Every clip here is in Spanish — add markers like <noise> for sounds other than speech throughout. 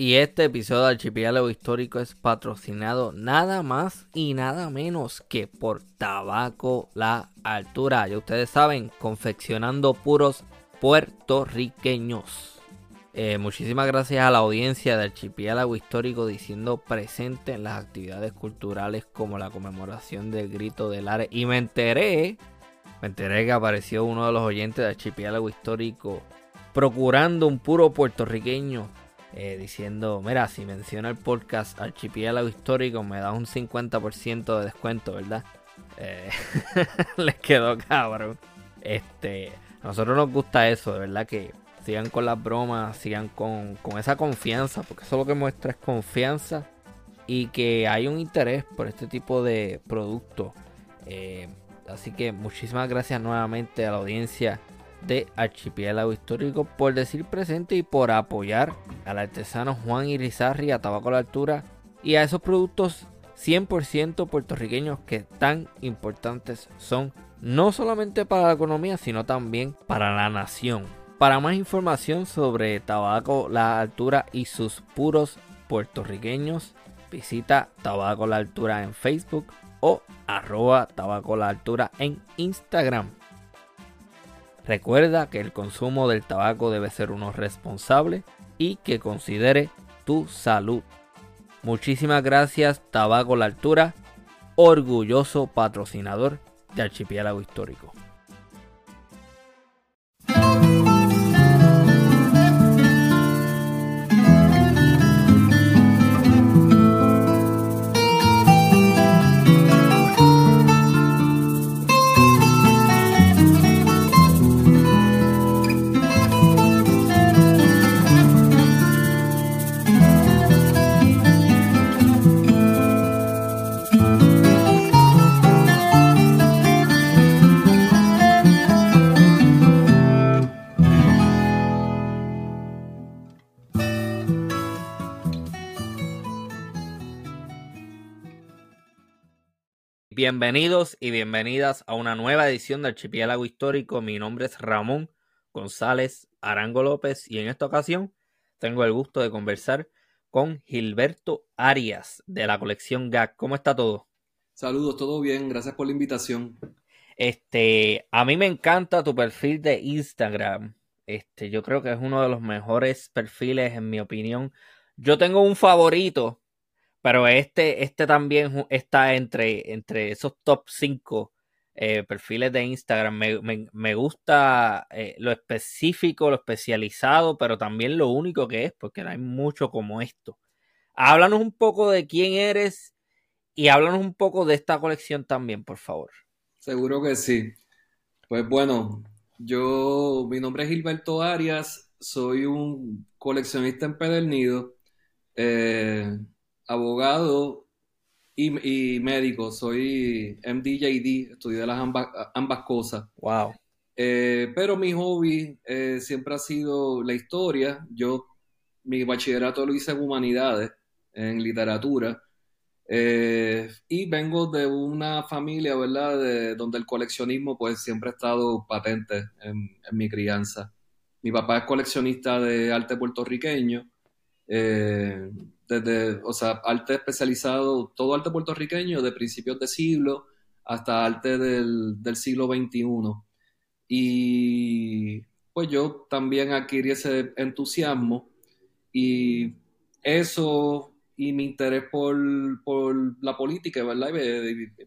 Y este episodio de Archipiélago Histórico es patrocinado nada más y nada menos que por Tabaco La Altura. Ya ustedes saben, confeccionando puros puertorriqueños. Eh, muchísimas gracias a la audiencia de Archipiélago Histórico diciendo presente en las actividades culturales como la conmemoración del grito del Are. Y me enteré, me enteré que apareció uno de los oyentes de Archipiélago Histórico procurando un puro puertorriqueño eh, diciendo, mira, si menciona el podcast Archipiélago Histórico me da un 50% de descuento, ¿verdad? Eh, <laughs> les quedó cabrón. Este, a nosotros nos gusta eso, de verdad que sigan con las bromas, sigan con, esa confianza, porque eso lo que muestra es confianza y que hay un interés por este tipo de producto. Eh, así que muchísimas gracias nuevamente a la audiencia de Archipiélago Histórico por decir presente y por apoyar al artesano Juan Irizarri a Tabaco la Altura y a esos productos 100% puertorriqueños que tan importantes son no solamente para la economía sino también para la nación. Para más información sobre Tabaco La Altura y sus puros puertorriqueños, visita Tabaco La Altura en Facebook o arroba Tabaco La Altura en Instagram. Recuerda que el consumo del tabaco debe ser uno responsable y que considere tu salud. Muchísimas gracias Tabaco La Altura, orgulloso patrocinador de Archipiélago Histórico. Bienvenidos y bienvenidas a una nueva edición de Archipiélago Histórico. Mi nombre es Ramón González Arango López y en esta ocasión tengo el gusto de conversar con Gilberto Arias de la colección GAC. ¿Cómo está todo? Saludos, todo bien, gracias por la invitación. Este, a mí me encanta tu perfil de Instagram. Este, yo creo que es uno de los mejores perfiles en mi opinión. Yo tengo un favorito pero este, este también está entre, entre esos top 5 eh, perfiles de Instagram. Me, gusta eh, lo específico, lo especializado, pero también lo único que es, porque no hay mucho como esto. Háblanos un poco de quién eres y háblanos un poco de esta colección también, por favor. Seguro que sí. Pues bueno, yo, mi nombre es Gilberto Arias, soy un coleccionista empedernido. Eh, abogado y, médico. Soy MDJD, estudié las ambas, cosas. Wow. Eh, pero mi hobby eh, siempre ha sido la historia. Yo mi bachillerato lo hice en humanidades, en literatura. Eh, y vengo de una familia, ¿verdad? De, donde el coleccionismo pues siempre ha estado patente en, en mi crianza. Mi papá es coleccionista de arte puertorriqueño. Eh, desde, o sea, arte especializado, todo arte puertorriqueño, de principios de siglo hasta arte del, siglo XXI. Y pues yo también adquirí ese entusiasmo y eso y mi interés por, la política, ¿verdad?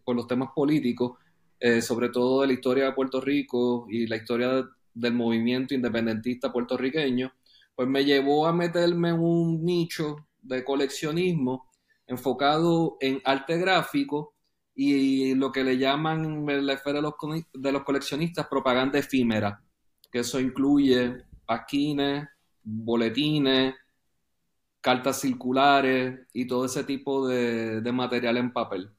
por los temas políticos, eh, sobre todo de la historia de Puerto Rico y la historia del movimiento independentista puertorriqueño, pues me llevó a meterme en un nicho de coleccionismo enfocado en arte gráfico y lo que le llaman en la esfera de los, coleccionistas propaganda efímera, que eso incluye paquines, boletines, cartas circulares y todo ese tipo de, material en papel.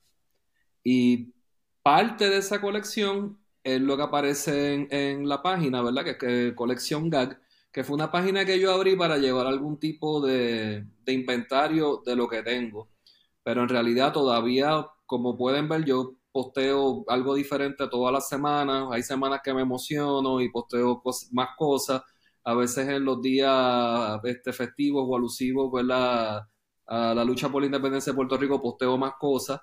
Y parte de esa colección es lo que aparece en, la página, ¿verdad? Que es que colección GAG, que fue una página que yo abrí para llevar algún tipo de, inventario de lo que tengo. Pero en realidad todavía, como pueden ver, yo posteo algo diferente todas las semanas. Hay semanas que me emociono y posteo más cosas. a veces en los días este, festivos o alusivos a la lucha por la independencia de Puerto Rico posteo más cosas.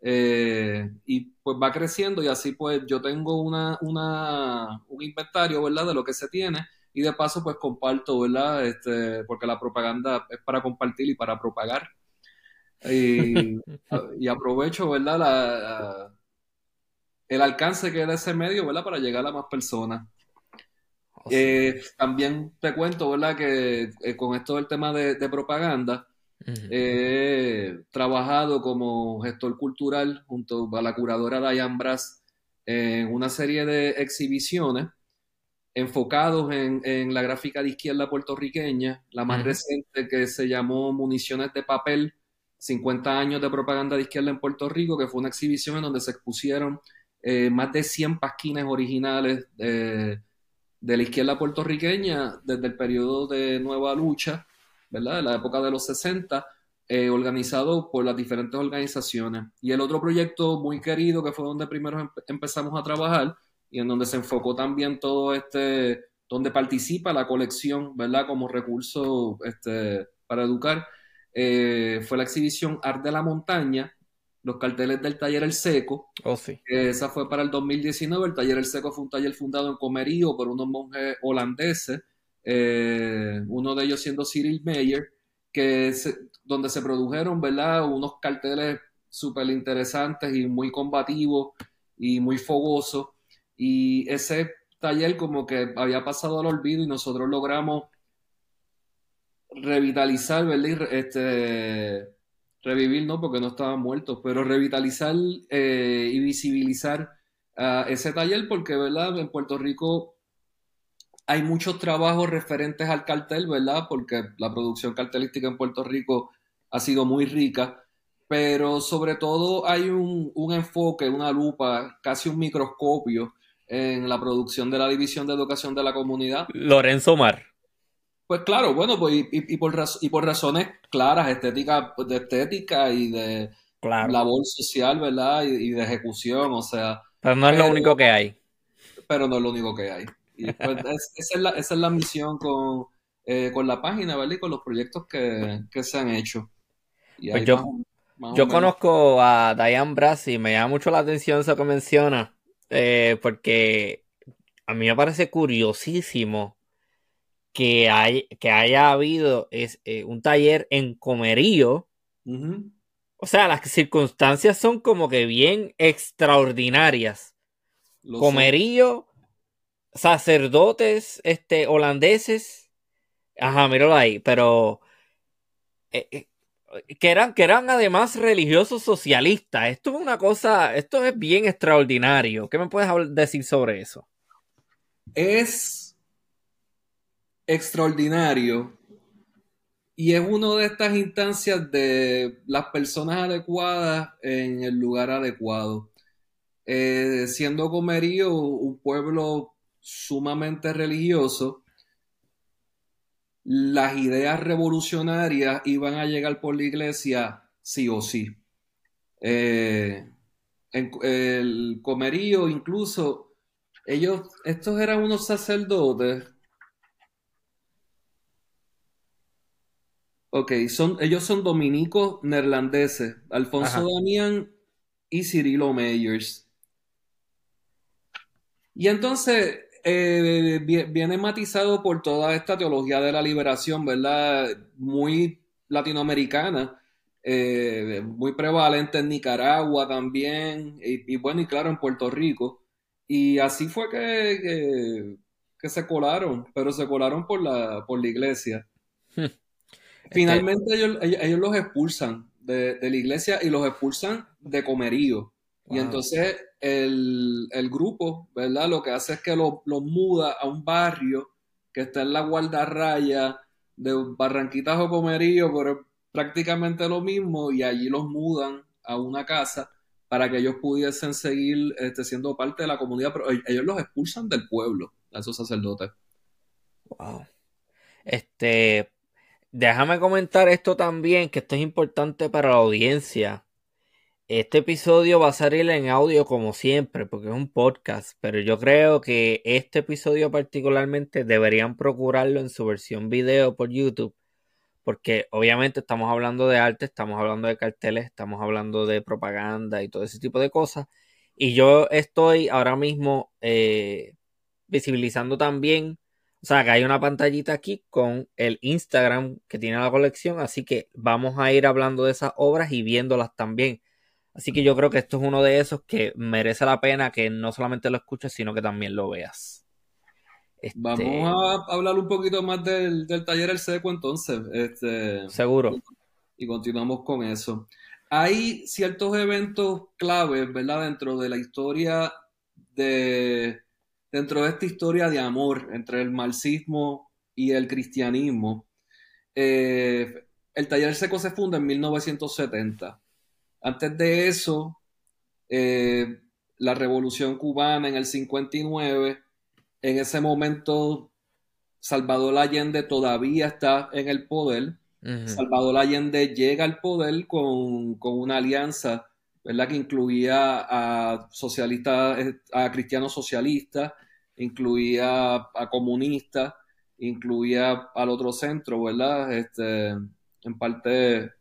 Eh, y pues va creciendo y así pues yo tengo una, una, un inventario, ¿verdad? De lo que se tiene y de paso pues comparto, ¿verdad? Este, porque la propaganda es para compartir y para propagar. Y, <laughs> aprovecho, ¿verdad? La, el alcance que da ese medio, ¿verdad? Para llegar a más personas. Oh, eh, también te cuento, ¿verdad? Que eh, con esto del tema de, de propaganda, He trabajado como gestor cultural junto a la curadora Diane Brass en una serie de exhibiciones enfocados en, la gráfica de izquierda puertorriqueña, la más reciente que se llamó Municiones de Papel, 50 años de propaganda de izquierda en Puerto Rico, que fue una exhibición en donde se expusieron eh, más de 100 pasquines originales de la izquierda puertorriqueña desde el periodo de Nueva Lucha ¿verdad? De la época de los 60, eh, organizado por las diferentes organizaciones. Y el otro proyecto muy querido, que fue donde primero empezamos a trabajar y en donde se enfocó también todo este, donde participa la colección, ¿verdad? Como recurso este, para educar, eh, fue la exhibición Art de la Montaña, los carteles del taller El Seco. Oh, sí. esa fue para el 2019. El taller El Seco fue un taller fundado en Comerío por unos monjes holandeses eh, uno de ellos siendo Cyril Mayer, que donde se produjeron, ¿verdad? Unos carteles súper interesantes y muy combativos y muy fogosos. Y ese taller como que había pasado al olvido y nosotros logramos revitalizar, ¿verdad? Este, revivir, no, porque no estaban muertos, pero revitalizar eh, y visibilizar ese taller porque, ¿verdad? En Puerto Rico hay muchos trabajos referentes al cartel, ¿verdad? Porque la producción cartelística en Puerto Rico ha sido muy rica, pero sobre todo hay un, enfoque, una lupa, casi un microscopio en la producción de la División de Educación de la Comunidad. Lorenzo Mar. Pues claro, bueno, pues y, por, y por razones claras, estética, de estética y de labor social, ¿verdad? Y, de ejecución, o sea. Pero no es lo único que hay. Pero no es lo único que hay. Y pues <laughs> esa, es la, esa, es la, misión con, eh, con la página, ¿vale? Y con los proyectos que, que se han hecho. Pues yo, yo conozco a Diane Brass y me llama mucho la atención eso que menciona, eh, porque a mí me parece curiosísimo que, hay, que haya habido es, eh, un taller en Comerío. O sea, las circunstancias son como que bien extraordinarias. Comerío sacerdotes este, holandeses. Ajá, míralo ahí, pero. Eh, eh, que, eran, que eran además religiosos socialistas. Esto es una cosa. Esto es bien extraordinario. ¿Qué me puedes decir sobre eso? Es extraordinario. Y es una de estas instancias de las personas adecuadas en el lugar adecuado. Eh, siendo Comerío un pueblo sumamente religioso, las ideas revolucionarias iban a llegar por la iglesia sí o sí. Eh, en, el comerío incluso, ellos, estos eran unos sacerdotes. Ok, son, ellos son dominicos neerlandeses, Alfonso Damián y Cirilo Meyers. Y entonces eh, viene matizado por toda esta teología de la liberación, ¿verdad? Muy latinoamericana, eh, muy prevalente en Nicaragua también, y, bueno, y claro, en Puerto Rico. Y así fue que, que, se colaron, pero se colaron por la, por la iglesia. <laughs> Finalmente ellos, ellos, los expulsan de, de, la iglesia y los expulsan de comerío. Y entonces el, grupo, ¿verdad? Lo que hace es que los lo muda a un barrio que está en la guardarraya de Barranquitas o Comerío, pero prácticamente lo mismo, y allí los mudan a una casa para que ellos pudiesen seguir este, siendo parte de la comunidad, pero ellos los expulsan del pueblo, a esos sacerdotes. Wow. Este, déjame comentar esto también, que esto es importante para la audiencia. Este episodio va a salir en audio como siempre, porque es un podcast, pero yo creo que este episodio particularmente deberían procurarlo en su versión video por YouTube, porque obviamente estamos hablando de arte, estamos hablando de carteles, estamos hablando de propaganda y todo ese tipo de cosas. Y yo estoy ahora mismo eh, visibilizando también, o sea, que hay una pantallita aquí con el Instagram que tiene la colección, así que vamos a ir hablando de esas obras y viéndolas también. Así que yo creo que esto es uno de esos que merece la pena que no solamente lo escuches, sino que también lo veas. Este, vamos a hablar un poquito más del, taller El Seco entonces. Este, Seguro. Y continuamos con eso. Hay ciertos eventos claves, ¿verdad? Dentro de la historia de, dentro de esta historia de amor entre el marxismo y el cristianismo. Eh, el taller seco se funda en 1970. Antes de eso, eh, la revolución cubana en el 59, en ese momento Salvador Allende todavía está en el poder. Salvador Allende llega al poder con, una alianza, ¿verdad? Que incluía a socialistas, a cristianos socialistas, incluía a comunistas, incluía al otro centro, ¿verdad? Este, en parte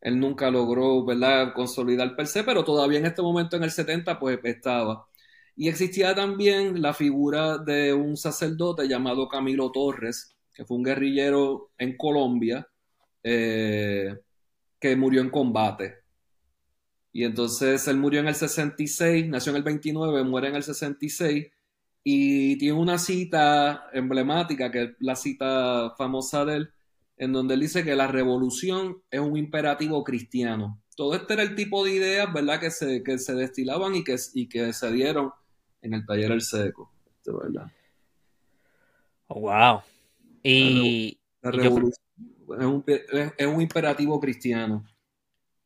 él nunca logró, ¿verdad?, consolidar per se, pero todavía en este momento, en el 70, pues estaba. Y existía también la figura de un sacerdote llamado Camilo Torres, que fue un guerrillero en Colombia, eh, que murió en combate. Y entonces él murió en el 66, nació en el 29, muere en el 66, y tiene una cita emblemática, que es la cita famosa de él, en donde él dice que la revolución es un imperativo cristiano. Todo este era el tipo de ideas, ¿verdad?, que se, que se destilaban y que, y que se dieron en el taller El Seco, ¿verdad? Oh, wow. Y, la, revolución es, un, es un imperativo cristiano.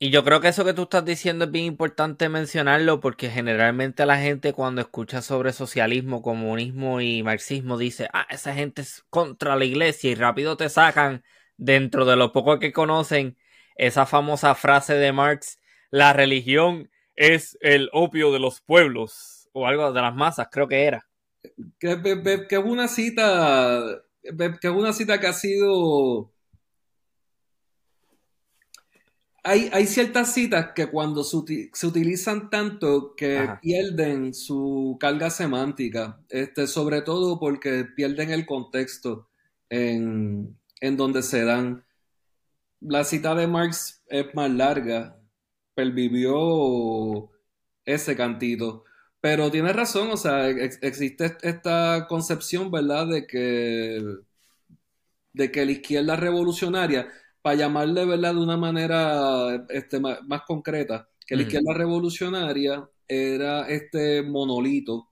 Y yo creo que eso que tú estás diciendo es bien importante mencionarlo porque generalmente la gente cuando escucha sobre socialismo, comunismo y marxismo dice, ah, esa gente es contra la iglesia y rápido te sacan dentro de lo poco que conocen, esa famosa frase de Marx, la religión es el opio de los pueblos, o algo de las masas, creo que era. Que, es una cita, que es una cita que ha sido... Hay, hay ciertas citas que cuando se, utilizan tanto que pierden su carga semántica, este, sobre todo porque pierden el contexto en, en donde se dan. La cita de Marx es más larga, pervivió ese cantito. Pero tiene razón, o sea, existe esta concepción, ¿verdad?, de que, de que la izquierda revolucionaria, para llamarle, ¿verdad?, de una manera este, más, concreta, que la izquierda revolucionaria era este monolito,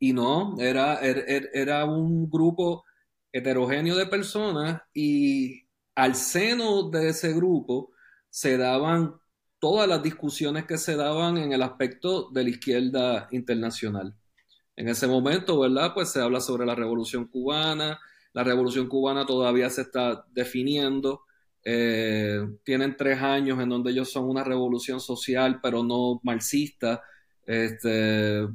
y no, era, era, era un grupo heterogéneo de personas y al seno de ese grupo se daban todas las discusiones que se daban en el aspecto de la izquierda internacional. En ese momento, ¿verdad? Pues se habla sobre la revolución cubana, la revolución cubana todavía se está definiendo, eh, tienen tres años en donde ellos son una revolución social, pero no marxista. Este,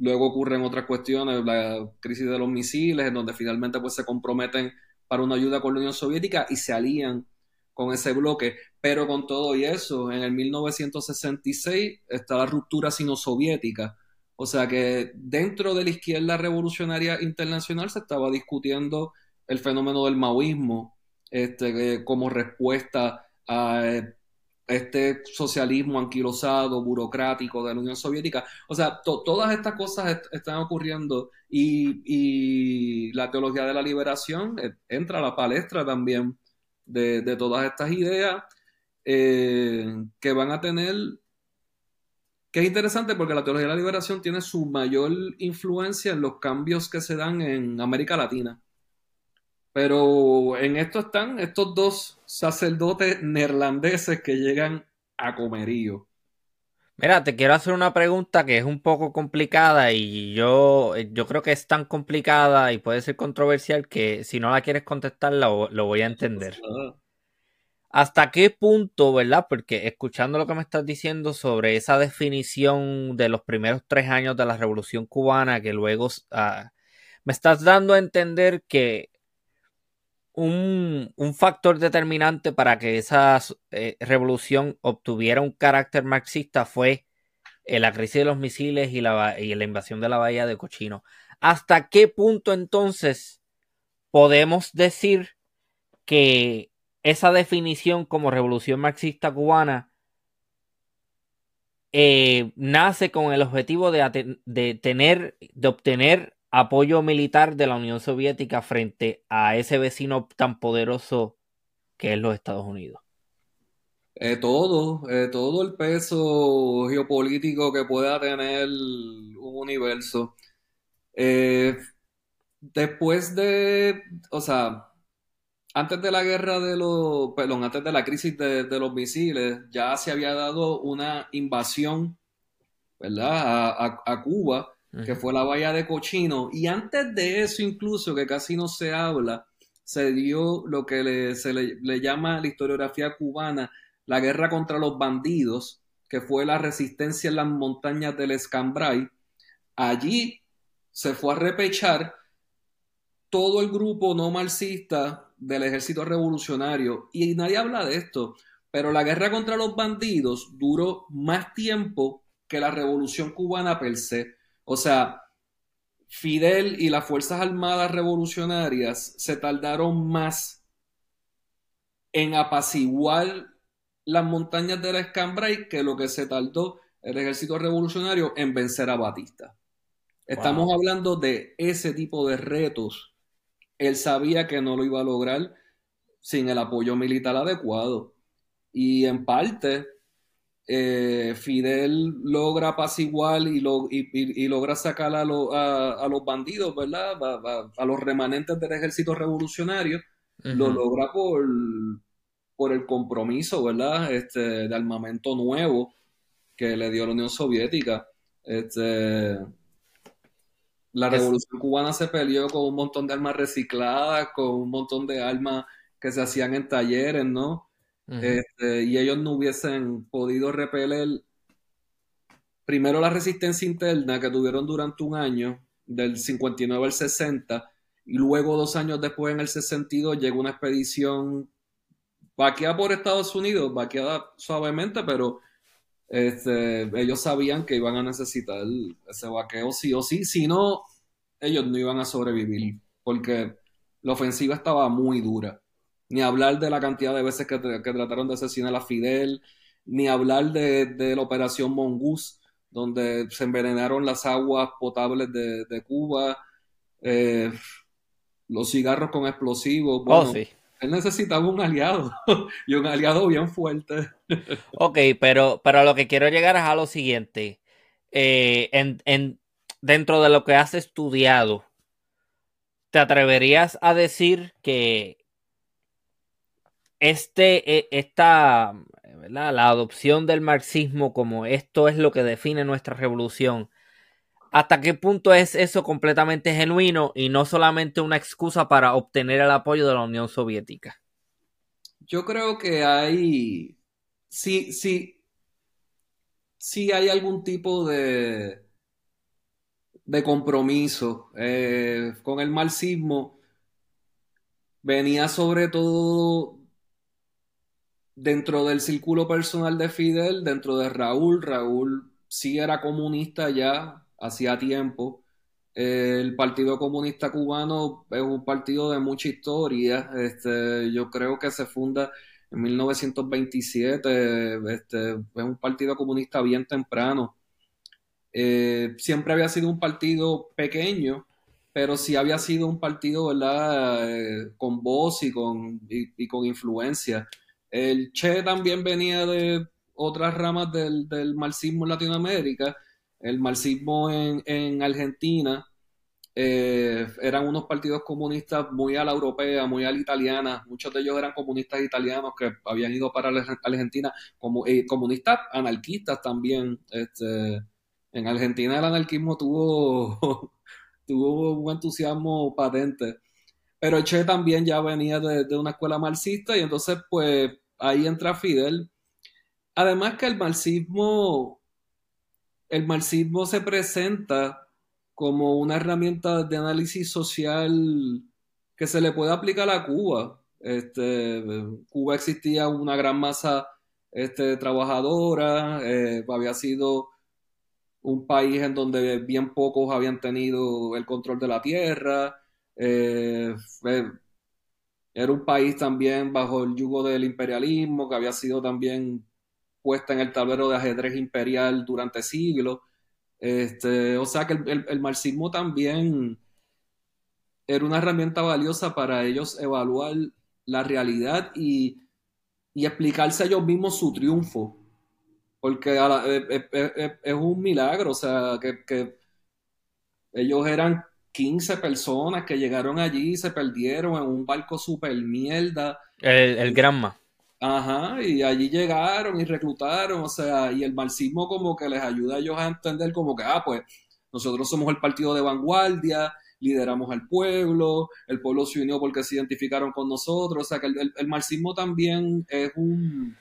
Luego ocurren otras cuestiones, la crisis de los misiles, en donde finalmente pues, se comprometen para una ayuda con la Unión Soviética y se alían con ese bloque. Pero con todo y eso, en el 1966 está la ruptura sino-soviética. O sea que dentro de la izquierda revolucionaria internacional se estaba discutiendo el fenómeno del maoísmo este, como respuesta a este socialismo anquilosado, burocrático de la Unión Soviética. O sea, todas estas cosas están ocurriendo y, la teología de la liberación eh, entra a la palestra también de, todas estas ideas eh, que van a tener, que es interesante porque la teología de la liberación tiene su mayor influencia en los cambios que se dan en América Latina. Pero en esto están estos dos sacerdotes neerlandeses que llegan a Comerío. Mira, te quiero hacer una pregunta que es un poco complicada y yo, yo creo que es tan complicada y puede ser controversial que si no la quieres contestar lo, voy a entender. <laughs> ¿Hasta qué punto, verdad? Porque escuchando lo que me estás diciendo sobre esa definición de los primeros tres años de la Revolución Cubana, que luego ah, me estás dando a entender que un, factor determinante para que esa eh, revolución obtuviera un carácter marxista fue eh, la crisis de los misiles y la, y la invasión de la bahía de Cochino. ¿Hasta qué punto entonces podemos decir que esa definición como revolución marxista cubana eh, nace con el objetivo de, de, tener, de obtener apoyo militar de la Unión Soviética frente a ese vecino tan poderoso que es los Estados Unidos? Eh, todo, eh, todo el peso geopolítico que pueda tener un universo. después de, o sea, antes de la guerra de los, perdón, antes de la crisis de, los misiles, ya se había dado una invasión, ¿verdad? A, Cuba, que fue la bahía de Cochino. Y antes de eso, incluso, que casi no se habla, se dio lo que se le, le llama la historiografía cubana, la guerra contra los bandidos, que fue la resistencia en las montañas del Escambray. Allí se fue a repechar todo el grupo no marxista del ejército revolucionario, y nadie habla de esto, pero la guerra contra los bandidos duró más tiempo que la revolución cubana per se. O sea, Fidel y las Fuerzas Armadas Revolucionarias se tardaron más en apaciguar las montañas de la Escambray que lo que se tardó el ejército revolucionario en vencer a Batista. Estamos hablando de ese tipo de retos él sabía que no lo iba a lograr sin el apoyo militar adecuado. Y en parte, eh, Fidel logra apaciguar y, y, logra sacar a, los bandidos, ¿verdad? A, los remanentes del ejército revolucionario. Lo logra por, por el compromiso, ¿verdad? Este, de armamento nuevo que le dio la Unión Soviética. Este, la revolución cubana se peleó con un montón de armas recicladas, con un montón de armas que se hacían en talleres, ¿no? Este, y ellos no hubiesen podido repeler primero la resistencia interna que tuvieron durante un año, del 59 al 60, y luego dos años después, en el 62, llegó una expedición vaqueada por Estados Unidos, vaqueada suavemente, pero este, ellos sabían que iban a necesitar ese vaqueo sí o sí, si no, ellos no iban a sobrevivir, porque la ofensiva estaba muy dura. Ni hablar de la cantidad de veces que, trataron de asesinar a Fidel, ni hablar de, la operación Mongoose, donde se envenenaron las aguas potables de, Cuba, eh, los cigarros con explosivos. oh, sí él necesitaba un aliado <laughs> y un aliado bien fuerte. <laughs> ok, pero, pero lo que quiero llegar es a lo siguiente. Eh, en, dentro de lo que has estudiado, ¿te atreverías a decir que este, e, esta, la adopción del marxismo como esto es lo que define nuestra revolución, hasta qué punto es eso completamente genuino y no solamente una excusa para obtener el apoyo de la Unión Soviética? Yo creo que hay, sí, sí, sí hay algún tipo de, de compromiso eh, con el marxismo. Venía sobre todo dentro del círculo personal de Fidel, dentro de Raúl. Raúl sí era comunista ya, hacía tiempo. el Partido Comunista Cubano es un partido de mucha historia. Este, yo creo que se funda en 1927. Este, es un partido comunista bien temprano. Eh, siempre había sido un partido pequeño, pero sí había sido un partido, ¿verdad? Eh, con voz y con, y, con influencia. El Che también venía de otras ramas del, del marxismo en Latinoamérica el marxismo en, Argentina eh, eran unos partidos comunistas muy a la europea, muy a la italiana. Muchos de ellos eran comunistas italianos que habían ido para Argentina, como, comunistas anarquistas también. Este, en Argentina el anarquismo tuvo, <laughs> tuvo un entusiasmo patente. Pero Che también ya venía de, de, una escuela marxista y entonces pues ahí entra Fidel. Además que el marxismo, el marxismo se presenta como una herramienta de análisis social que se le puede aplicar a Cuba. Este, Cuba existía una gran masa este, trabajadora, eh, había sido un país en donde bien pocos habían tenido el control de la tierra, eh, era un país también bajo el yugo del imperialismo, que había sido también puesta en el tablero de ajedrez imperial durante siglos. Este, o sea que el, marxismo también era una herramienta valiosa para ellos evaluar la realidad y, explicarse a ellos mismos su triunfo. Porque es, un milagro, o sea, que ellos eran 15 personas que llegaron allí y se perdieron en un barco super mierda. El, el Granma. Ajá, y allí llegaron y reclutaron, o sea, y el marxismo como que les ayuda a ellos a entender como que, ah, pues nosotros somos el partido de vanguardia, lideramos al pueblo, el pueblo se unió porque se identificaron con nosotros, o sea, que el, marxismo también es un,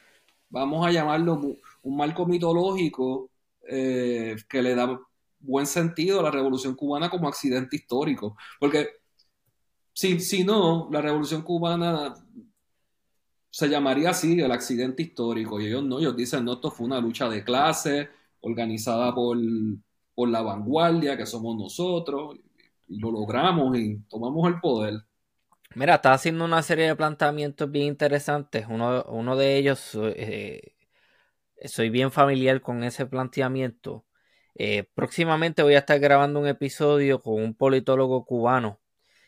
vamos a llamarlo, un marco mitológico eh, que le da buen sentido la revolución cubana como accidente histórico, porque si, si no, la revolución cubana se llamaría así el accidente histórico. Y ellos no, ellos dicen, no, esto fue una lucha de clase organizada por, por la vanguardia, que somos nosotros, y lo logramos y tomamos el poder. Mira, está haciendo una serie de planteamientos bien interesantes. Uno, uno de ellos, eh, soy bien familiar con ese planteamiento. Eh, próximamente voy a estar grabando un episodio con un politólogo cubano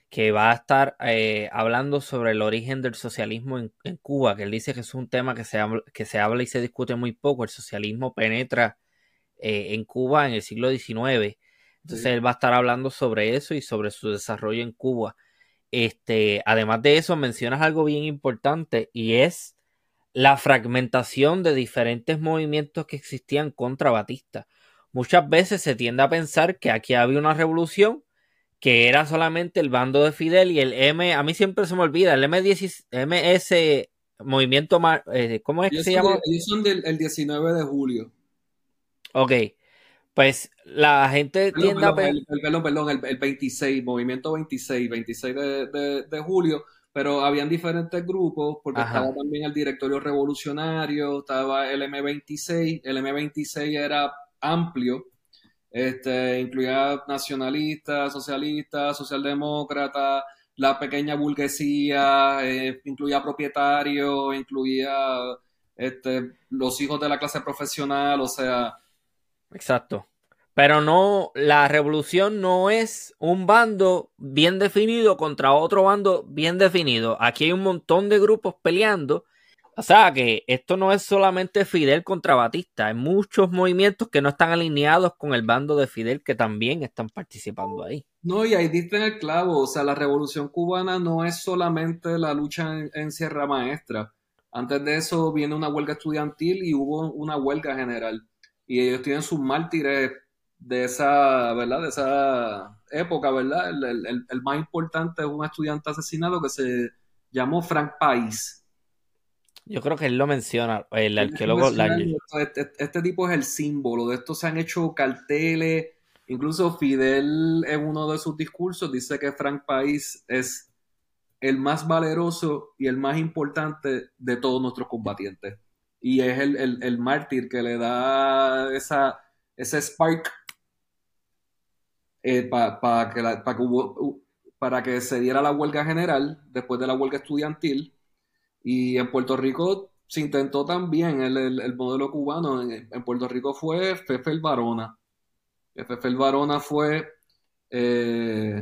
que va a estar eh, hablando sobre el origen del socialismo en, Cuba, que él dice que es un tema que se, habla, que se habla y se discute muy poco. El socialismo penetra eh, en Cuba en el siglo XIX. Entonces él va a estar hablando sobre eso y sobre su desarrollo en Cuba. Este, además de eso, mencionas algo bien importante y es la fragmentación de diferentes movimientos que existían contra Batista. Muchas veces se tiende a pensar que aquí había una revolución que era solamente el bando de Fidel y el M, a mí siempre se me olvida, el M10, MS Movimiento, eh, ¿cómo es que se llama? Ellos son del el 19 de julio. Ok, pues la gente tiende a... Perdón, perdón, el, 26, Movimiento 26, 26 de, de, julio, pero habían diferentes grupos, porque estaba también el Directorio Revolucionario, estaba el M26, el M26 era amplio, este, incluía nacionalistas, socialistas, socialdemócratas, la pequeña burguesía, eh, incluía propietarios, incluía este, los hijos de la clase profesional, o sea. Exacto. Pero no, la revolución no es un bando bien definido contra otro bando bien definido. Aquí hay un montón de grupos peleando o sea que esto no es solamente Fidel contra Batista, hay muchos movimientos que no están alineados con el bando de Fidel que también están participando ahí. No, y ahí diste en el clavo, o sea, la revolución cubana no es solamente la lucha en, Sierra Maestra. Antes de eso viene una huelga estudiantil y hubo una huelga general. Y ellos tienen sus mártires de esa, ¿verdad? De esa época, ¿verdad? El, el más importante es un estudiante asesinado que se llamó Frank País yo creo que él lo menciona, el arqueólogo este, este, tipo es el símbolo, de esto. Se han hecho carteles, incluso Fidel en uno de sus discursos dice que Frank País es el más valeroso y el más importante de todos nuestros combatientes. Y es el, mártir que le da esa, ese spark eh, para que, para que se diera la huelga general después de la huelga estudiantil y en Puerto Rico se intentó también el, modelo cubano. En, Puerto Rico fue Fefe el Barona. Fefe el Barona fue. Eh,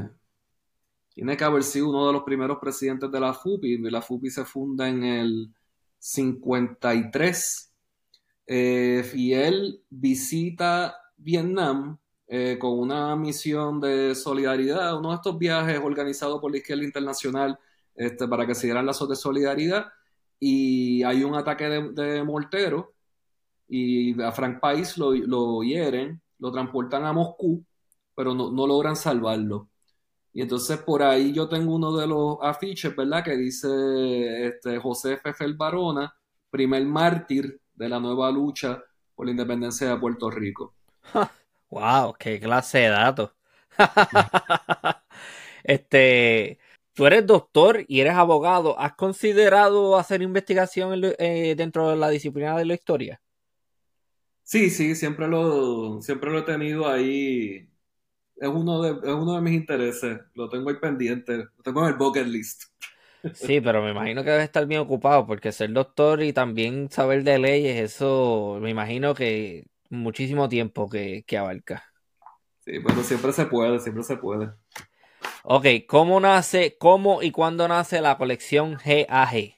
tiene que haber sido uno de los primeros presidentes de la FUPI. La FUPI se funda en el 53. Eh, y él visita Vietnam eh, con una misión de solidaridad, uno de estos viajes organizados por la izquierda internacional este, para que se dieran lazos de solidaridad y hay un ataque de, mortero y a Frank País lo, lo, hieren, lo transportan a Moscú, pero no, logran salvarlo. Y entonces por ahí yo tengo uno de los afiches, ¿verdad? Que dice este, José Fefel Barona, primer mártir de la nueva lucha por la independencia de Puerto Rico. <laughs> ¡Wow! ¡Qué clase de datos! <laughs> este, tú eres doctor y eres abogado. ¿Has considerado hacer investigación eh, dentro de la disciplina de la historia? Sí, sí, siempre lo, siempre lo he tenido ahí. Es uno, de, es uno de mis intereses. Lo tengo ahí pendiente. Lo tengo en el bucket list. <laughs> Sí, pero me imagino que debe estar bien ocupado porque ser doctor y también saber de leyes, eso me imagino que muchísimo tiempo que, que abarca. Sí, pero siempre se puede, siempre se puede. Ok, ¿cómo nace, cómo y cuándo nace la colección GAG?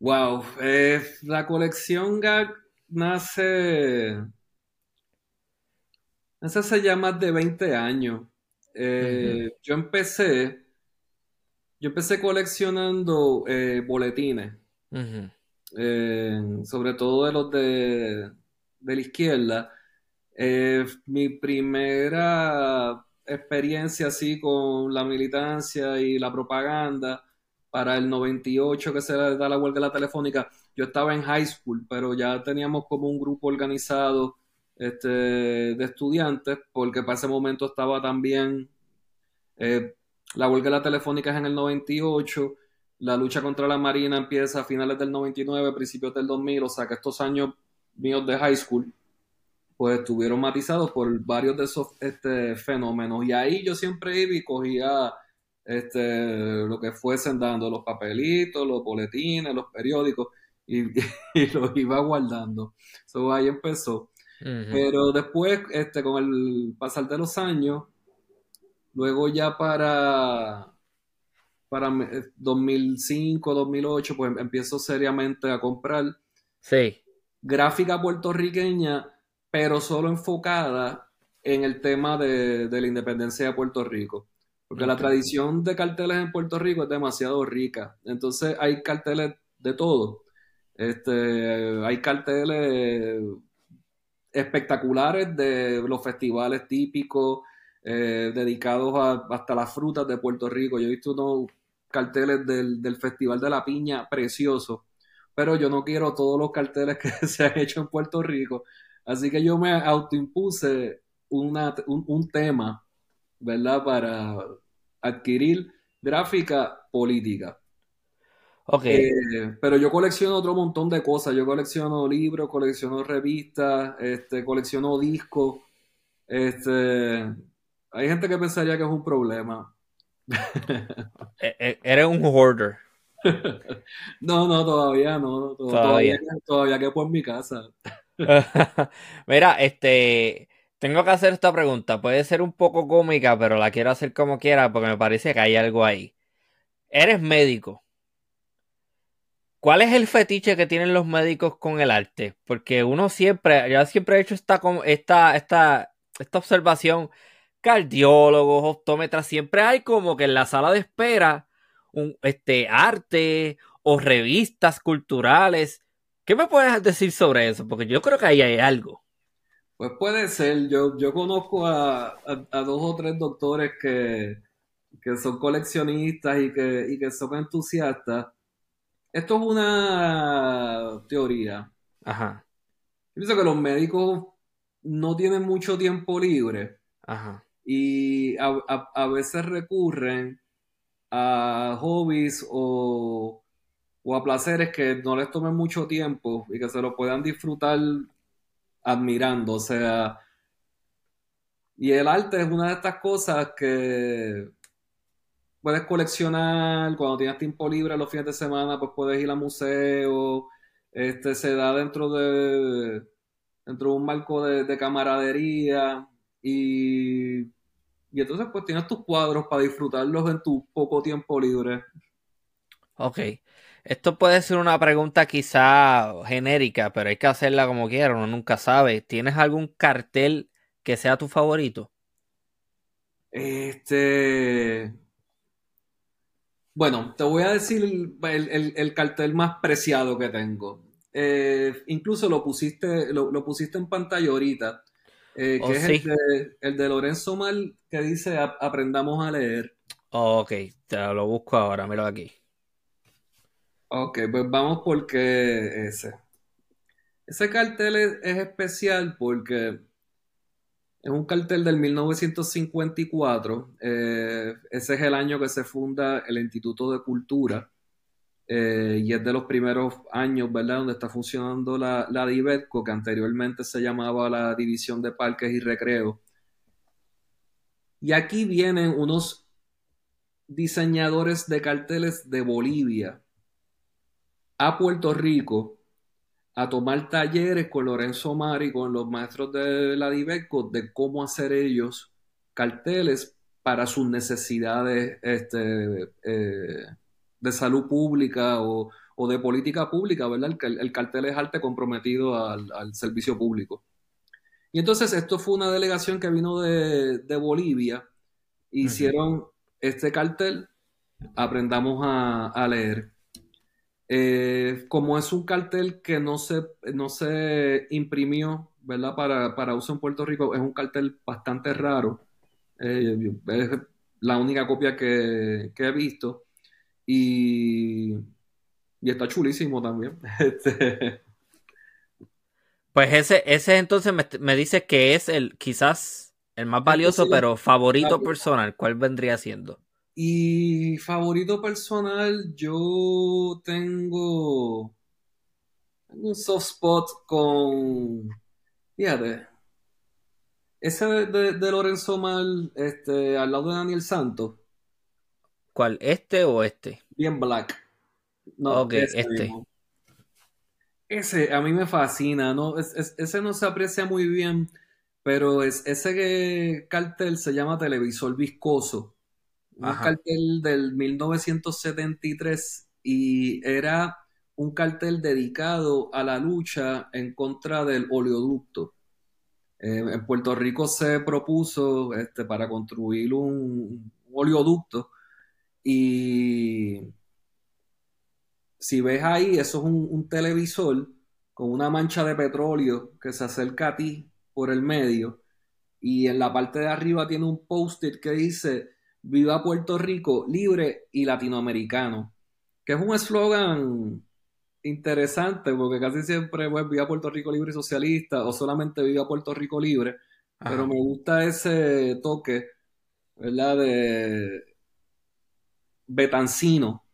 Wow, eh, la colección GAG nace, nace hace ya más de 20 años. Eh, yo empecé, yo empecé coleccionando eh, boletines, sobre todo de los de, de la izquierda. mi primera experiencia así con la militancia y la propaganda para el 98 que se da la huelga de la telefónica, yo estaba en high school, pero ya teníamos como un grupo organizado este, de estudiantes, porque para ese momento estaba también eh, la huelga de la telefónica es en el 98, la lucha contra la Marina empieza a finales del 99, principios del 2000, o sea que estos años míos de high school pues estuvieron matizados por varios de esos este, fenómenos. Y ahí yo siempre iba y cogía este, lo que fuesen dando, los papelitos, los boletines, los periódicos, y, <laughs> los iba guardando. Eso ahí empezó. Pero después, este, con el pasar de los años, luego ya para, para 2005, 2008, pues empiezo seriamente a comprar sí. gráfica puertorriqueña pero solo enfocada en el tema de, la independencia de Puerto Rico. Porque la tradición de carteles en Puerto Rico es demasiado rica. Entonces hay carteles de todo. Este, hay carteles espectaculares de los festivales típicos eh, dedicados a, hasta las frutas de Puerto Rico. Yo he visto unos carteles del, del Festival de la Piña preciosos, pero yo no quiero todos los carteles <laughs> que se han hecho en Puerto Rico Así que yo me autoimpuse una, un, tema, ¿verdad? Para adquirir gráfica política. Ok. Eh, pero yo colecciono otro montón de cosas. Yo colecciono libros, colecciono revistas, este, colecciono discos. Este, hay gente que pensaría que es un problema. E, e, eres un hoarder. <laughs> no, no, todavía no. Todavía, todavía, que por mi casa. <laughs> Mira, este, tengo que hacer esta pregunta. Puede ser un poco cómica, pero la quiero hacer como quiera porque me parece que hay algo ahí. Eres médico. ¿Cuál es el fetiche que tienen los médicos con el arte? Porque uno siempre, yo siempre he hecho esta, esta, esta, esta observación. Cardiólogos, optómetras, siempre hay como que en la sala de espera un este, arte o revistas culturales ¿Qué me puedes decir sobre eso? Porque yo creo que ahí hay algo. Pues puede ser. Yo, yo conozco a, dos o tres doctores que, son coleccionistas y que, y que son entusiastas. Esto es una teoría. Ajá. Yo pienso que los médicos no tienen mucho tiempo libre. Ajá. Y a, a veces recurren a hobbies o o a placeres que no les tomen mucho tiempo y que se lo puedan disfrutar admirando. O sea, y el arte es una de estas cosas que puedes coleccionar cuando tienes tiempo libre los fines de semana, pues puedes ir a museo, este, se da dentro de dentro de un marco de, camaradería y, y entonces pues tienes tus cuadros para disfrutarlos en tu poco tiempo libre. Ok. Esto puede ser una pregunta quizá genérica, pero hay que hacerla como quiera, uno nunca sabe. ¿Tienes algún cartel que sea tu favorito? Este. Bueno, te voy a decir el, cartel más preciado que tengo. Eh, incluso lo pusiste, lo, pusiste en pantalla ahorita, eh, que oh, es el, de, Lorenzo Mal que dice aprendamos a leer. ok, te lo busco ahora, mira aquí. Ok, pues vamos porque ese. Ese cartel es, es especial porque es un cartel del 1954. eh, ese es el año que se funda el Instituto de Cultura. eh, y es de los primeros años, ¿verdad?, donde está funcionando la, la DIVETCO, que anteriormente se llamaba la División de Parques y Recreos. Y aquí vienen unos diseñadores de carteles de Bolivia a Puerto Rico a tomar talleres con Lorenzo Mari, con los maestros de la Diveco, de cómo hacer ellos carteles para sus necesidades este, eh, de salud pública o, o, de política pública, ¿verdad? El, el cartel es arte comprometido al, al, servicio público. Y entonces esto fue una delegación que vino de, de Bolivia, hicieron uh -huh. este cartel, aprendamos a, a leer. Eh, como es un cartel que no se, no se imprimió ¿verdad? Para, para, uso en Puerto Rico, es un cartel bastante raro. Eh, es la única copia que, que he visto. Y, y, está chulísimo también. <laughs> Este... Pues ese, ese entonces me, me dice que es el quizás el más valioso, sí, pero favorito personal. ¿Cuál vendría siendo? Y favorito personal, yo tengo un soft spot con. Fíjate. Ese de, de, de, Lorenzo Mal, este, al lado de Daniel Santos. ¿Cuál? ¿Este o este? Bien black. No, ok, ese este. Mismo. Ese a mí me fascina, ¿no? Es, es, ese no se aprecia muy bien, pero es, ese cartel se llama televisor viscoso un Ajá. cartel del 1973 y era un cartel dedicado a la lucha en contra del oleoducto. Eh, en Puerto Rico se propuso este, para construir un, un oleoducto y si ves ahí, eso es un, un televisor con una mancha de petróleo que se acerca a ti por el medio y en la parte de arriba tiene un post-it que dice Viva Puerto Rico libre y latinoamericano, que es un eslogan interesante porque casi siempre pues, Viva Puerto Rico libre y socialista o solamente Viva Puerto Rico libre, Ajá. pero me gusta ese toque, ¿verdad? De Betancino,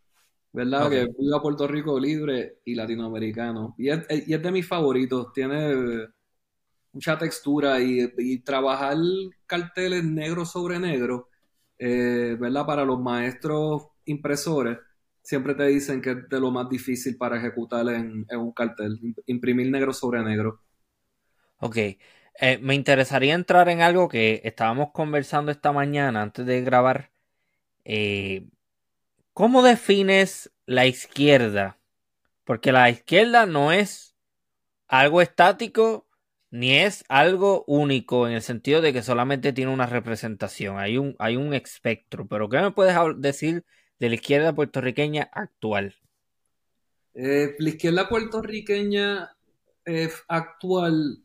¿verdad? Okay. Que Viva Puerto Rico libre y latinoamericano. Y es, y es de mis favoritos, tiene mucha textura y, y trabajar carteles negro sobre negro eh. Para los maestros impresores, siempre te dicen que es de lo más difícil para ejecutar en, en un cartel, imprimir negro sobre negro. Ok, eh, me interesaría entrar en algo que estábamos conversando esta mañana antes de grabar. Eh, ¿Cómo defines la izquierda? Porque la izquierda no es algo estático ni es algo único en el sentido de que solamente tiene una representación, hay un, hay un espectro. Pero ¿qué me puedes decir de la izquierda puertorriqueña actual? Eh, la izquierda puertorriqueña eh, actual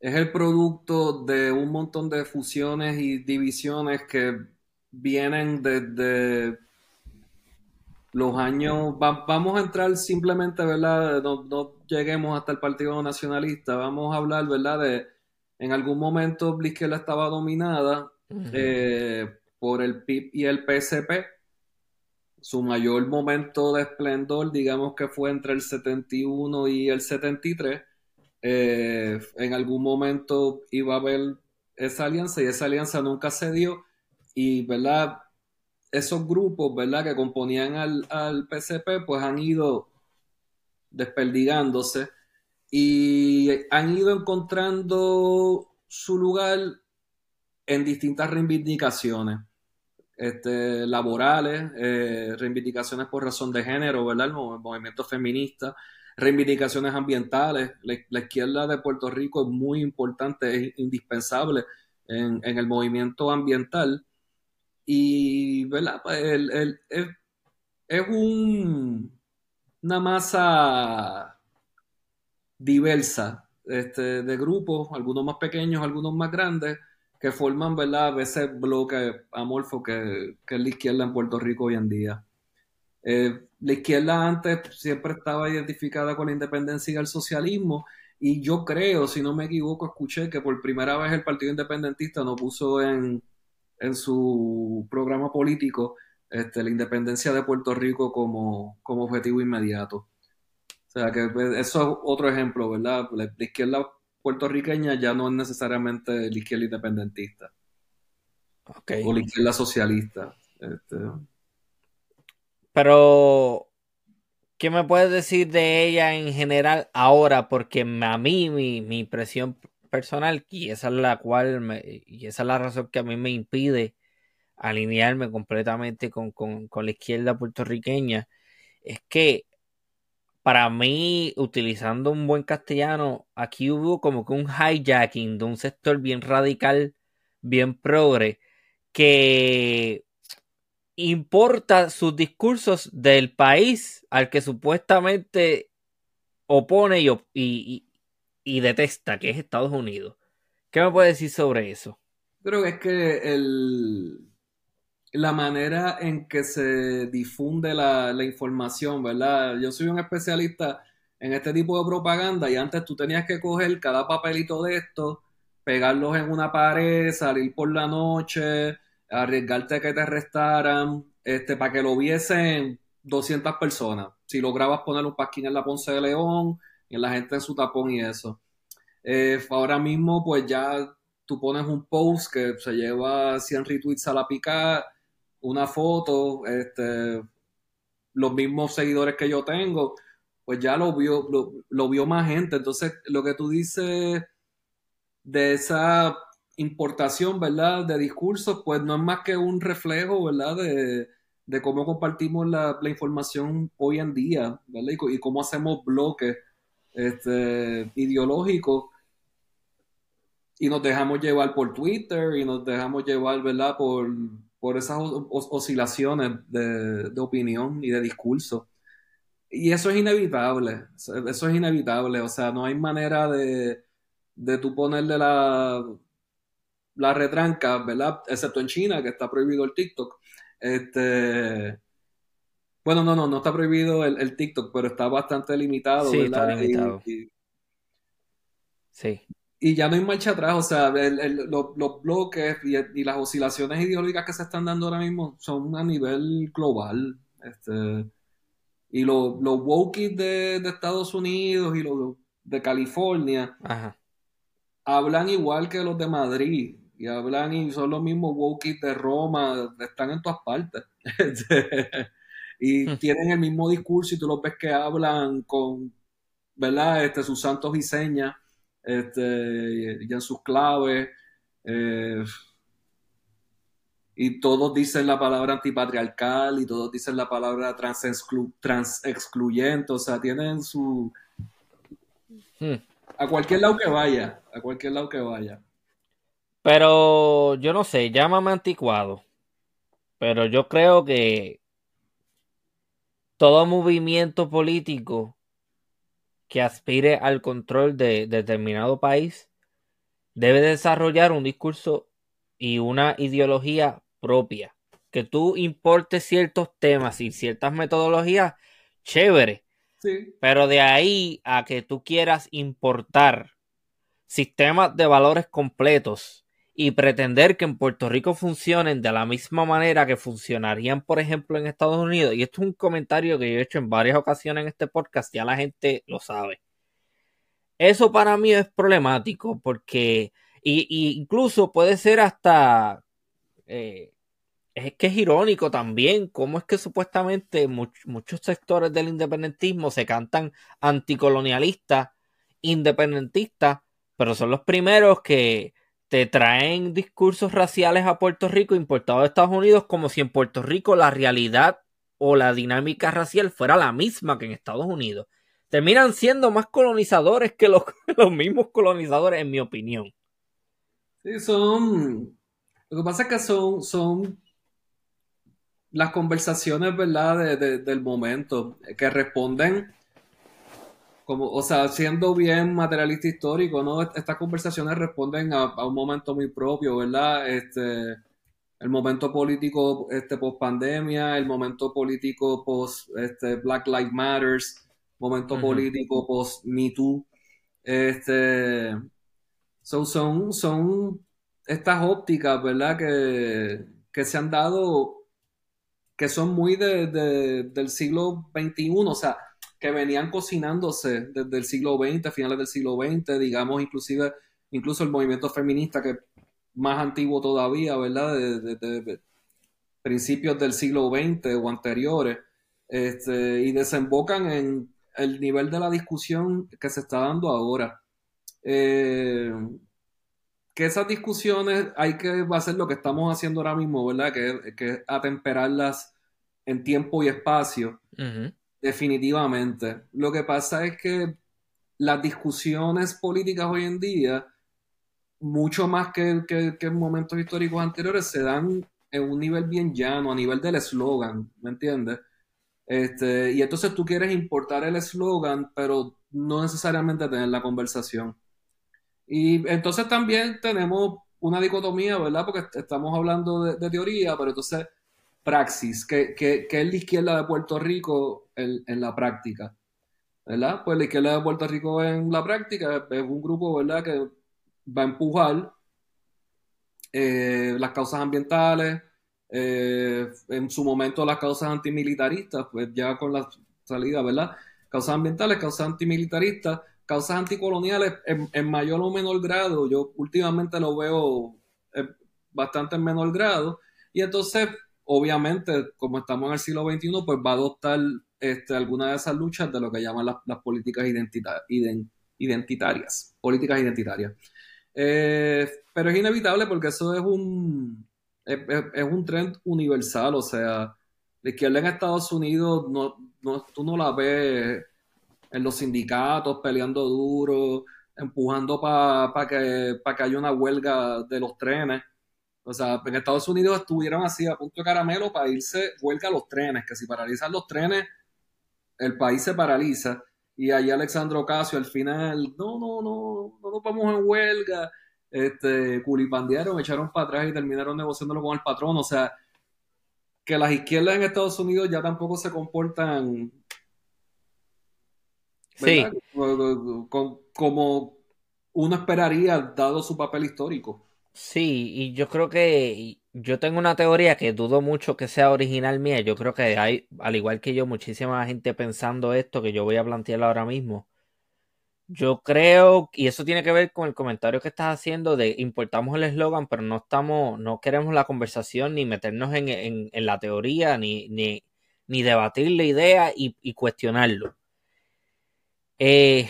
es el producto de un montón de fusiones y divisiones que vienen desde los años, va, vamos a entrar simplemente, ¿verdad? No, no, lleguemos hasta el Partido Nacionalista, vamos a hablar, ¿verdad? De, en algún momento la izquierda estaba dominada uh -huh. eh, por el PIB y el PSP. Su mayor momento de esplendor, digamos que fue entre el 71 y el 73. Eh, en algún momento iba a haber esa alianza y esa alianza nunca se dio. Y, ¿verdad? Esos grupos, ¿verdad?, que componían al, al, PCP, pues han ido desperdigándose y han ido encontrando su lugar en distintas reivindicaciones este, laborales, eh, reivindicaciones por razón de género, ¿verdad?, el movimiento feminista, reivindicaciones ambientales. La, la, izquierda de Puerto Rico es muy importante, es indispensable en, en el movimiento ambiental y ¿verdad? Pues, el, el, el, es un, una masa diversa este, de grupos, algunos más pequeños, algunos más grandes, que forman ¿verdad? a veces bloque amorfo que, que es la izquierda en Puerto Rico hoy en día. Eh, la izquierda antes siempre estaba identificada con la independencia y el socialismo, y yo creo, si no me equivoco, escuché que por primera vez el Partido Independentista no puso en, en su programa político este, la independencia de Puerto Rico como, como objetivo inmediato. O sea que pues, eso es otro ejemplo, ¿verdad? La, izquierda puertorriqueña ya no es necesariamente la izquierda independentista. O la izquierda socialista. Este. Pero, ¿qué me puedes decir de ella en general ahora? Porque a mí mi, mi impresión personal, y esa es la cual y esa es la razón que a mí me impide alinearme completamente con, la izquierda puertorriqueña, es que para mí, utilizando un buen castellano, aquí hubo como que un hijacking de un sector bien radical, bien progre, que importa sus discursos del país al que supuestamente opone y, detesta, que es Estados Unidos. ¿Qué me puede decir sobre eso? Creo que es que el, la manera en que se difunde la, información, ¿verdad? Yo soy un especialista en este tipo de propaganda y antes tú tenías que coger cada papelito de esto, pegarlos en una pared, salir por la noche, arriesgarte a que te arrestaran, este, para que lo viesen 200 personas. Si lograbas poner un pasquín en la Ponce de León, la gente en su tapón y eso. Eh, ahora mismo, pues ya tú pones un post que se lleva 100 retweets a la picada una foto, este, los mismos seguidores que yo tengo, pues ya lo vio, lo, vio más gente. Entonces, lo que tú dices de esa importación, ¿verdad? De discursos, pues no es más que un reflejo, ¿verdad? De, cómo compartimos la, información hoy en día, ¿verdad? Y, cómo hacemos bloques este, ideológicos y nos dejamos llevar por Twitter y nos dejamos llevar, ¿verdad? Por, por esas oscilaciones de, opinión y de discurso. Y eso es inevitable, eso es inevitable, o sea, no hay manera de, de tú ponerle la, la retranca, ¿verdad? Excepto en China, que está prohibido el TikTok. Este, bueno, no, no, no está prohibido el, TikTok, pero está bastante limitado, sí, Está limitado. sí y ya no hay marcha atrás, o sea, los bloques y, las oscilaciones ideológicas que se están dando ahora mismo son a nivel global. Este, y los woke de, de, Estados Unidos y los de California hablan igual que los de Madrid. Y hablan y son los mismos woke de Roma, están en todas partes. Este, <laughs> y hmm. tienen el mismo discurso y tú los ves que hablan con, ¿verdad? Este, sus santos y señas este, y en sus claves. Eh, y todos dicen la palabra antipatriarcal y todos dicen la palabra trans, excluyente, o sea, tienen su... Hmm. A cualquier lado que vaya, a cualquier lado que vaya. Pero yo no sé, llámame anticuado, pero yo creo que todo movimiento político que aspire al control de determinado país debe desarrollar un discurso y una ideología propia. Que tú importes ciertos temas y ciertas metodologías, chévere. Pero de ahí a que tú quieras importar sistemas de valores completos y pretender que en Puerto Rico funcionen de la misma manera que funcionarían, por ejemplo, en Estados Unidos. Y esto es un comentario que yo he hecho en varias ocasiones en este podcast, ya la gente lo sabe. Eso para mí es problemático porque y, incluso puede ser hasta eh, es que es irónico también cómo es que supuestamente muchos sectores del independentismo se cantan anticolonialistas, independentistas, pero son los primeros que te traen discursos raciales a Puerto Rico importados de Estados Unidos como si en Puerto Rico la realidad o la dinámica racial fuera la misma que en Estados Unidos. Terminan siendo más colonizadores que los, <laughs> los mismos colonizadores, en mi opinión. Sí, son. Lo que pasa es que son, son las conversaciones, ¿verdad?, del momento, que responden como, o sea, siendo bien materialista histórico, ¿no? Estas conversaciones responden a, un momento muy propio, ¿verdad? Este, el momento político este, post pandemia, el momento político post este, Black Lives Matters, momento político post Me Too. Este, son, son estas ópticas, ¿verdad? Que, que se han dado, que son muy de, del siglo XXI, o sea, que venían cocinándose desde el siglo XX, finales del siglo XX, digamos, inclusive, incluso el movimiento feminista que más antiguo todavía, ¿verdad? De, principios del siglo XX o anteriores, este, y desembocan en el nivel de la discusión que se está dando ahora. Eh, que esas discusiones hay que hacer lo que estamos haciendo ahora mismo, ¿verdad? Que, que atemperarlas en tiempo y espacio, definitivamente. Lo que pasa es que las discusiones políticas hoy en día, mucho más que, que, en momentos históricos anteriores, se dan en un nivel bien llano, a nivel del eslogan, ¿me entiendes? Este, y entonces tú quieres importar el eslogan, pero no necesariamente tener la conversación. Y entonces también tenemos una dicotomía, ¿verdad? Porque estamos hablando de, teoría, pero entonces praxis, que, que, es la izquierda de Puerto Rico en, la práctica, ¿verdad? Pues la izquierda de Puerto Rico en la práctica es un grupo, ¿verdad? Que va a empujar eh, las causas ambientales, eh, en su momento las causas antimilitaristas, pues ya con la salida, ¿verdad? Causas ambientales, causas antimilitaristas, causas anticoloniales en, mayor o menor grado, yo últimamente lo veo bastante en menor grado, y entonces, obviamente, como estamos en el siglo XXI, pues va a adoptar este, alguna de esas luchas de lo que llaman las, políticas identitarias, políticas identitarias. Eh, pero es inevitable porque eso es un, es, un trend universal, o sea, la izquierda en Estados Unidos, no, no, tú no la ves en los sindicatos peleando duro, empujando para que, que haya una huelga de los trenes. O sea, en Estados Unidos estuvieron así a punto de caramelo para irse huelga a los trenes, que si paralizan los trenes, el país se paraliza. Y ahí Alexandro Ocasio al final, no, no, no, no nos vamos en huelga. Este, culipandearon, echaron para atrás y terminaron negociándolo con el patrón. O sea, que las izquierdas en Estados Unidos ya tampoco se comportan Sí. Como, uno esperaría, dado su papel histórico. Sí, y yo creo que yo tengo una teoría que dudo mucho que sea original mía. Yo creo que hay, al igual que yo, muchísima gente pensando esto que yo voy a plantear ahora mismo. Yo creo, y eso tiene que ver con el comentario que estás haciendo de importamos el eslogan, pero no estamos, no queremos la conversación ni meternos en, la teoría, ni, ni, ni, debatir la idea y, y cuestionarlo. Eh,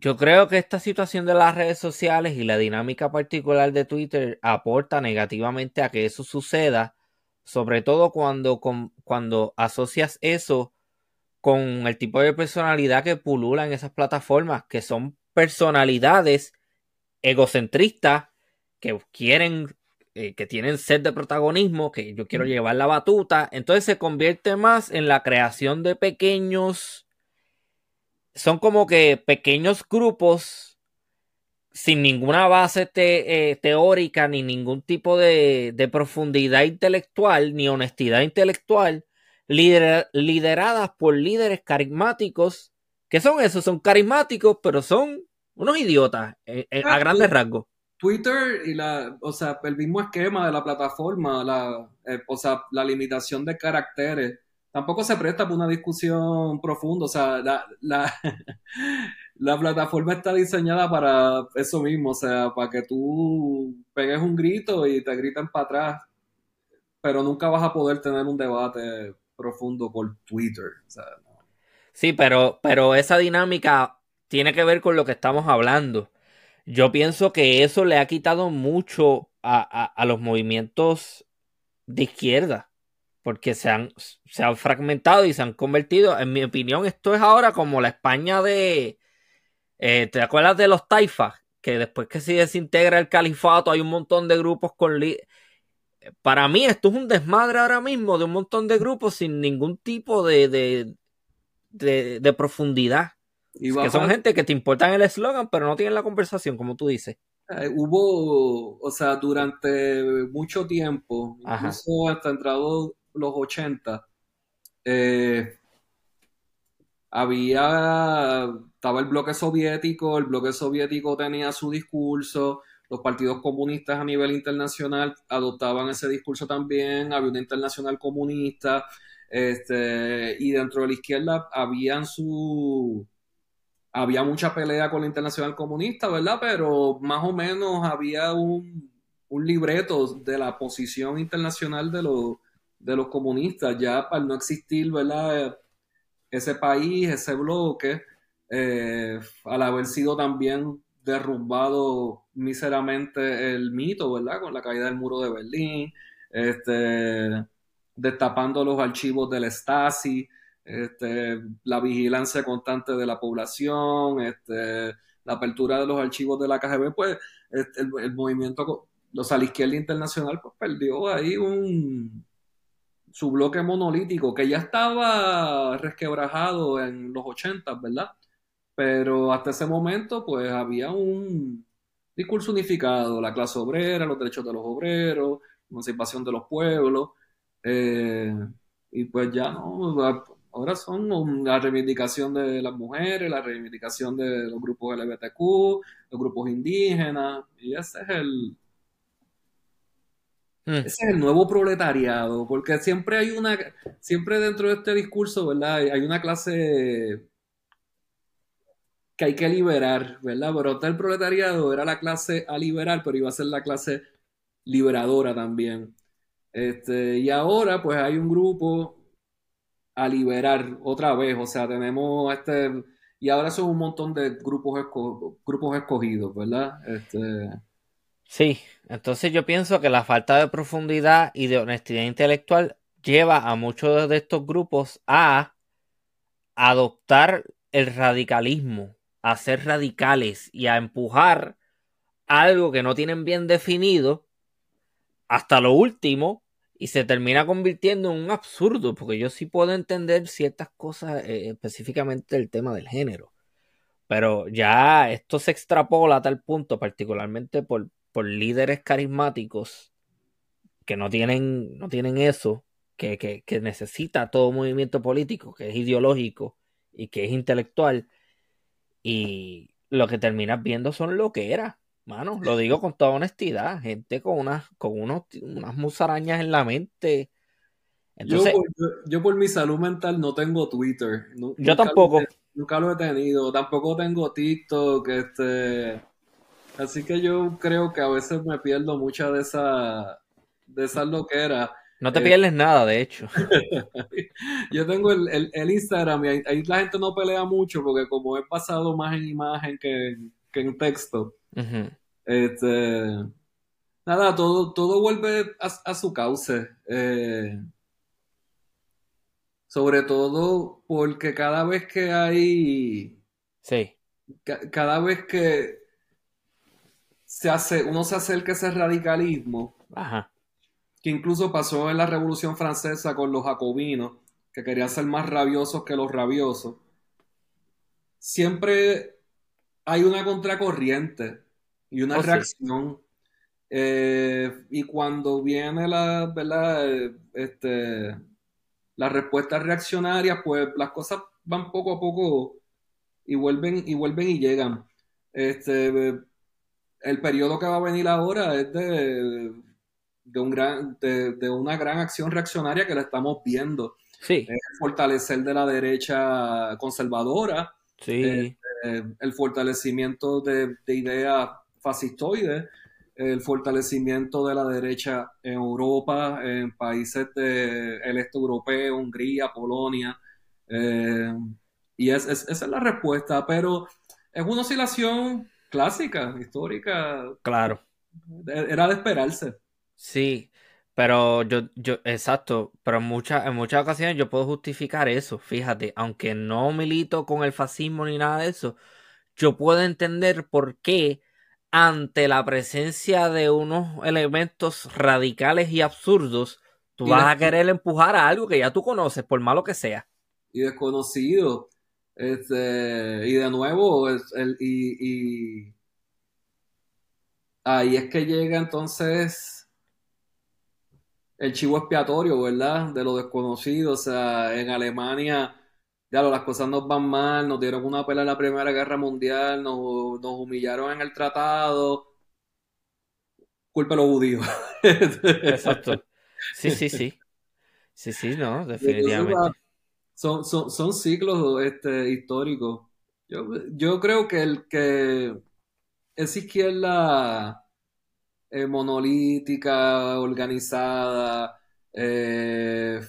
yo creo que esta situación de las redes sociales y la dinámica particular de Twitter aporta negativamente a que eso suceda, sobre todo cuando, cuando asocias eso con el tipo de personalidad que pulula en esas plataformas, que son personalidades egocentristas que quieren, eh, que tienen sed de protagonismo, que yo quiero llevar la batuta, entonces se convierte más en la creación de pequeños son como que pequeños grupos sin ninguna base eh, teórica ni ningún tipo de, profundidad intelectual ni honestidad intelectual, lideradas por líderes carismáticos. ¿Qué son esos? Son carismáticos, pero son unos idiotas eh, eh, a grandes rasgos. Twitter y la, o sea, el mismo esquema de la plataforma, la, o sea, la limitación de caracteres tampoco se presta para una discusión profunda. O sea, la, <laughs> la, plataforma está diseñada para eso mismo, o sea, para que tú pegues un grito y te griten para atrás, pero nunca vas a poder tener un debate profundo por Twitter. Sí, pero, pero esa dinámica tiene que ver con lo que estamos hablando. Yo pienso que eso le ha quitado mucho a los movimientos de izquierda porque se han, se han fragmentado y se han convertido, en mi opinión, esto es ahora como la España de... Eh, ¿Te acuerdas de los taifas? Que después que se desintegra el califato hay un montón de grupos con... Para mí esto es un desmadre ahora mismo de un montón de grupos sin ningún tipo de, de, de, profundidad. que son gente que te importan el eslogan, pero no tienen la conversación, como tú dices. Eh, hubo, o sea, durante mucho tiempo, Ajá. incluso hasta entrado los 80, eh, había, estaba el bloque soviético, el bloque soviético tenía su discurso, los partidos comunistas a nivel internacional adoptaban ese discurso también, había una internacional comunista, este, y dentro de la izquierda habían su, había mucha pelea con la internacional comunista, ¿verdad? Pero más o menos había un, un libreto de la posición internacional de los, de los comunistas, ya para no existir, ¿verdad? Ese país, ese bloque, eh, al haber sido también derrumbado míseramente el mito, ¿verdad? Con la caída del muro de Berlín, este, destapando los archivos del Stasi, este, la vigilancia constante de la población, este, la apertura de los archivos de la KGB, pues este, el, movimiento, o sea, la izquierda internacional, pues perdió ahí un su bloque monolítico que ya estaba resquebrajado en los 80, ¿verdad? Pero hasta ese momento, pues había un discurso unificado, la clase obrera, los derechos de los obreros, emancipación de los pueblos, eh, y pues ya no, ahora son la reivindicación de las mujeres, la reivindicación de los grupos LGBTQ, los grupos indígenas, y ese es el, ese es el nuevo proletariado, porque siempre hay una, siempre dentro de este discurso, ¿verdad? Hay una clase que hay que liberar, ¿verdad? Pero el proletariado era la clase a liberar, pero iba a ser la clase liberadora también. Este, y ahora, pues hay un grupo a liberar otra vez, o sea, tenemos este, y ahora son un montón de grupos, grupos escogidos, ¿verdad? Este, Sí, entonces yo pienso que la falta de profundidad y de honestidad intelectual lleva a muchos de estos grupos a adoptar el radicalismo, a ser radicales y a empujar algo que no tienen bien definido hasta lo último y se termina convirtiendo en un absurdo, porque yo sí puedo entender ciertas cosas eh, específicamente del tema del género, pero ya esto se extrapola a tal punto, particularmente por, por líderes carismáticos que no tienen, no tienen eso, que, que, que, necesita todo movimiento político, que es ideológico y que es intelectual, y lo que terminas viendo son lo que era, mano, lo digo con toda honestidad, gente con unas, con unos, unas musarañas en la mente. Entonces, yo, yo, yo, por mi salud mental no tengo Twitter. No, yo tampoco. Lo, nunca lo he tenido, tampoco tengo TikTok, este Así que yo creo que a veces me pierdo mucha de esa de esas loqueras. No te pierdes eh, nada, de hecho. <laughs> yo tengo el, el, el Instagram y ahí, ahí, la gente no pelea mucho porque como he pasado más en imagen que, que en texto, uh -huh. este, nada, todo, todo vuelve a, a su cauce. Eh, sobre todo porque cada vez que hay... Sí. Ca cada vez que se hace, uno se acerca a ese radicalismo, Ajá. que incluso pasó en la Revolución Francesa con los jacobinos, que querían ser más rabiosos que los rabiosos. Siempre hay una contracorriente y una Oh, sí. reacción. Eh, y cuando viene la, ¿verdad? Eh, Este, las respuestas reaccionarias, pues las cosas van poco a poco y vuelven y vuelven y llegan. Este, el periodo que va a venir ahora es de, de, un gran, de, de una gran acción reaccionaria que la estamos viendo. Sí, el fortalecer de la derecha conservadora, sí. eh, eh, el fortalecimiento de, de ideas fascistoides, el fortalecimiento de la derecha en Europa, en países del este europeo, Hungría, Polonia. eh, y es, es- esa es la respuesta, pero es una oscilación clásica, histórica, claro. era de esperarse. Sí, pero yo, yo, exacto, pero en muchas, en muchas ocasiones yo puedo justificar eso, fíjate, aunque no milito con el fascismo ni nada de eso, yo puedo entender por qué ante la presencia de unos elementos radicales y absurdos, tú Y vas a querer empujar a algo que ya tú conoces, por malo que sea. y desconocido. Este, y de nuevo, es el, y, y, ahí es que llega entonces el chivo expiatorio, ¿verdad? De lo desconocido. O sea, en Alemania, ya las cosas nos van mal, nos dieron una pelea en la Primera Guerra Mundial, nos, humillaron en el tratado. Culpa a los judíos. Exacto. Sí, sí, sí. Sí, sí, no, <laughs> definitivamente. Son, son, son ciclos este, históricos. Yo, yo creo que el que esa izquierda eh, monolítica, organizada, eh,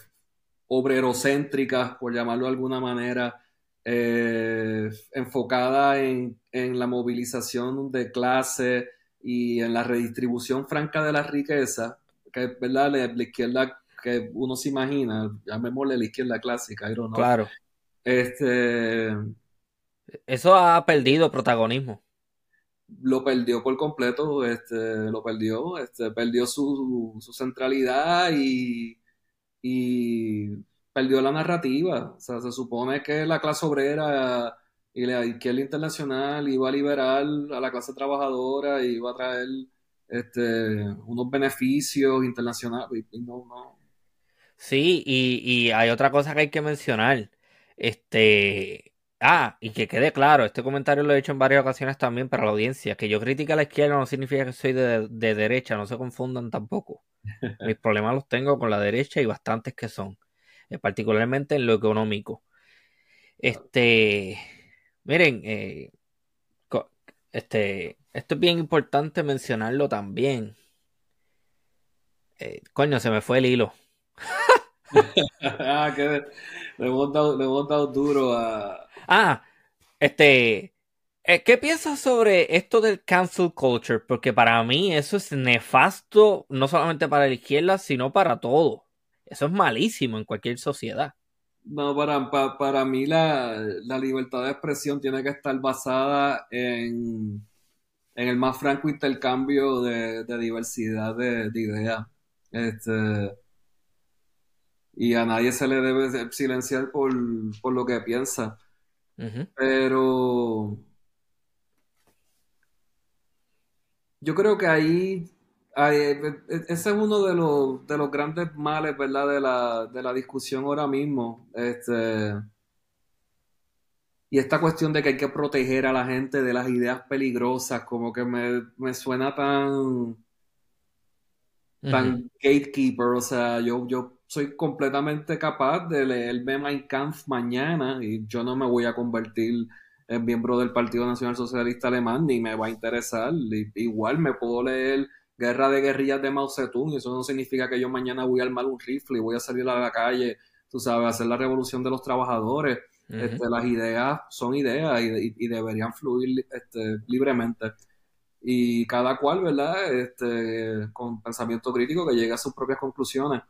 obrerocéntrica, por llamarlo de alguna manera, eh, enfocada en, la movilización de clase y en la redistribución franca de la riqueza, que es verdad la, izquierda que uno se imagina, llamémosle la izquierda clásica, Claro. Este, Eso ha perdido protagonismo lo perdió por completo, este, lo perdió, este, perdió su, su centralidad y, y, perdió la narrativa. O sea, se supone que la clase obrera y la izquierda internacional iba a liberar a la clase trabajadora y iba a traer este, unos beneficios internacionales. Y no, no. Sí, y, y hay otra cosa que hay que mencionar. Este, Ah, y que quede claro, este comentario lo he hecho en varias ocasiones también para la audiencia, que yo critique a la izquierda no significa que soy de, derecha, no se confundan tampoco. Mis <laughs> problemas los tengo con la derecha y bastantes que son, eh, particularmente en lo económico. Este, miren, eh, este, esto es bien importante mencionarlo también. Eh, coño, se me fue el hilo. Ah, que le hemos dado duro a, Ah, este, eh, ¿qué piensas sobre esto del cancel culture? Porque para mí eso es nefasto, no solamente para la izquierda, sino para todo. Eso es malísimo en cualquier sociedad. No, para, para, mí la, libertad de expresión tiene que estar basada en, en el más franco intercambio de, diversidad de, ideas. Este, y a nadie se le debe silenciar por, por lo que piensa. Pero yo creo que ahí, e, e, ese es uno de los, de los grandes males, ¿verdad? De la, de la discusión ahora mismo. Este, y esta cuestión de que hay que proteger a la gente de las ideas peligrosas, como que me, suena tan, tan gatekeeper. O sea, yo, yo soy completamente capaz de leerme Mein Kampf mañana y yo no me voy a convertir en miembro del Partido Nacional Socialista Alemán ni me va a interesar. igual me puedo leer Guerra de Guerrillas de Mao Zedong y eso no significa que yo mañana voy a armar un rifle y voy a salir a la calle, tú sabes, a hacer la revolución de los trabajadores. este, las ideas son ideas y, deberían fluir este, libremente. Y cada cual, ¿verdad? Este, con pensamiento crítico que llegue a sus propias conclusiones.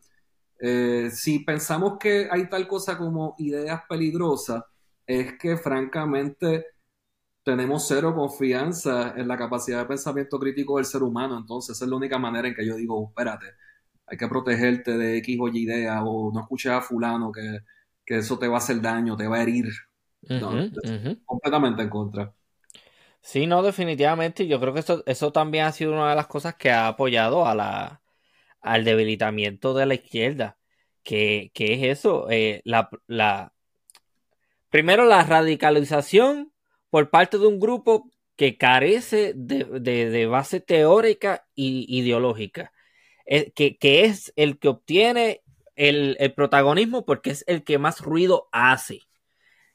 Eh, si pensamos que hay tal cosa como ideas peligrosas, es que francamente tenemos cero confianza en la capacidad de pensamiento crítico del ser humano. Entonces, esa es la única manera en que yo digo, espérate, hay que protegerte de X o Y idea, o no escuches a fulano que, eso te va a hacer daño, te va a herir. Completamente en contra. Sí, no, definitivamente. Yo creo que eso, eso también ha sido una de las cosas que ha apoyado a la, al debilitamiento de la izquierda. que es eso? Eh, la, la, primero, la radicalización por parte de un grupo que carece de, base teórica e ideológica, eh, que, es el que obtiene el, protagonismo porque es el que más ruido hace.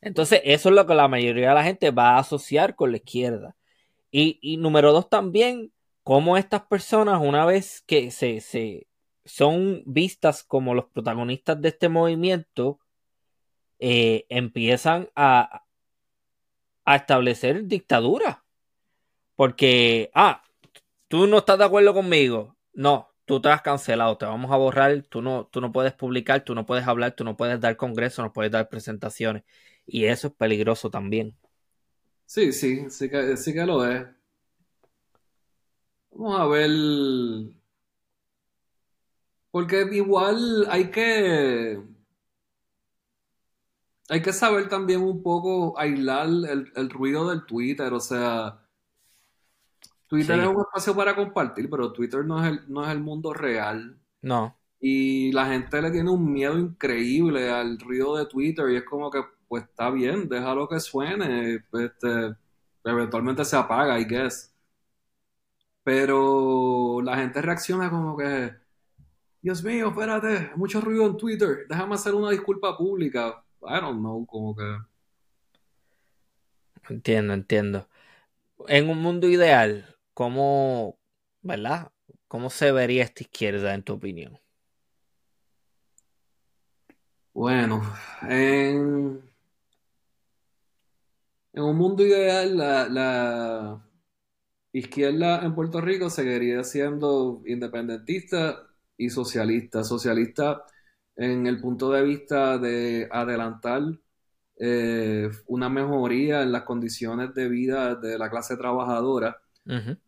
Entonces, eso es lo que la mayoría de la gente va a asociar con la izquierda. Y número dos, también cómo estas personas, una vez que se, se son vistas como los protagonistas de este movimiento, eh, empiezan a, a establecer dictadura. Porque, ah, tú no estás de acuerdo conmigo. No, tú te has cancelado, te vamos a borrar, tú no, tú no puedes publicar, tú no puedes hablar, tú no puedes dar congreso, no puedes dar presentaciones. Y eso es peligroso también. Sí, sí, sí sí que lo es. Vamos a ver. Porque igual hay que. Hay que saber también un poco aislar el, ruido del Twitter. O sea, Twitter es un espacio para compartir, pero Twitter no es el, no es el mundo real. No. Y la gente le tiene un miedo increíble al ruido de Twitter y es como que, pues está bien, déjalo que suene, este, eventualmente se apaga, I guess. Pero la gente reacciona como que, Dios mío, espérate, mucho ruido en Twitter, déjame hacer una disculpa pública. I don't know, como que... Entiendo, entiendo. En un mundo ideal, ¿cómo, verdad? ¿Cómo se vería esta izquierda en tu opinión? Bueno, en, en un mundo ideal, la, la izquierda en Puerto Rico seguiría siendo independentista y socialista. Socialista en el punto de vista de adelantar eh, una mejoría en las condiciones de vida de la clase trabajadora.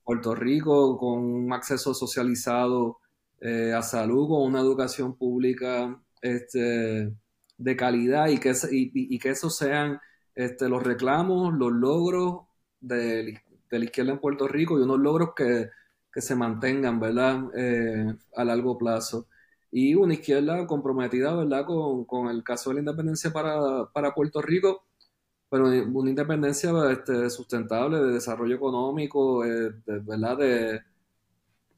Puerto Rico con un acceso socializado eh, a salud, con una educación pública este, de calidad y que, y, que esos sean este, los reclamos, los logros de, la izquierda en Puerto Rico y unos logros que, se mantengan, ¿verdad? Eh, a largo plazo y una izquierda comprometida, ¿verdad?, con, el caso de la independencia para, Puerto Rico, pero una independencia este, sustentable de desarrollo económico, eh, de, ¿verdad?, de,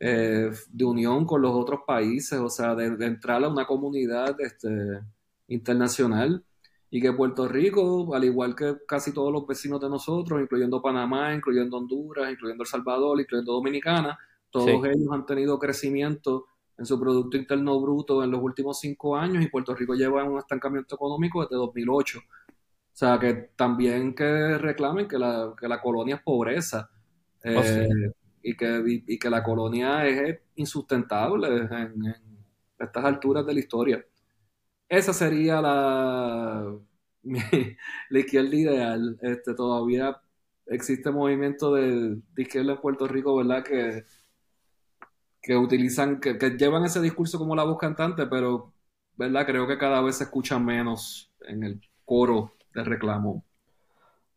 eh, de unión con los otros países, o sea, de, entrar a una comunidad este, internacional y que Puerto Rico, al igual que casi todos los vecinos de nosotros, incluyendo Panamá, incluyendo Honduras, incluyendo El Salvador, incluyendo Dominicana, todos ellos han tenido crecimiento en su Producto Interno Bruto en los últimos cinco años y Puerto Rico lleva un estancamiento económico desde 2008. O sea, que también que reclamen que la, que la colonia es pobreza oh, eh, y, que, y, que la colonia es insustentable en, estas alturas de la historia. Esa sería la, <laughs> la izquierda ideal. Este, todavía existe movimiento de, izquierda en Puerto Rico, ¿verdad? Que que utilizan, que, llevan ese discurso como la voz cantante, pero, ¿verdad? Creo que cada vez se escucha menos en el coro de reclamo.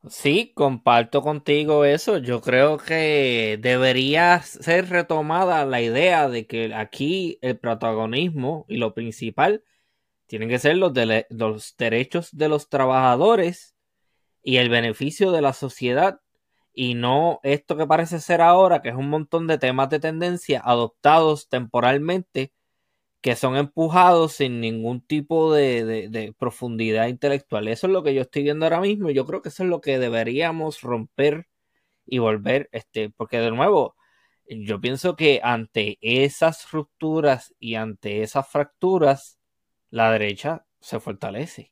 Sí, comparto contigo eso. Yo creo que debería ser retomada la idea de que aquí el protagonismo y lo principal tienen que ser los, de derechos de los trabajadores y el beneficio de la sociedad y no esto que parece ser ahora, que es un montón de temas de tendencia adoptados temporalmente que son empujados sin ningún tipo de, profundidad intelectual. Eso es lo que yo estoy viendo ahora mismo y yo creo que eso es lo que deberíamos romper y volver, este, porque de nuevo, yo pienso que ante esas rupturas y ante esas fracturas, la derecha se fortalece.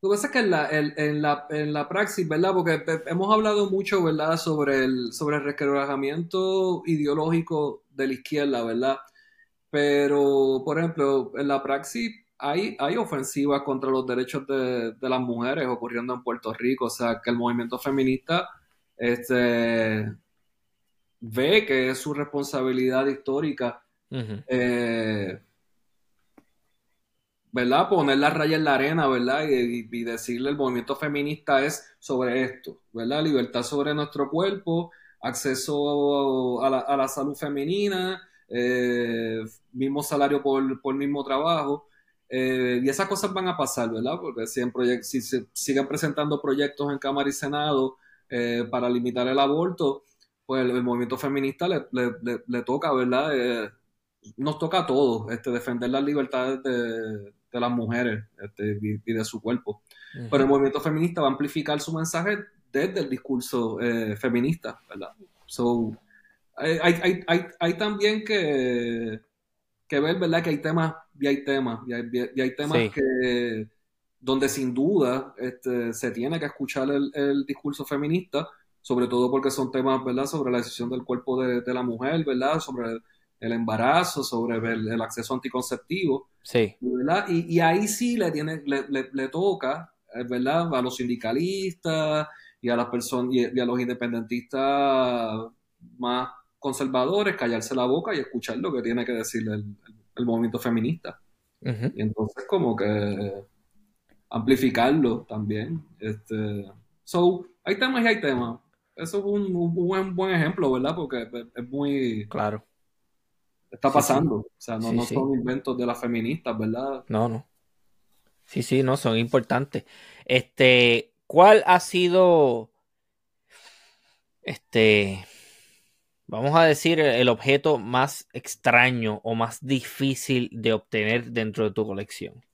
Lo que pasa es que en la, en, la, en la praxis, ¿verdad? Porque hemos hablado mucho, ¿verdad? Sobre el, sobre el resquebrajamiento ideológico de la izquierda, ¿verdad? Pero, por ejemplo, en la praxis hay, hay ofensivas contra los derechos de, las mujeres ocurriendo en Puerto Rico. O sea, que el movimiento feminista este, ve que es su responsabilidad histórica ¿verdad? Poner la raya en la arena, ¿verdad? Y, decirle el movimiento feminista es sobre esto, ¿verdad? Libertad sobre nuestro cuerpo, acceso a la, salud femenina, eh, mismo salario por, mismo trabajo. Eh, y esas cosas van a pasar, ¿verdad? Porque si, si se siguen presentando proyectos en Cámara y Senado eh, para limitar el aborto, pues el, movimiento feminista le, le toca, ¿verdad? nos toca a todos este, defender las libertades de, de las mujeres este, y, de su cuerpo. Pero el movimiento feminista va a amplificar su mensaje desde el discurso eh, feminista, ¿verdad? So, hay, hay, hay, hay, también que, que ver, ¿verdad? Que hay temas y hay temas, y hay, temas que donde sin duda este, se tiene que escuchar el, el, discurso feminista, sobre todo porque son temas, ¿verdad? Sobre la decisión del cuerpo de, de la mujer, ¿verdad? Sobre el embarazo, sobre el, acceso anticonceptivo. Sí. ¿verdad? Y, ahí sí le, tiene, le, toca, eh, ¿verdad? A los sindicalistas y a las personas y, a los independentistas más conservadores callarse la boca y escuchar lo que tiene que decir el, movimiento feminista. Y entonces como que amplificarlo también. Este, so, hay temas y hay temas. eso es un, buen, buen ejemplo, ¿verdad? Porque es muy... Claro. Está pasando. O sea, no, no son inventos de las feministas, ¿verdad? No, no. Sí, sí, no, son importantes. Este, ¿cuál ha sido, este, vamos a decir, el objeto más extraño o más difícil de obtener dentro de tu colección?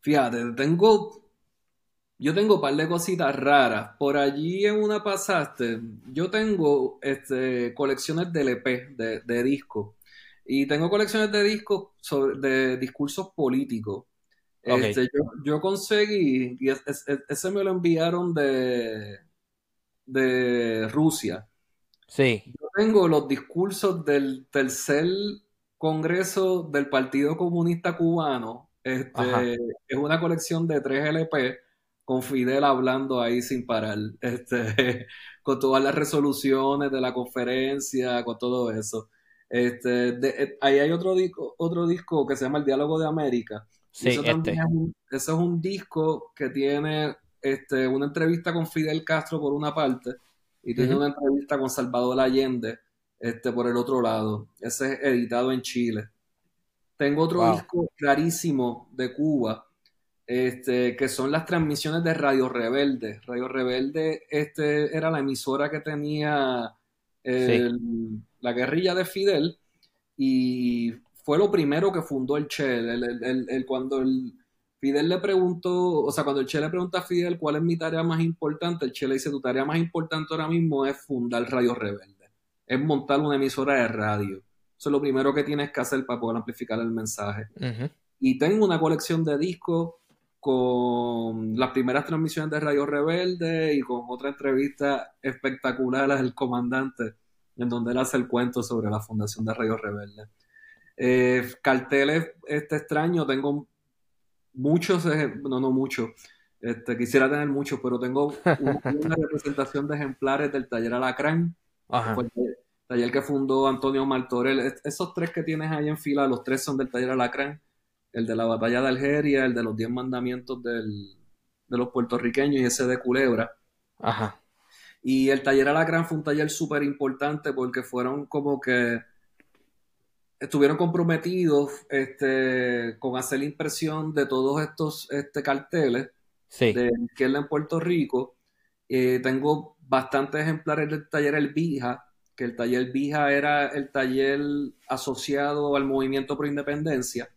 Fíjate, tengo yo tengo un par de cositas raras. Por allí en una pasaste, yo tengo este, colecciones de LP, de, de discos. Y tengo colecciones de discos sobre, de discursos políticos. Este, yo, conseguí, y ese me lo enviaron de, de Rusia. Sí. Yo tengo los discursos del tercer Congreso del Partido Comunista Cubano. Este, es una colección de tres LP con Fidel hablando ahí sin parar, <laughs> este, con todas las resoluciones de la conferencia, con todo eso. Este, eh, ahí hay otro disco, otro disco que se llama El Diálogo de América. Sí, eso este. es un, es un disco que tiene este, una entrevista con Fidel Castro por una parte y tiene una entrevista con Salvador Allende este, por el otro lado. Ese es editado en Chile. Tengo otro disco clarísimo de Cuba este, que son las transmisiones de Radio Rebelde. Radio Rebelde este, era la emisora que tenía la guerrilla de Fidel y fue lo primero que fundó el Che. El, cuando el Fidel le preguntó, o sea, cuando el Che le pregunta a Fidel cuál es mi tarea más importante, el Che le dice, tu tarea más importante ahora mismo es fundar Radio Rebelde, es montar una emisora de radio. Eso es lo primero que tienes que hacer para poder amplificar el mensaje. Y tengo una colección de discos con las primeras transmisiones de Radio Rebelde y con otra entrevista espectacular del comandante, en donde él hace el cuento sobre la fundación de Radio Rebelde. Eh, carteles este extraño, tengo muchos, no, no muchos, este, quisiera tener muchos, pero tengo <laughs> una, representación de ejemplares del taller Alacrán, el taller que fundó Antonio Martorell. Esos tres que tienes ahí en fila, los tres son del taller Alacrán el de la batalla de Algeria, el de los diez mandamientos del, de los puertorriqueños y ese de Culebra. Ajá. Y el taller Alacrán fue un taller súper importante porque fueron como que estuvieron comprometidos este, con hacer la impresión de todos estos este, carteles de izquierda en Puerto Rico. Eh, tengo bastantes ejemplares del taller El Vija, que el taller Vija era el taller asociado al movimiento pro independencia.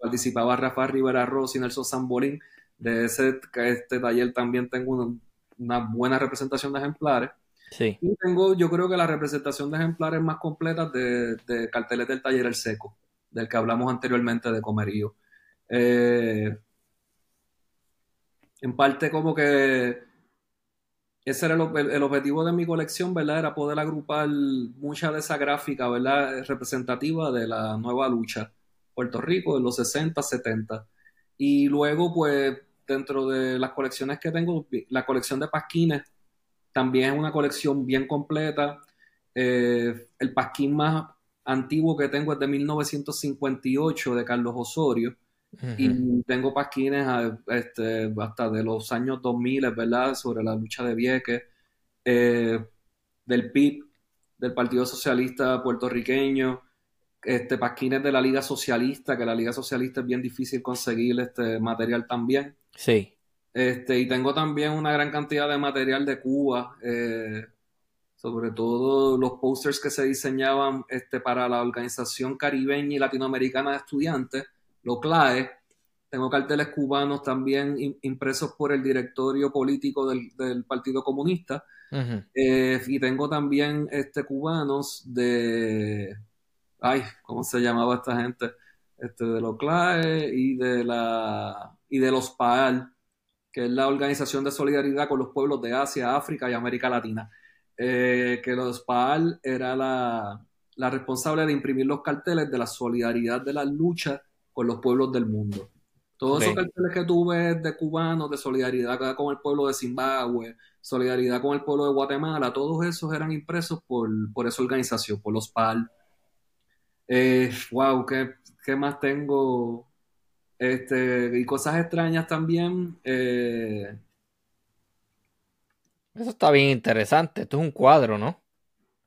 Participaba Rafa Rivera Rossi y Nelson Zambolín. De ese este taller también tengo una, buena representación de ejemplares. Sí. Y tengo, yo creo que la representación de ejemplares más completas de, carteles del taller El Seco, del que hablamos anteriormente de Comerío. Eh, en parte como que ese era el, el, objetivo de mi colección, ¿verdad? Era poder agrupar mucha de esa gráfica, ¿verdad? Representativa de la nueva lucha Puerto Rico de los 60, 70. Y luego, pues, dentro de las colecciones que tengo, la colección de pasquines también es una colección bien completa. Eh, el pasquín más antiguo que tengo es de 1958 de Carlos Osorio. Y tengo pasquines este, hasta de los años 2000, ¿verdad? Sobre la lucha de Vieques, eh, del PIB, del Partido Socialista Puertorriqueño, este, pasquines de la Liga Socialista, que la Liga Socialista es bien difícil conseguir este material también. Sí. Este, y tengo también una gran cantidad de material de Cuba, eh, sobre todo los posters que se diseñaban este, para la Organización Caribeña y Latinoamericana de Estudiantes, lo CLAE. Tengo carteles cubanos también impresos por el directorio político del, Partido Comunista. Eh, y tengo también este, cubanos de ay, ¿cómo se llamaba esta gente? Este, de los CLAE y de la y de los PAAL, que es la Organización de Solidaridad con los Pueblos de Asia, África y América Latina. Eh, que los PAAL era la, responsable de imprimir los carteles de la solidaridad de la lucha con los pueblos del mundo. Todos esos carteles que tú ves de cubanos, de solidaridad con el pueblo de Zimbabue, solidaridad con el pueblo de Guatemala, todos esos eran impresos por, por esa organización, por los PAL. Eh, wow, ¿qué, más tengo? Este, y cosas extrañas también. Eh, Eso está bien interesante. Esto es un cuadro, ¿no?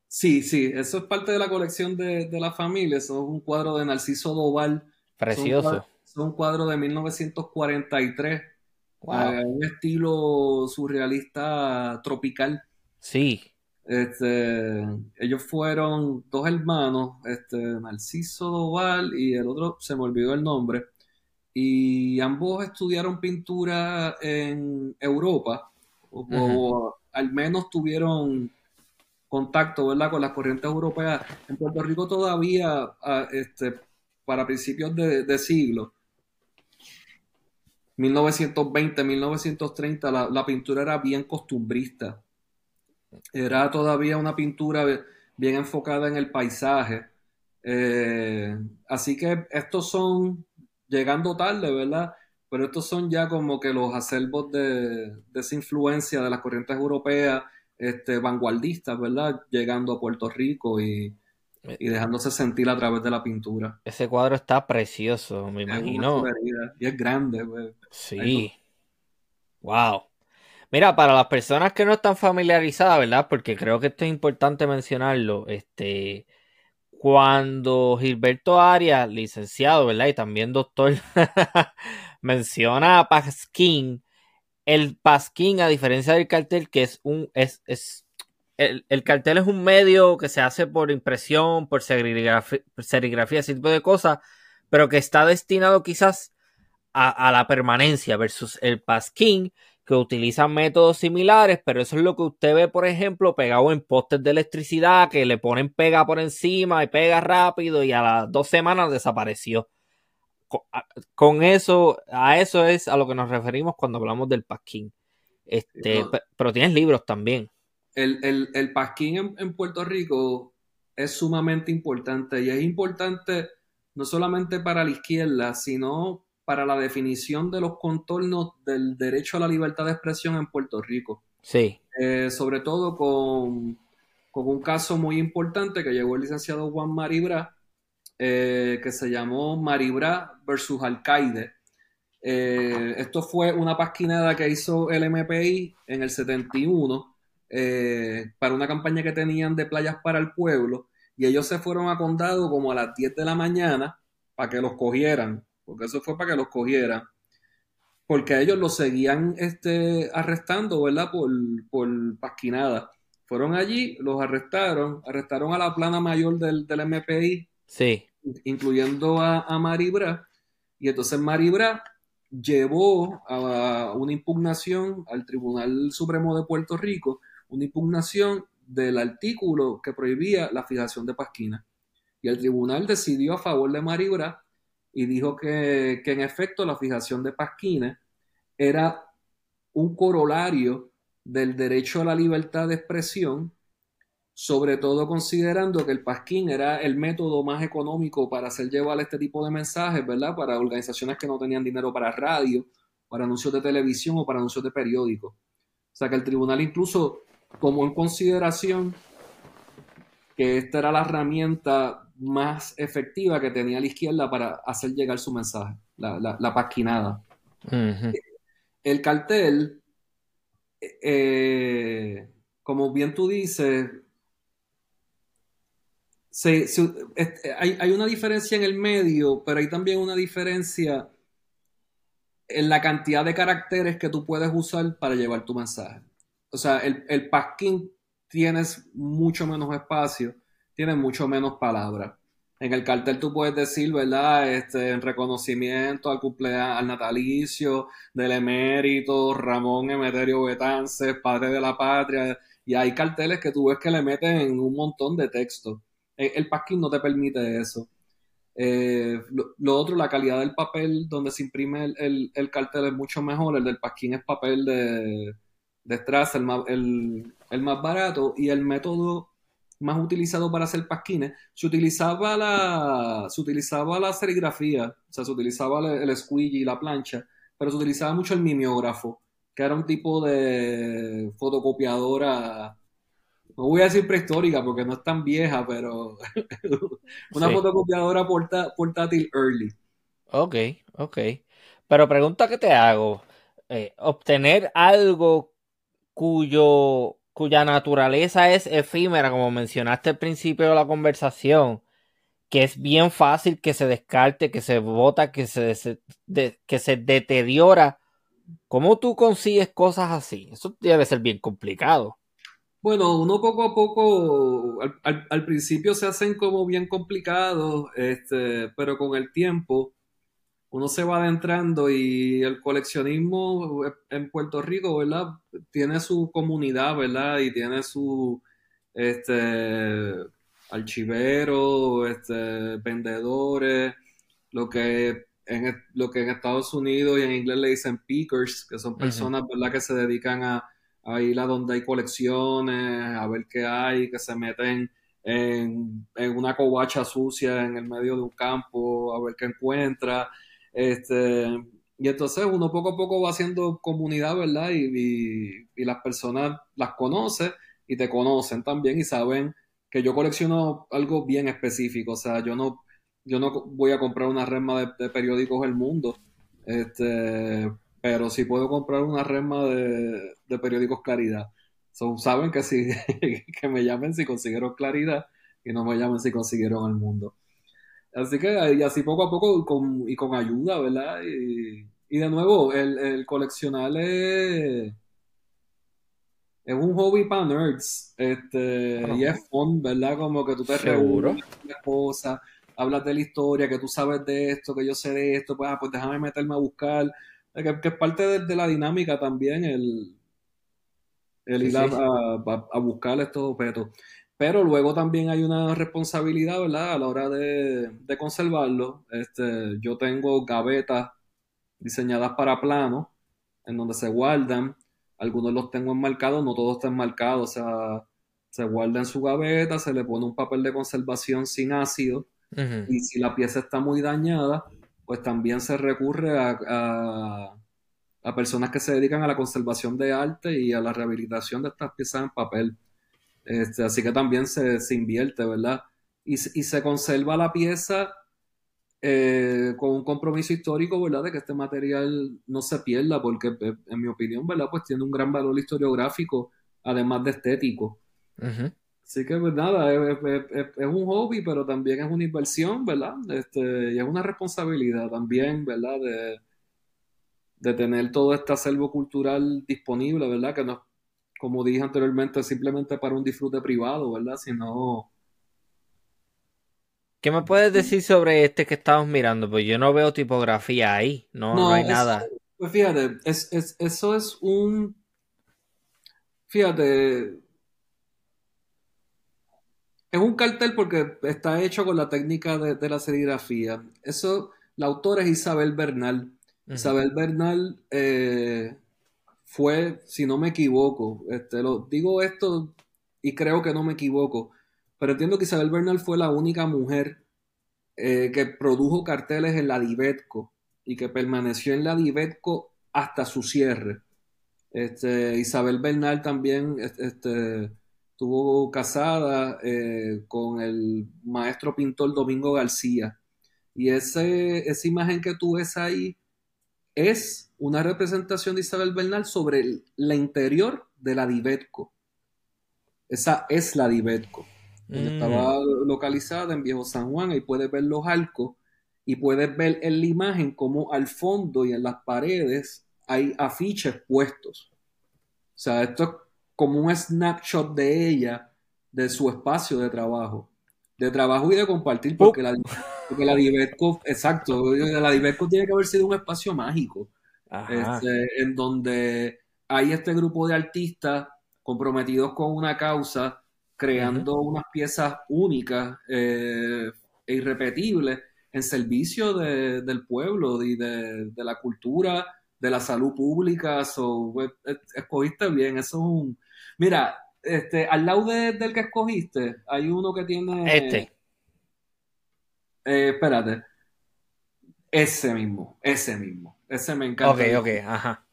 Sí, sí, eso es parte de la colección de, la familia. Eso es un cuadro de Narciso Doval. Precioso. Es un cuadro de 1943. Wow. un estilo surrealista tropical. Sí. Este, ellos fueron dos hermanos, este, Narciso Doval y el otro se me olvidó el nombre. Y ambos estudiaron pintura en Europa, o, al menos tuvieron contacto ¿verdad? con las corrientes europeas. En Puerto Rico todavía, este, para principios de, siglo, 1920, 1930, la, la, pintura era bien costumbrista. Era todavía una pintura bien enfocada en el paisaje. Eh, así que estos son, llegando tarde, ¿verdad? Pero estos son ya como que los acervos de, de esa influencia de las corrientes europeas este, vanguardistas, ¿verdad? Llegando a Puerto Rico y, eh, y dejándose sentir a través de la pintura. Ese cuadro está precioso, me imagino. y es grande. Pues. Sí. Wow. Mira, para las personas que no están familiarizadas, ¿verdad? Porque creo que esto es importante mencionarlo. Este, cuando Gilberto Arias, licenciado, ¿verdad? Y también doctor, <laughs> menciona a Pasquín, el Pasquín, a diferencia del cartel, que es un, es, es el, cartel es un medio que se hace por impresión, por serigrafía, ese tipo de cosas, pero que está destinado quizás a la permanencia versus el Pasquín, que utilizan métodos similares, pero eso es lo que usted ve, por ejemplo, pegado en postes de electricidad, que le ponen pega por encima y pega rápido y a las dos semanas desapareció. Con, eso, a eso es a lo que nos referimos cuando hablamos del pasquín. Este, pero tienes libros también. El, el, pasquín en, Puerto Rico es sumamente importante y es importante no solamente para la izquierda, sino para la definición de los contornos del derecho a la libertad de expresión en Puerto Rico. Sí. Eh, sobre todo con, un caso muy importante que llegó el licenciado Juan Maribra, eh, que se llamó Maribra versus Alcaide. Eh, esto fue una pasquinada que hizo el MPI en el 71 para una campaña que tenían de playas para el pueblo y ellos se fueron a Condado como a las 10 de la mañana para que los cogieran porque eso fue para que los cogieran, porque ellos los seguían este, arrestando, ¿verdad? Por, por pasquinada. Fueron allí, los arrestaron, arrestaron a la plana mayor del, del MPI, sí. incluyendo a, a Maribra, y entonces Maribra llevó a una impugnación al Tribunal Supremo de Puerto Rico, una impugnación del artículo que prohibía la fijación de pasquina. Y el tribunal decidió a favor de Maribra y dijo que, en efecto la fijación de pasquines era un corolario del derecho a la libertad de expresión, sobre todo considerando que el pasquín era el método más económico para hacer llevar este tipo de mensajes, ¿verdad? Para organizaciones que no tenían dinero para radio, para anuncios de televisión o para anuncios de periódicos. O sea que el tribunal incluso tomó en consideración que esta era la herramienta más efectiva que tenía la izquierda para hacer llegar su mensaje, la, la, pasquinada. El cartel, eh, como bien tú dices, hay, hay, una diferencia en el medio, pero hay también una diferencia en la cantidad de caracteres que tú puedes usar para llevar tu mensaje. O sea, el, el pasquín tienes mucho menos espacio tiene mucho menos palabras. En el cartel tú puedes decir, ¿verdad? Este, en reconocimiento al cumpleaños, al natalicio del emérito Ramón Emeterio Betances, padre de la patria. Y hay carteles que tú ves que le meten un montón de texto. El, el pasquín no te permite eso. Eh, lo, otro, la calidad del papel donde se imprime el, el, cartel es mucho mejor. El del pasquín es papel de, de strass, el más, el, el más barato. Y el método más utilizado para hacer pasquines, se utilizaba la, se utilizaba la serigrafía, o sea, se utilizaba el, el squeegee y la plancha, pero se utilizaba mucho el mimeógrafo, que era un tipo de fotocopiadora, no voy a decir prehistórica porque no es tan vieja, pero <laughs> una fotocopiadora portátil early. Ok, ok. Pero pregunta que te hago, eh, obtener algo cuyo, cuya naturaleza es efímera, como mencionaste al principio de la conversación, que es bien fácil que se descarte, que se bota, que se, que se deteriora. ¿Cómo tú consigues cosas así? Eso debe ser bien complicado. Bueno, uno poco a poco, al, principio se hacen como bien complicados, este, pero con el tiempo uno se va adentrando y el coleccionismo en Puerto Rico, ¿verdad? Tiene su comunidad, ¿verdad? Y tiene su, este, archiveros, este, vendedores, lo que en, lo que en Estados Unidos y en inglés le dicen pickers, que son personas, ¿verdad? Que se dedican a, a, ir a donde hay colecciones, a ver qué hay, que se meten en, en una covacha sucia en el medio de un campo, a ver qué encuentra. Este, y entonces uno poco a poco va haciendo comunidad, ¿verdad? Y, y, las personas las conocen y te conocen también y saben que yo colecciono algo bien específico. O sea, yo no, yo no voy a comprar una resma de, periódicos El Mundo, este, pero sí puedo comprar una resma de, de periódicos Claridad. saben que, si, <laughs> que me llamen si consiguieron Claridad y no me llamen si consiguieron El Mundo. Así que y así poco a poco con, y con ayuda, ¿verdad? Y, de nuevo, el, el coleccionar es, es, un hobby para nerds. Este, Y es fun, ¿verdad? Como que tú te reúnes esposa, hablas de la historia, que tú sabes de esto, que yo sé de esto, pues, ah, pues déjame meterme a buscar. Que, es parte de, la dinámica también el, el ir A, a, buscar estos objetos. Pero luego también hay una responsabilidad, ¿verdad? A la hora de, conservarlo. Este, yo tengo gavetas diseñadas para plano, en donde se guardan. Algunos los tengo enmarcados, no todos están marcados. O sea, se guarda en su gaveta, se le pone un papel de conservación sin ácido. Y si la pieza está muy dañada, pues también se recurre a, a personas que se dedican a la conservación de arte y a la rehabilitación de estas piezas en papel. Este, así que también se, invierte, ¿verdad? Y, se conserva la pieza eh, con un compromiso histórico, ¿verdad? De que este material no se pierda, porque eh, en mi opinión, ¿verdad? Pues tiene un gran valor historiográfico, además de estético. Así que, pues nada, es, un hobby, pero también es una inversión, ¿verdad? Este, y es una responsabilidad también, ¿verdad? De, de tener todo este acervo cultural disponible, ¿verdad? Que nos como dije anteriormente, simplemente para un disfrute privado, ¿verdad? Sino... ¿Qué me puedes decir sobre este que estamos mirando? Pues yo no veo tipografía ahí, no, no, hay nada. Pues fíjate, es, eso es un... Fíjate, es un cartel porque está hecho con la técnica de, la serigrafía. Eso, la autora es Isabel Bernal. Isabel Bernal eh, fue, si no me equivoco, este, lo, digo esto y creo que no me equivoco, pero entiendo que Isabel Bernal fue la única mujer eh, que produjo carteles en la Divetco y que permaneció en la Divetco hasta su cierre. Este, Isabel Bernal también este, estuvo casada eh, con el maestro pintor Domingo García. Y ese, esa imagen que tú ves ahí es una representación de Isabel Bernal sobre la interior de la Divetco. Esa es la Divetco, donde mm. estaba localizada en Viejo San Juan. Ahí puedes ver los arcos y puedes ver en la imagen como al fondo y en las paredes hay afiches puestos. O sea, esto es como un snapshot de ella, de su espacio de trabajo. De trabajo y de compartir, porque la, porque la Divetco, exacto, la Divetco tiene que haber sido un espacio mágico este, en donde hay este grupo de artistas comprometidos con una causa, creando unas piezas únicas eh, e irrepetibles en servicio del pueblo y de, la cultura, de la salud pública. So, pues, escogiste bien, eso es un... Mira, este, al lado del que escogiste, hay uno que tiene... Este. Eh, espérate. Ese mismo, ese mismo. Ese me encanta. Ok, ok, ajá.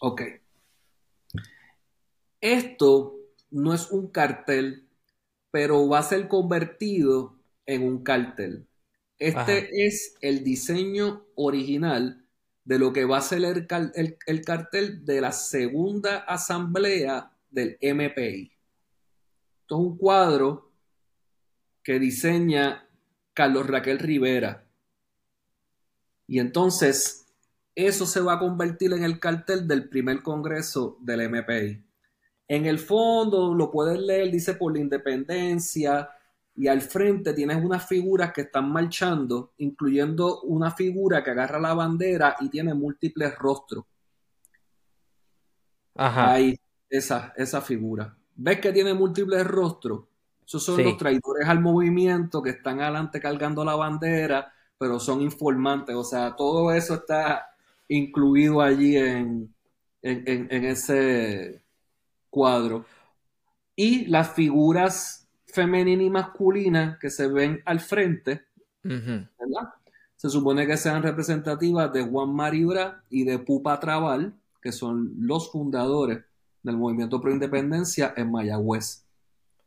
Ok. Esto no es un cartel, pero va a ser convertido en un cartel. Este es el diseño original de lo que va a ser el, el, cartel de la segunda asamblea del MPI. Esto es un cuadro que diseña Carlos Raquel Rivera. Y entonces eso se va a convertir en el cartel del primer congreso del MPI. En el fondo, lo puedes leer, dice por la independencia, y al frente tienes unas figuras que están marchando, incluyendo una figura que agarra la bandera y tiene múltiples rostros. Ajá. Ahí, esa, esa figura. ¿Ves que tiene múltiples rostros? Esos son los traidores al movimiento que están adelante cargando la bandera, pero son informantes. O sea, todo eso está incluido allí en, en ese cuadro. Y las figuras femenina y masculina que se ven al frente, Se supone que sean representativas de Juan Maribra y de Pupa Trabal, que son los fundadores del movimiento pro independencia en Mayagüez.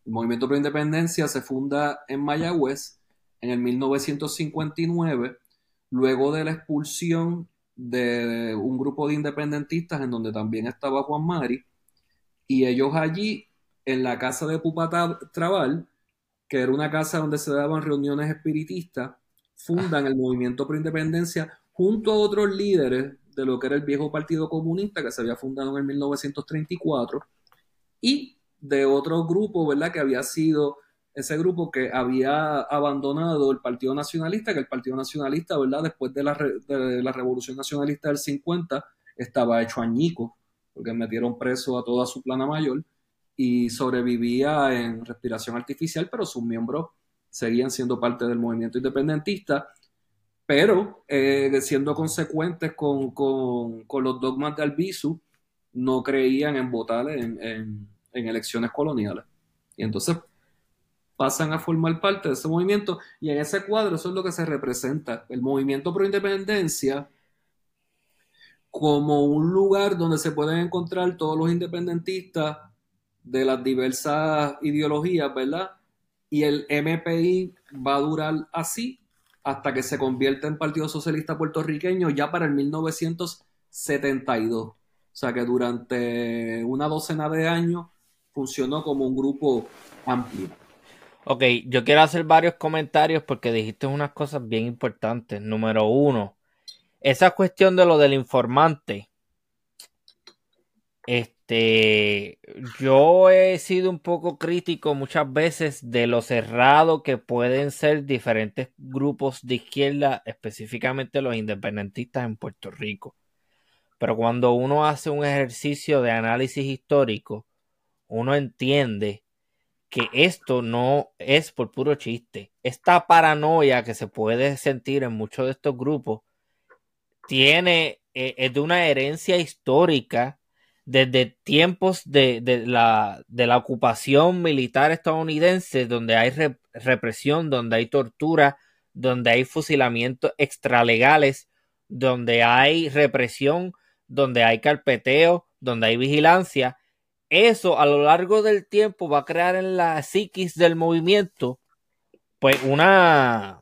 El movimiento pro independencia se funda en Mayagüez en el 1959, luego de la expulsión de un grupo de independentistas en donde también estaba Juan Mari, y ellos allí en la casa de Pupa Trabal, que era una casa donde se daban reuniones espiritistas, fundan el movimiento pro independencia junto a otros líderes de lo que era el viejo Partido Comunista que se había fundado en el 1934 y de otro grupo, ¿verdad? Que había sido ese grupo que había abandonado el Partido Nacionalista, que el Partido Nacionalista, ¿verdad? Después de la, Revolución Nacionalista del 50 estaba hecho añico, porque metieron preso a toda su plana mayor y sobrevivía en respiración artificial, pero sus miembros seguían siendo parte del movimiento independentista, pero eh, siendo consecuentes con, los dogmas de Albizu, no creían en votar en, elecciones coloniales. Y entonces pasan a formar parte de ese movimiento y en ese cuadro eso es lo que se representa, el movimiento pro independencia como un lugar donde se pueden encontrar todos los independentistas de las diversas ideologías, ¿verdad? Y el MPI va a durar así hasta que se convierta en Partido Socialista Puertorriqueño ya para el 1972. O sea que durante una docena de años funcionó como un grupo amplio. Ok, yo quiero hacer varios comentarios porque dijiste unas cosas bien importantes. Número uno, esa cuestión de lo del informante. Este yo he sido un poco crítico muchas veces de lo cerrado que pueden ser diferentes grupos de izquierda, específicamente los independentistas en Puerto Rico. Pero cuando uno hace un ejercicio de análisis histórico, uno entiende que esto no es por puro chiste. Esta paranoia que se puede sentir en muchos de estos grupos tiene, eh, es de una herencia histórica desde tiempos de, la, de, la, ocupación militar estadounidense, donde hay represión, donde hay tortura, donde hay fusilamientos extralegales, donde hay represión, donde hay carpeteo, donde hay vigilancia, eso a lo largo del tiempo va a crear en la psiquis del movimiento pues una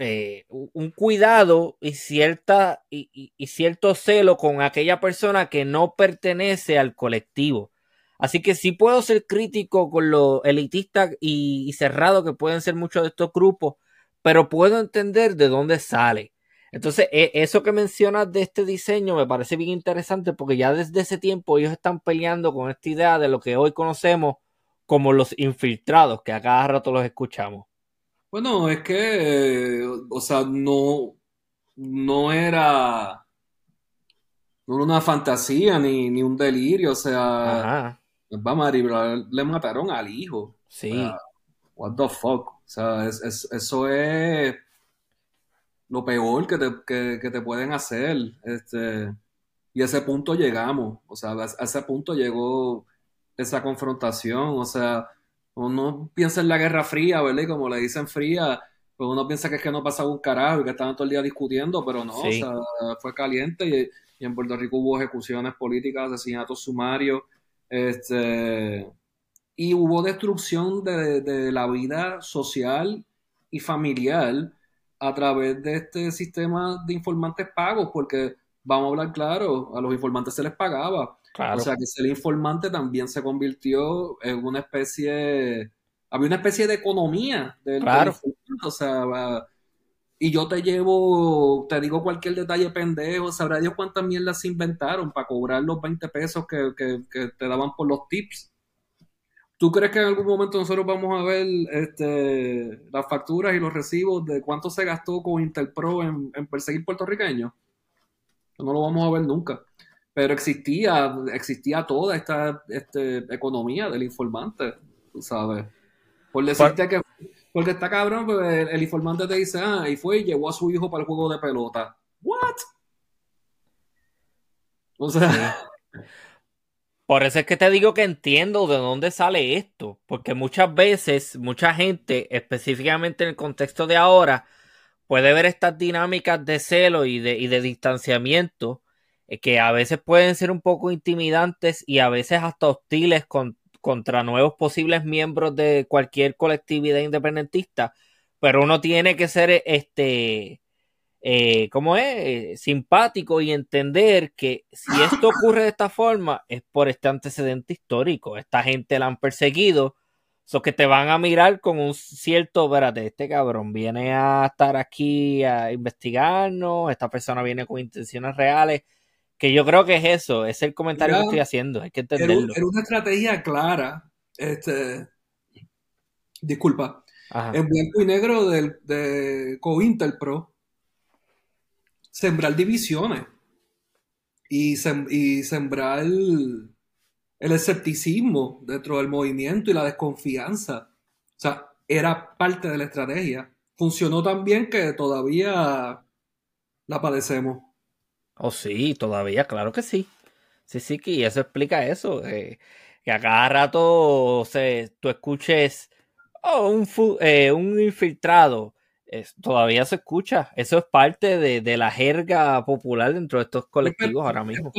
eh, un cuidado y, cierta, y, cierto celo con aquella persona que no pertenece al colectivo. Así que sí puedo ser crítico con lo elitista y, cerrado que pueden ser muchos de estos grupos, pero puedo entender de dónde sale. Entonces, e, eso que mencionas de este diseño me parece bien interesante porque ya desde ese tiempo ellos están peleando con esta idea de lo que hoy conocemos como los infiltrados, que a cada rato los escuchamos. Bueno, es que, o sea, no, no era, no era una fantasía ni, un delirio, o sea, vamos a le mataron al hijo. Sí. what the fuck. O sea, eso es lo peor que te, que te pueden hacer. Este, y a ese punto llegamos, o sea, a ese punto llegó esa confrontación, o sea, uno piensa en la Guerra Fría, ¿verdad? Y como le dicen fría, pues uno piensa que es que no pasaba un carajo y que estaban todo el día discutiendo, pero no, o sea, fue caliente y, en Puerto Rico hubo ejecuciones políticas, asesinatos sumarios, este, y hubo destrucción de, la vida social y familiar a través de este sistema de informantes pagos, porque vamos a hablar claro, a los informantes se les pagaba. O sea que ser informante también se convirtió en una especie, había una especie de economía del, claro. o sea, y yo te llevo, te digo cualquier detalle pendejo, sabrá Dios cuántas mierdas se inventaron para cobrar los 20 pesos que, que te daban por los tips. ¿Tú crees que en algún momento nosotros vamos a ver este, las facturas y los recibos de cuánto se gastó con Interpro en, en perseguir puertorriqueños? No lo vamos a ver nunca. Pero existía, existía toda esta este, economía del informante, tú sabes. Por decirte que, porque está cabrón, pues, el, informante te dice, ah, y fue y llevó a su hijo para el juego de pelota. ¿What? O sea. <laughs> Por eso es que te digo que entiendo de dónde sale esto, porque muchas veces mucha gente, específicamente en el contexto de ahora, puede ver estas dinámicas de celo y de, distanciamiento eh, que a veces pueden ser un poco intimidantes y a veces hasta hostiles contra nuevos posibles miembros de cualquier colectividad independentista, pero uno tiene que ser este eh, ¿cómo es? Eh, simpático y entender que si esto ocurre de esta forma es por este antecedente histórico. Esta gente la han perseguido, so que te van a mirar con un cierto, espérate, este cabrón viene a estar aquí a investigarnos, esta persona viene con intenciones reales, que yo creo que es eso, es el comentario que estoy haciendo, hay que entenderlo. Era, una estrategia clara, este, disculpa, en blanco y negro del, de CoIntelPro sembrar divisiones y, sembrar el, escepticismo dentro del movimiento y la desconfianza. O sea, era parte de la estrategia. Funcionó tan bien que todavía la padecemos. Oh, sí, todavía, claro que sí. Sí, sí, que eso explica eso. Eh, que a cada rato se, tú escuches oh, un, eh, un infiltrado todavía se escucha. Eso es parte de, la jerga popular dentro de estos colectivos ahora mismo.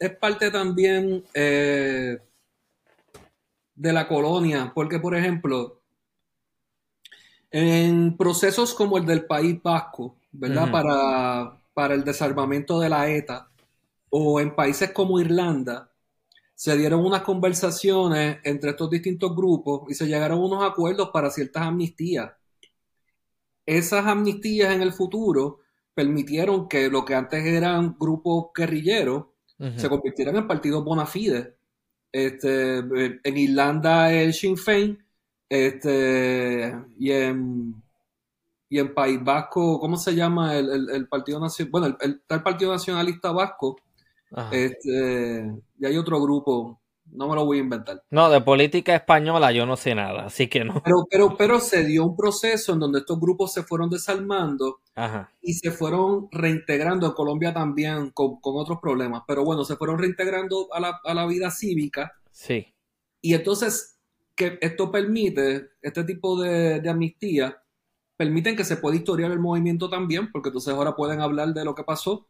Es parte, también eh, de la colonia, porque por ejemplo, en procesos como el del País Vasco, ¿verdad? para, para el desarmamento de la ETA, o en países como Irlanda, se dieron unas conversaciones entre estos distintos grupos y se llegaron unos acuerdos para ciertas amnistías esas amnistías en el futuro permitieron que lo que antes eran grupos guerrilleros se convirtieran en partidos bona fide. Este, en Irlanda el Sinn Féin este, y, en, y en País Vasco, ¿cómo se llama el, Partido Nacional? Bueno, el, el, Partido Nacionalista Vasco este, y hay otro grupo no me lo voy a inventar. No, de política española yo no sé nada, así que no. Pero, pero, pero se dio un proceso en donde estos grupos se fueron desarmando y se fueron reintegrando en Colombia también con, otros problemas. Pero bueno, se fueron reintegrando a la, a la vida cívica. Sí. Y entonces, que esto permite, este tipo de, de amnistía, permiten que se pueda historiar el movimiento también, porque entonces ahora pueden hablar de lo que pasó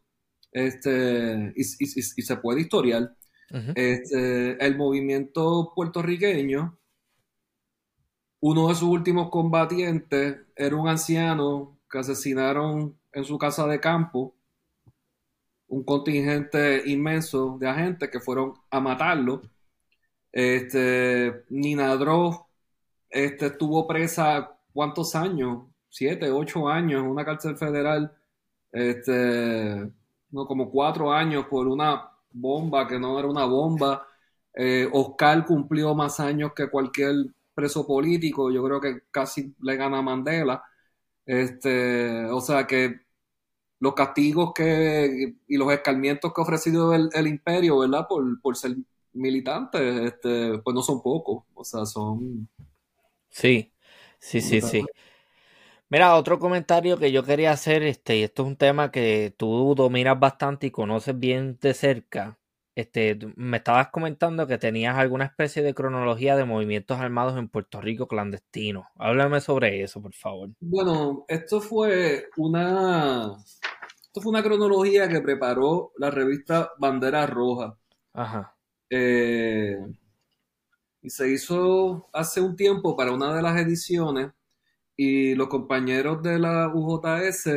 este, y, y, y se puede historiar este, el movimiento puertorriqueño, uno de sus últimos combatientes era un anciano que asesinaron en su casa de campo un contingente inmenso de agentes que fueron a matarlo. Este, Nina Droz este, estuvo presa cuántos años, siete, ocho años en una cárcel federal, este, no, como cuatro años por una bomba que no era una bomba. Eh, Oscar cumplió más años que cualquier preso político, yo creo que casi le gana a Mandela. Este, o sea que los castigos que y los escarmientos que ha ofrecido el, imperio, ¿verdad? Por, por ser militante, este, pues no son pocos, o sea, son... Sí, sí, sí, sí. Mira, otro comentario que yo quería hacer, este, y esto es un tema que tú dominas bastante y conoces bien de cerca. Este, me estabas comentando que tenías alguna especie de cronología de movimientos armados en Puerto Rico clandestinos. Háblame sobre eso, por favor. Bueno, esto fue una, esto fue una cronología que preparó la revista Bandera Roja. Ajá. Eh, y se hizo hace un tiempo para una de las ediciones y los compañeros de la UJS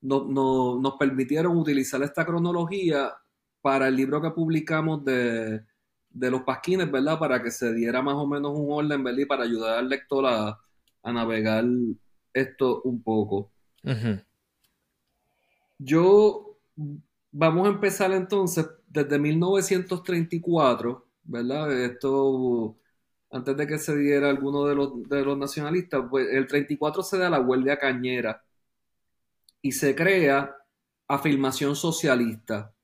nos permitieron utilizar esta cronología para el libro que publicamos de, los pasquines, ¿verdad? Para que se diera más o menos un orden, ¿verdad? Y para ayudar al lector a, navegar esto un poco. Yo, vamos a empezar entonces desde 1934, ¿verdad? Esto, antes de que se diera alguno de los, de los nacionalistas, pues el 34 se da la huelga cañera y se crea Afirmación Socialista,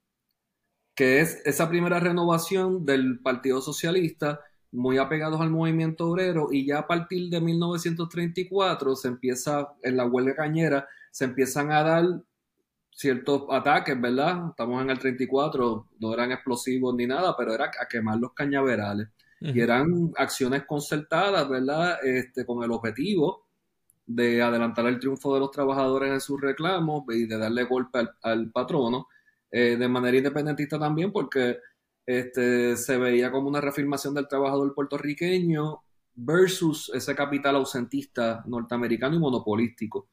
que es esa primera renovación del Partido Socialista, muy apegados al movimiento obrero, y ya a partir de 1934 se empieza, en la huelga cañera, se empiezan a dar ciertos ataques, ¿verdad? Estamos en el 34, no eran explosivos ni nada, pero era a quemar los cañaverales. Y eran acciones concertadas, ¿verdad? Este, con el objetivo de adelantar el triunfo de los trabajadores en sus reclamos y de darle golpe al, patrono, eh, de manera independentista también, porque este, se veía como una reafirmación del trabajador puertorriqueño versus ese capital ausentista norteamericano y monopolístico.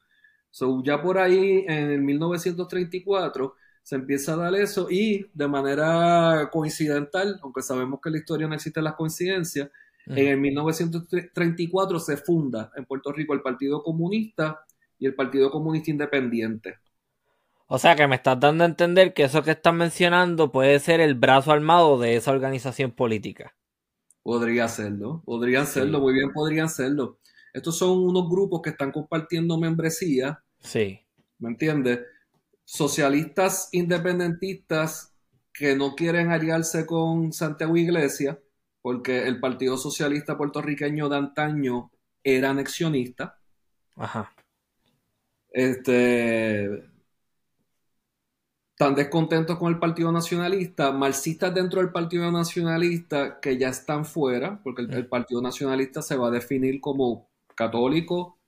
So, ya por ahí, en el 1934, se empieza a dar eso y de manera coincidental, aunque sabemos que en la historia no existen las coincidencias, en el 1934 se funda en Puerto Rico el Partido Comunista y el Partido Comunista Independiente. O sea que me estás dando a entender que eso que estás mencionando puede ser el brazo armado de esa organización política. Podría serlo, podrían serlo, muy bien podrían serlo. Estos son unos grupos que están compartiendo membresía. Sí. ¿Me entiendes? Socialistas independentistas que no quieren aliarse con Santiago Iglesia, porque el Partido Socialista puertorriqueño de antaño era anexionista. Ajá. Este. Están descontentos con el Partido Nacionalista, marxistas dentro del Partido Nacionalista que ya están fuera, porque el Partido Nacionalista se va a definir como católico,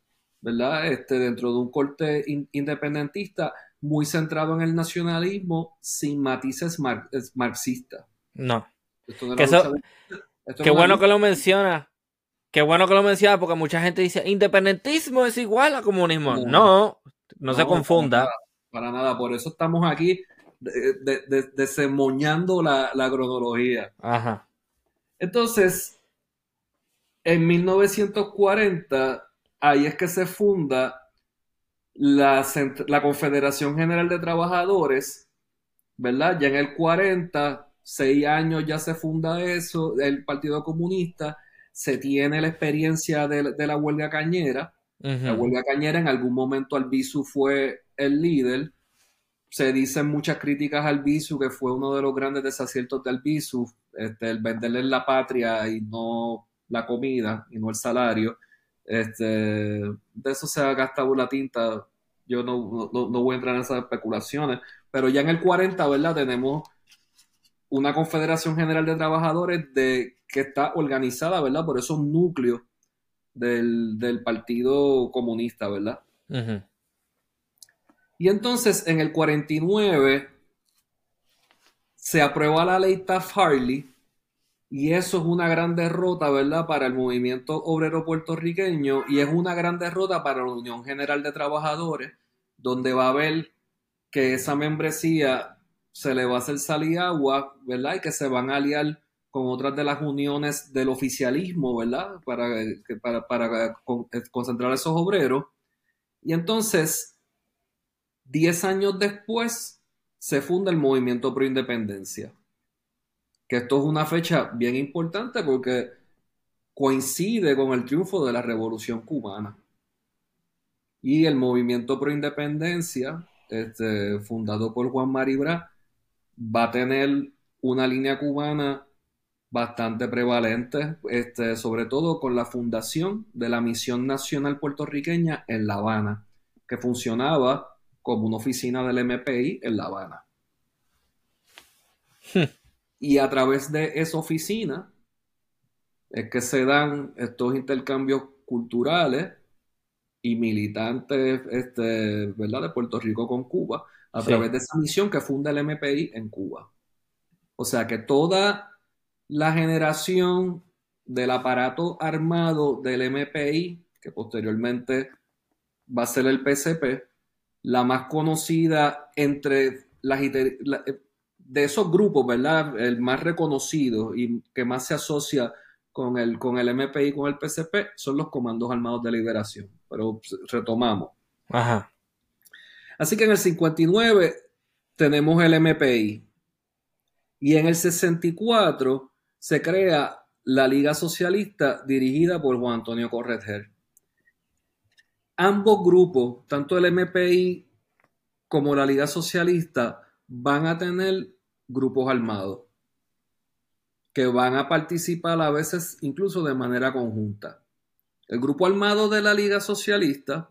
¿verdad? Este, dentro de un corte independentista muy centrado en el nacionalismo sin matices marxistas. No. qué bueno que lo menciona. Qué bueno que lo menciona porque mucha gente dice independentismo es igual a comunismo. No, no, se confunda. Para nada, por eso estamos aquí desemoñando la, la cronología. Ajá. Entonces, en 1940, ahí es que se funda la, Confederación General de Trabajadores, ¿verdad? Ya en el 40, seis años ya se funda eso, el Partido Comunista, se tiene la experiencia de, la huelga cañera. La huelga cañera en algún momento Albizu fue el líder. Se dicen muchas críticas al Albizu, que fue uno de los grandes desaciertos de Albizu, este, el venderle la patria y no la comida y no el salario. Este, de eso se ha gastado la tinta. Yo no, voy a entrar en esas especulaciones, pero ya en el 40, ¿verdad? Tenemos una Confederación General de Trabajadores de, que está organizada, ¿verdad? Por esos núcleos del, del Partido Comunista, ¿verdad? Y entonces en el 49 se aprueba la ley Taft-Hartley, y eso es una gran derrota, ¿verdad?, para el movimiento obrero puertorriqueño y es una gran derrota para la Unión General de Trabajadores, donde va a ver que esa membresía se le va a hacer salir agua, ¿verdad? Y que se van a aliar con otras de las uniones del oficialismo, ¿verdad? Para, para, eh, concentrar a esos obreros. Y entonces, diez años después, se funda el movimiento pro independencia esto es una fecha bien importante porque coincide con el triunfo de la Revolución Cubana. Y el movimiento pro independencia, este, fundado por Juan Maribra, va a tener una línea cubana bastante prevalente, este, sobre todo con la fundación de la Misión Nacional Puertorriqueña en La Habana, que funcionaba como una oficina del MPI en La Habana. Y a través de esa oficina es que se dan estos intercambios culturales y militantes este, ¿verdad? de Puerto Rico con Cuba, a través de esa misión que funda el MPI en Cuba. O sea que toda la generación del aparato armado del MPI, que posteriormente va a ser el PCP, la más conocida entre las de esos grupos, ¿verdad? El más reconocido y que más se asocia con el, con el MPI y con el PCP son los Comandos Armados de Liberación. Pero retomamos. Ajá. Así que en el 59 tenemos el MPI. Y en el 64 se crea la Liga Socialista dirigida por Juan Antonio Correger. Ambos grupos, tanto el MPI como la Liga Socialista, van a tener grupos armados que van a participar a veces incluso de manera conjunta. El grupo armado de la Liga Socialista,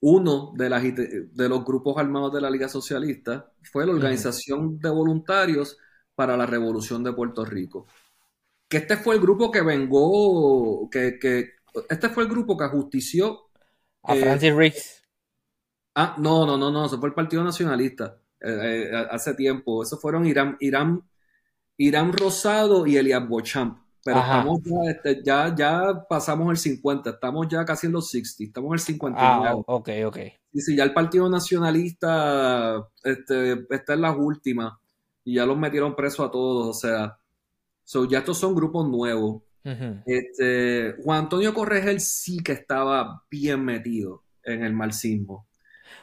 uno de, las, de los grupos armados de la Liga Socialista, fue la Organización de Voluntarios para la Revolución de Puerto Rico. Que este fue el grupo que vengó, que, que este fue el grupo que ajustició a Francis Riggs. Ah, no, no, no, no, ese fue el Partido Nacionalista. Eh, eh, hace tiempo. Esos fueron Irán, Irán, Irán Rosado y Elias Bochamp. Pero estamos este, ya, ya, pasamos el 50, estamos ya casi en los 60, estamos en el 50. Ah, ok, ok. Y si ya el Partido Nacionalista este, está en las últimas y ya los metieron preso a todos, o sea, ya estos son grupos nuevos. este, Juan Antonio Corregel sí que estaba bien metido en el marxismo.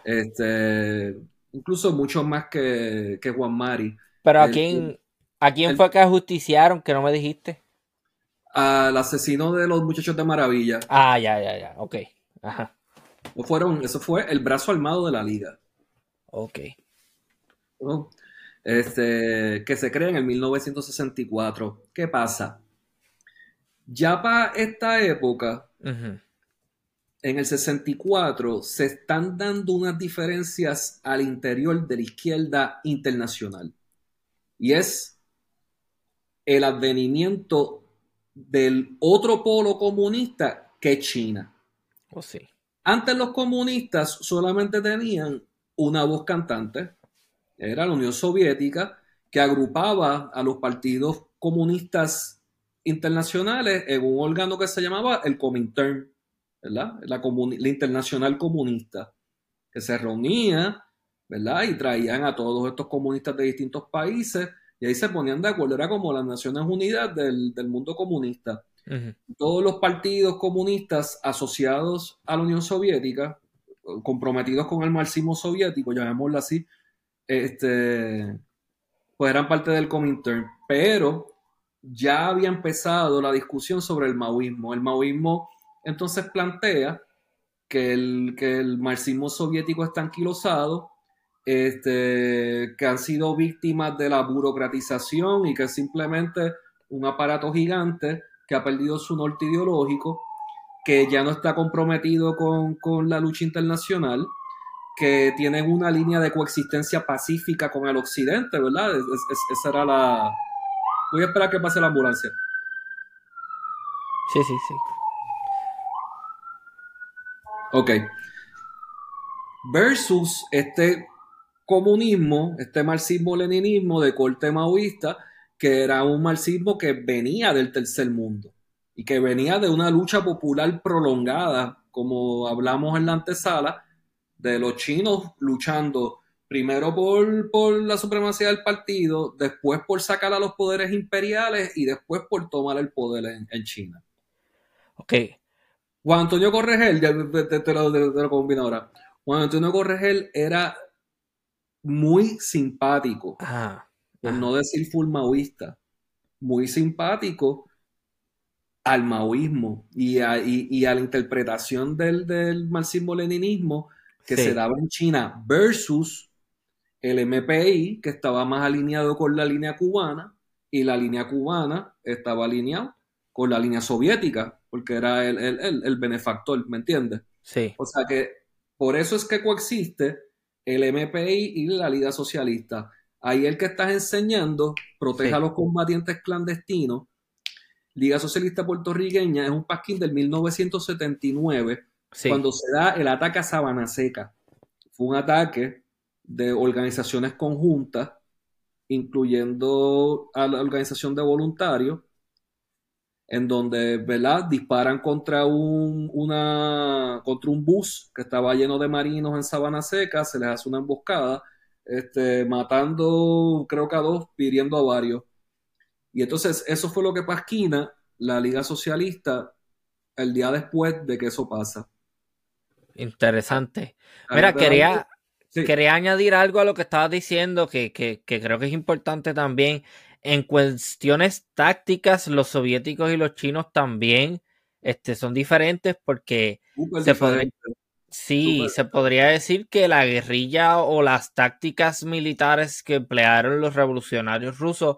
Este, incluso mucho más que, Juan Mari. Pero a quién, ¿a quién fue que ajusticiaron que no me dijiste? Al asesino de los muchachos de Maravilla. Ah, ya, ya, ya, ok. Ajá. Fueron, eso fue el brazo armado de la liga. Ok. Este, que se crea en el 1964. ¿Qué pasa? Ya para esta época, en el 64 se están dando unas diferencias al interior de la izquierda internacional. Y es el advenimiento del otro polo comunista que China. Oh, sí. Antes los comunistas solamente tenían una voz cantante, era la Unión Soviética, que agrupaba a los partidos comunistas internacionales en un órgano que se llamaba el Comintern. La, internacional comunista, que se reunía, ¿verdad? Y traían a todos estos comunistas de distintos países y ahí se ponían de acuerdo, era como las Naciones Unidas del, mundo comunista. Todos los partidos comunistas asociados a la Unión Soviética, comprometidos con el marxismo soviético, llamémoslo así, este, pues eran parte del Comintern, pero ya había empezado la discusión sobre el maoísmo. El maoísmo entonces plantea que el, que el marxismo soviético está anquilosado, este, que han sido víctimas de la burocratización y que es simplemente un aparato gigante que ha perdido su norte ideológico, que ya no está comprometido con, la lucha internacional, que tienen una línea de coexistencia pacífica con el occidente, ¿verdad? esa era la... Voy a esperar que pase la ambulancia. Sí, sí, sí. Ok. Versus este comunismo, este marxismo-leninismo de corte maoísta, que era un marxismo que venía del tercer mundo y que venía de una lucha popular prolongada, como hablamos en la antesala, de los chinos luchando primero por, por la supremacía del partido, después por sacar a los poderes imperiales y después por tomar el poder en, en China. Ok, Juan Antonio Corregel, ya te, lo, combino ahora. Juan Antonio Corregel era muy simpático, por no decir full maoísta, muy simpático al maoísmo y a, la interpretación del, marxismo-leninismo que se daba en China versus el MPI, que estaba más alineado con la línea cubana, y la línea cubana estaba alineada con la línea soviética, porque era el, benefactor, ¿me entiendes? Sí. O sea que por eso es que coexiste el MPI y la Liga Socialista. Ahí el que estás enseñando protege a los combatientes clandestinos. Liga Socialista Puertorriqueña es un pasquín del 1979, cuando se da el ataque a Sabana Seca. Fue un ataque de organizaciones conjuntas, incluyendo a la organización de voluntarios, en donde, ¿verdad? Disparan contra un, una, contra un bus que estaba lleno de marinos en Sabana Seca, se les hace una emboscada, este, matando, creo que a dos, pidiendo a varios. Y entonces eso fue lo que pasquina la Liga Socialista el día después de que eso pasa. Interesante. Mira, quería, quería añadir algo a lo que estabas diciendo, que, que, que creo que es importante también en cuestiones tácticas, los soviéticos y los chinos también este, son diferentes porque se podría, sí, se podría decir que la guerrilla o las tácticas militares que emplearon los revolucionarios rusos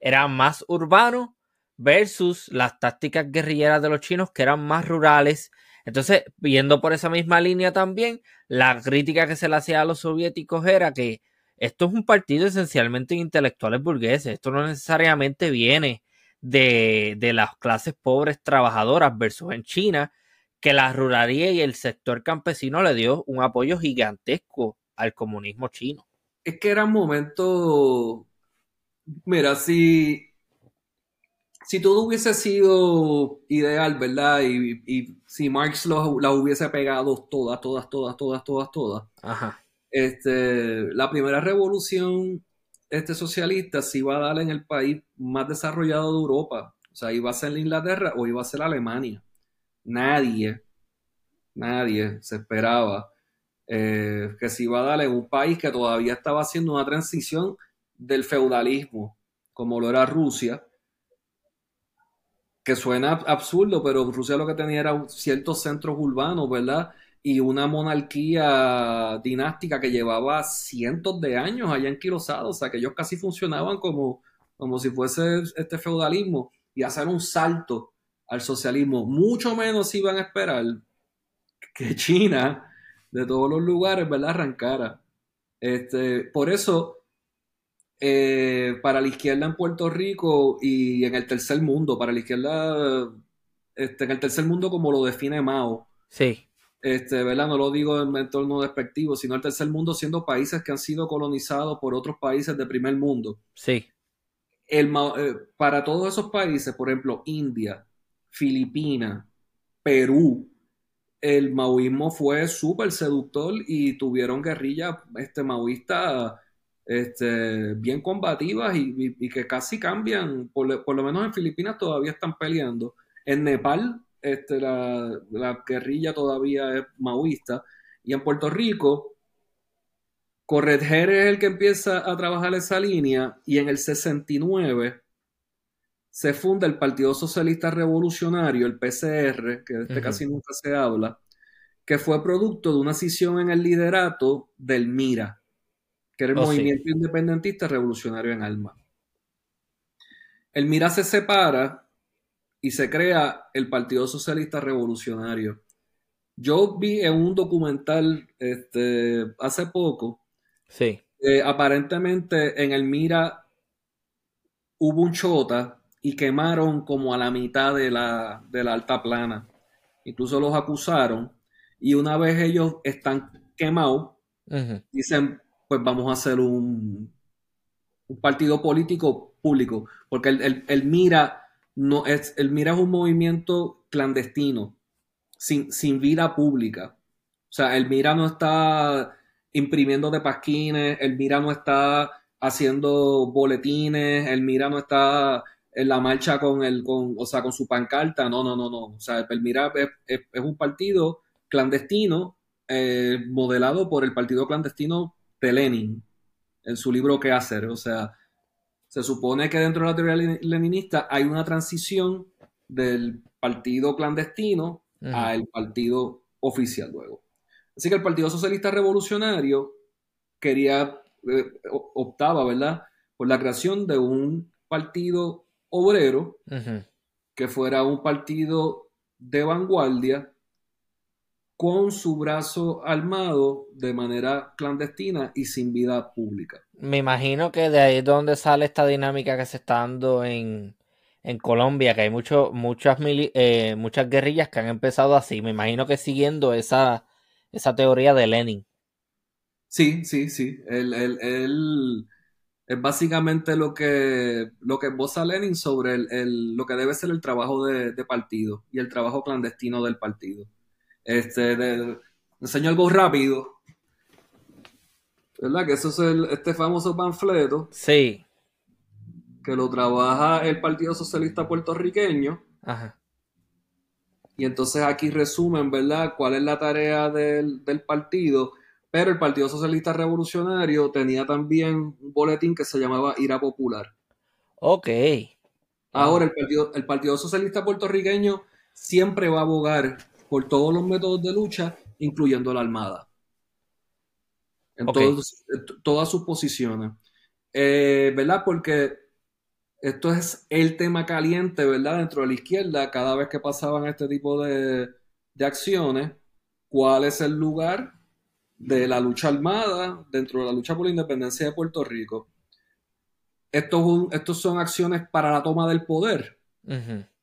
eran más urbanos versus las tácticas guerrilleras de los chinos que eran más rurales. Entonces, viendo por esa misma línea también, la crítica que se le hacía a los soviéticos era que esto es un partido esencialmente de intelectuales burgueses. Esto no necesariamente viene de, las clases pobres trabajadoras versus en China, que la ruralía y el sector campesino le dio un apoyo gigantesco al comunismo chino. Es que era un momento, mira, si, si todo hubiese sido ideal, ¿verdad? Y, si Marx la hubiese pegado todas, todas, todas, todas, todas, todas. Ajá este, la primera revolución este, socialista se iba a dar en el país más desarrollado de Europa. O sea, iba a ser Inglaterra o iba a ser Alemania. Nadie, nadie se esperaba eh, que se iba a dar en un país que todavía estaba haciendo una transición del feudalismo, como lo era Rusia, que suena absurdo, pero Rusia lo que tenía era ciertos centros urbanos, ¿verdad? Y una monarquía dinástica que llevaba cientos de años allá enquilosada, o sea que ellos casi funcionaban como, como si fuese este feudalismo y hacer un salto al socialismo. Mucho menos iban a esperar que China, de todos los lugares, ¿verdad?, arrancara. Este, por eso, eh, para la izquierda en Puerto Rico y en el tercer mundo, para la izquierda este, en el tercer mundo como lo define Mao, sí este, ¿verdad? No lo digo en entorno despectivo, sino el tercer mundo siendo países que han sido colonizados por otros países de primer mundo. Sí. El, eh, para todos esos países, por ejemplo, India, Filipinas, Perú, el maoísmo fue súper seductor y tuvieron guerrillas este, maoístas este, bien combativas y, que casi cambian, por, por, lo menos en Filipinas todavía están peleando. En Nepal este, la, guerrilla todavía es maoísta. Y en Puerto Rico, Correger es el que empieza a trabajar esa línea y en el 69 se funda el Partido Socialista Revolucionario, el PCR, que de este casi nunca se habla, que fue producto de una sesión en el liderato del MIRA, que era el oh, Movimiento Independentista Revolucionario en Alma. El MIRA se separa y se crea el Partido Socialista Revolucionario. Yo vi en un documental este, hace poco, sí. aparentemente en el Mira hubo un chota y quemaron como a la mitad de la, de la alta plana. Incluso los acusaron y una vez ellos están quemados, dicen, pues vamos a hacer un, un partido político público, porque el, el Mira no es, el Mira es un movimiento clandestino, sin, sin vida pública. O sea, el Mira no está imprimiendo de pasquines, el Mira no está haciendo boletines, el Mira no está en la marcha con el, con, o sea, con su pancarta, no, no, no, no. O sea, el Mira es, un partido clandestino eh, modelado por el partido clandestino de Lenin en su libro ¿Qué hacer? O sea, se supone que dentro de la teoría leninista hay una transición del partido clandestino al partido oficial luego. Así que el Partido Socialista Revolucionario quería, eh, optaba, ¿verdad?, por la creación de un partido obrero que fuera un partido de vanguardia con su brazo armado de manera clandestina y sin vida pública. Me imagino que de ahí es donde sale esta dinámica que se está dando en, Colombia, que hay mucho, muchas, eh, muchas guerrillas que han empezado así. Me imagino que siguiendo esa, esa teoría de Lenin. Sí, sí, sí. El, es básicamente lo que, lo que esboza Lenin sobre el, lo que debe ser el trabajo de, partido y el trabajo clandestino del partido. Este, de, enseño algo rápido. ¿Verdad? Que eso es el, este famoso panfleto. Sí. Que lo trabaja el Partido Socialista Puertorriqueño. Ajá. Y entonces aquí resumen, ¿verdad?, cuál es la tarea del, del partido pero el Partido Socialista Revolucionario tenía también un boletín que se llamaba Ira Popular. Ok. Ahora, el Partido, el Partido Socialista Puertorriqueño siempre va a abogar por todos los métodos de lucha, incluyendo la Armada. En todas sus posiciones. Eh, ¿Verdad? Porque esto es el tema caliente, ¿verdad? Dentro de la izquierda, cada vez que pasaban este tipo de, de acciones, ¿cuál es el lugar de la lucha armada dentro de la lucha por la independencia de Puerto Rico. Estos, estos son acciones para la toma del poder. pues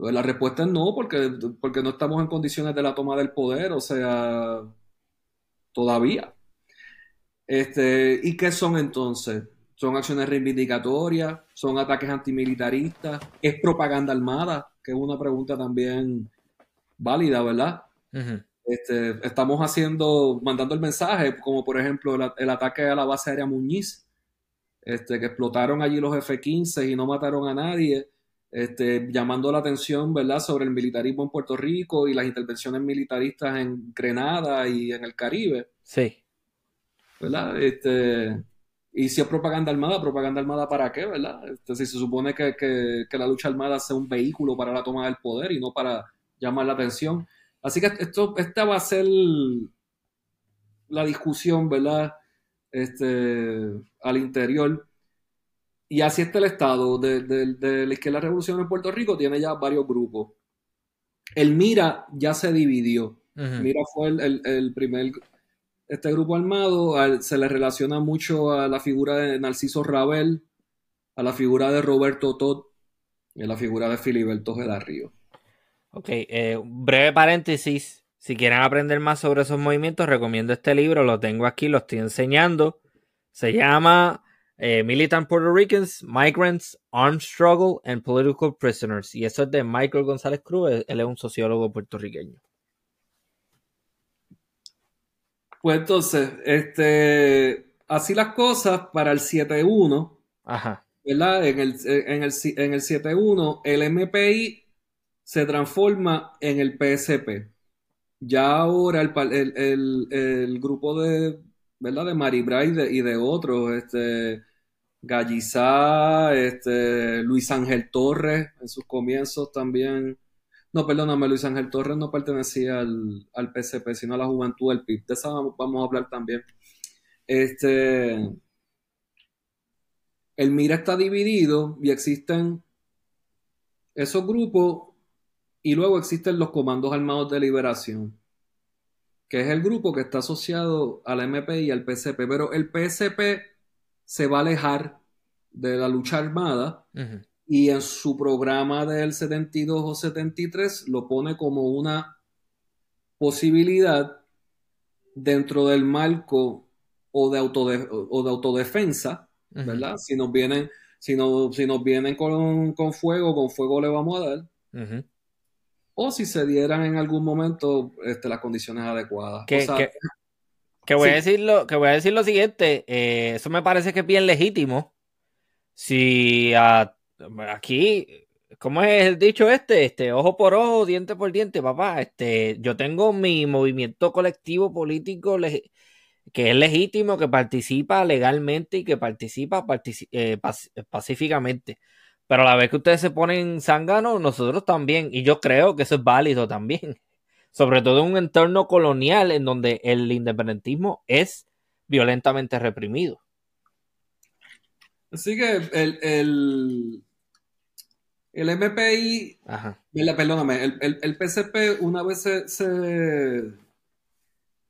la respuesta es no, porque, porque no estamos en condiciones de la toma del poder, o sea, todavía. Este, ¿Y qué son entonces? ¿Son acciones reivindicatorias? ¿Son ataques antimilitaristas? ¿Es propaganda armada? Que es una pregunta también válida, ¿verdad? Este, estamos haciendo, mandando el mensaje, como por ejemplo el, ataque a la base aérea Muñiz, este, que explotaron allí los F-15 y no mataron a nadie, este, llamando la atención, ¿verdad?, sobre el militarismo en Puerto Rico y las intervenciones militaristas en Grenada y en el Caribe. Sí. ¿Verdad? Este, y si es propaganda armada, propaganda armada para qué, ¿verdad? Este, si se supone que, que la lucha armada sea un vehículo para la toma del poder y no para llamar la atención. Así que esto, esta va a ser la discusión, ¿verdad? Este, al interior. Y así está el Estado de, de, la izquierda revolución en Puerto Rico, tiene ya varios grupos. El Mira ya se dividió. Mira fue el, primer, este grupo armado, se le relaciona mucho a la figura de Narciso Rabel, a la figura de Roberto Todd y a la figura de Filiberto Río. Ok, eh, breve paréntesis. Si quieren aprender más sobre esos movimientos, recomiendo este libro. Lo tengo aquí, lo estoy enseñando. Se llama eh, Militant Puerto Ricans, Migrants, Armed Struggle and Political Prisoners. Y eso es de Michael González Cruz. Él es un sociólogo puertorriqueño. Pues entonces, este, así las cosas para el 7-1. Ajá. ¿Verdad? En el, en el, en el 7-1, el MPI se transforma en el PSP. Ya ahora el, grupo de, ¿verdad? De Maribra y de, otros, este, Gallizá, este, Luis Ángel Torres, en sus comienzos también. No, perdóname, Luis Ángel Torres no pertenecía al, al sino a la juventud del PIB. De esa vamos a hablar también. Este, el MIRA está dividido y existen esos grupos y luego existen los Comandos Armados de Liberación, que es el grupo que está asociado al MP y al PSP, pero el PSP se va a alejar de la lucha armada y en su programa del 72 o 73 lo pone como una posibilidad dentro del marco o de, o de autodefensa, ¿verdad? Si nos vienen, si, si nos vienen con, con, fuego, con fuego le vamos a dar o si se dieran en algún momento este, las condiciones adecuadas. Que, voy, a decir lo, que voy a decir lo siguiente, eh, eso me parece que es bien legítimo. Si aquí, ¿cómo es el dicho este? Este, ojo por ojo, diente por diente, papá. Este, yo tengo mi movimiento colectivo político que es legítimo, que participa legalmente y que participa eh, pacíficamente. Pero a la vez que ustedes se ponen zánganos, nosotros también. Y yo creo que eso es válido también. Sobre todo en un entorno colonial en donde el independentismo es violentamente reprimido. Así que el, el, el MPI, perdóname, el, el, el, PCP una vez se, se,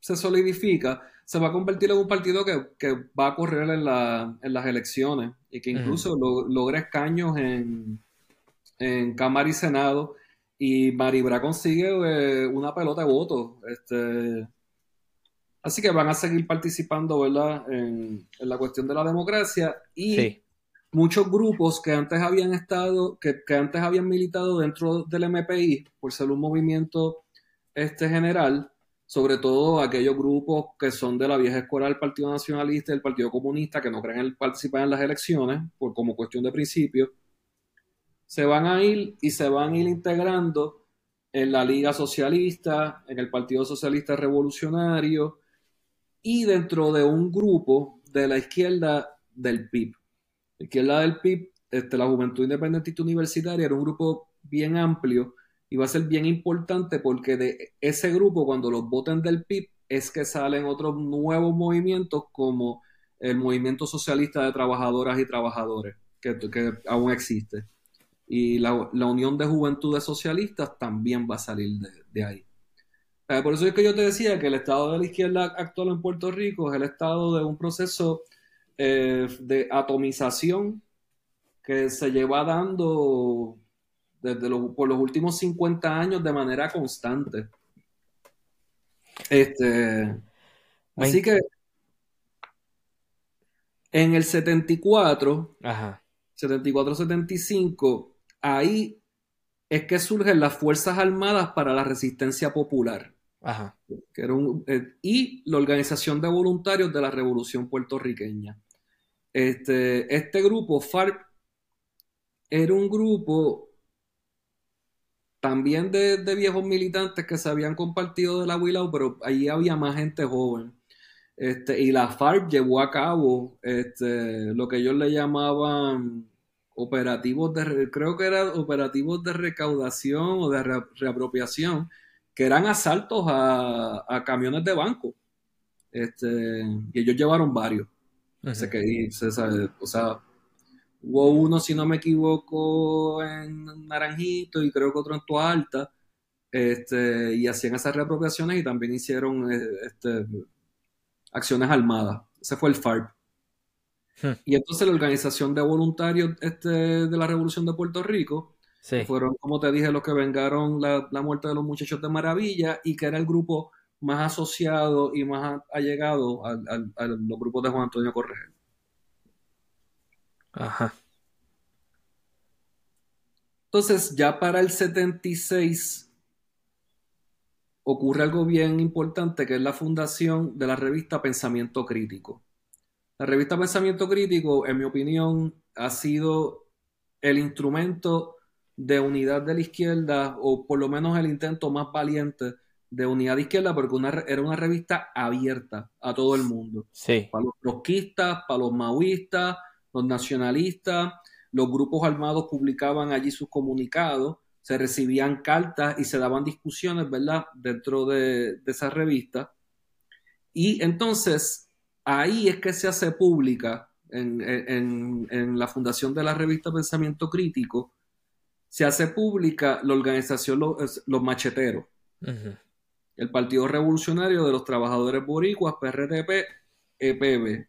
se solidifica, se va a convertir en un partido que, va a correr en, las elecciones y que incluso logra escaños en, Cámara y Senado. Y Maribra consigue eh, una pelota de votos. Este, Así que van a seguir participando, ¿verdad? En, la cuestión de la democracia y muchos grupos que antes habían estado, que, que, antes habían militado dentro del MPI por ser un movimiento este general, sobre todo aquellos grupos que son de la vieja escuela del Partido Nacionalista y del Partido Comunista, que no creen en participar en las elecciones, por como cuestión de principio, se van a ir y se van a ir integrando en la Liga Socialista, en el Partido Socialista Revolucionario y dentro de un grupo de la izquierda del PIB. La izquierda del PIB, este, la Juventud Independentista Universitaria, era un grupo bien amplio y va a ser bien importante porque de ese grupo, cuando los voten del PIB, es que salen otros nuevos movimientos como el Movimiento Socialista de Trabajadoras y Trabajadores, que, aún existe. Y la, Unión de Juventudes Socialistas también va a salir de, ahí. Eh, por eso es que yo te decía que el estado de la izquierda actual en Puerto Rico es el estado de un proceso eh, de atomización que se lleva dando desde por los últimos 50 años de manera constante. Este, así que en el 74, 74-75, ahí es que surgen las Fuerzas Armadas para la Resistencia Popular. Que era eh, y la Organización de Voluntarios de la Revolución Puertorriqueña. Este, este grupo, FARC, era un grupo también de, viejos militantes que se habían compartido de la Willow, pero allí había más gente joven. Este, y la FARC llevó a cabo este, lo que ellos le llamaban operativos de, creo que eran operativos de recaudación o de reapropiación, que eran asaltos a, camiones de banco. Este, y ellos llevaron varios. o sea, Hubo uno, si no me equivoco, en Naranjito y creo que otro en Tua Alta. Este, y hacían esas reapropiaciones y también hicieron eh, este, acciones armadas. Ese fue el FARP. Hmm. Y entonces la organización de voluntarios este, de la Revolución de Puerto Rico fueron, como te dije, los que vengaron la, muerte de los muchachos de Maravilla y que era el grupo más asociado y más allegado a, a los grupos de Juan Antonio Correa. Ajá. Entonces, ya para el 76 ocurre algo bien importante que es la fundación de la revista Pensamiento Crítico. La revista Pensamiento Crítico, en mi opinión, ha sido el instrumento de unidad de la izquierda, o por lo menos el intento más valiente de unidad de izquierda, porque era una revista abierta a todo el mundo. Sí. Para los trotskistas, para los maoístas, los nacionalistas, los grupos armados publicaban allí sus comunicados, se recibían cartas y se daban discusiones, ¿verdad?, dentro de, esa revista. Y entonces ahí es que se hace pública, en, la fundación de la revista Pensamiento Crítico, se hace pública la organización Los, Macheteros, el Partido Revolucionario de los Trabajadores Boricuas, PRTP, EPB.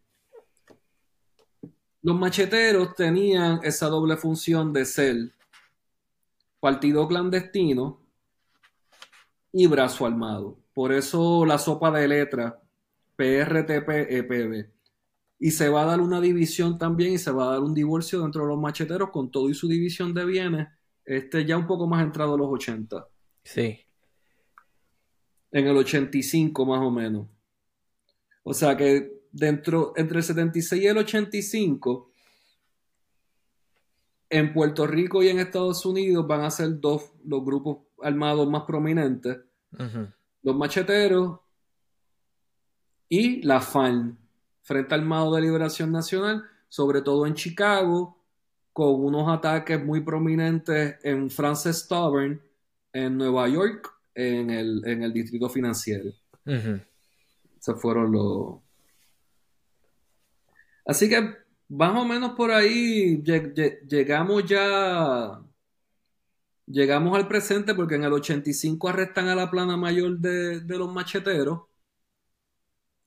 Los macheteros tenían esa doble función de ser partido clandestino y brazo armado. Por eso la sopa de letra PRTP-EPB. Y se va a dar una división también y se va a dar un divorcio dentro de los macheteros con todo y su división de bienes, este ya un poco más entrado a los 80. Sí. En el 85 más o menos. O sea que dentro, entre el 76 y el 85, en Puerto Rico y en Estados Unidos van a ser dos los grupos armados más prominentes. Los macheteros y la FAN, Frente Armado de Liberación Nacional, sobre todo en Chicago, con unos ataques muy prominentes en Frances Stubborn, en Nueva York, en el, en el distrito financiero. Se fueron los, Así que más o menos por ahí llegamos ya, llegamos al presente porque en el 85 arrestan a la plana mayor de, los macheteros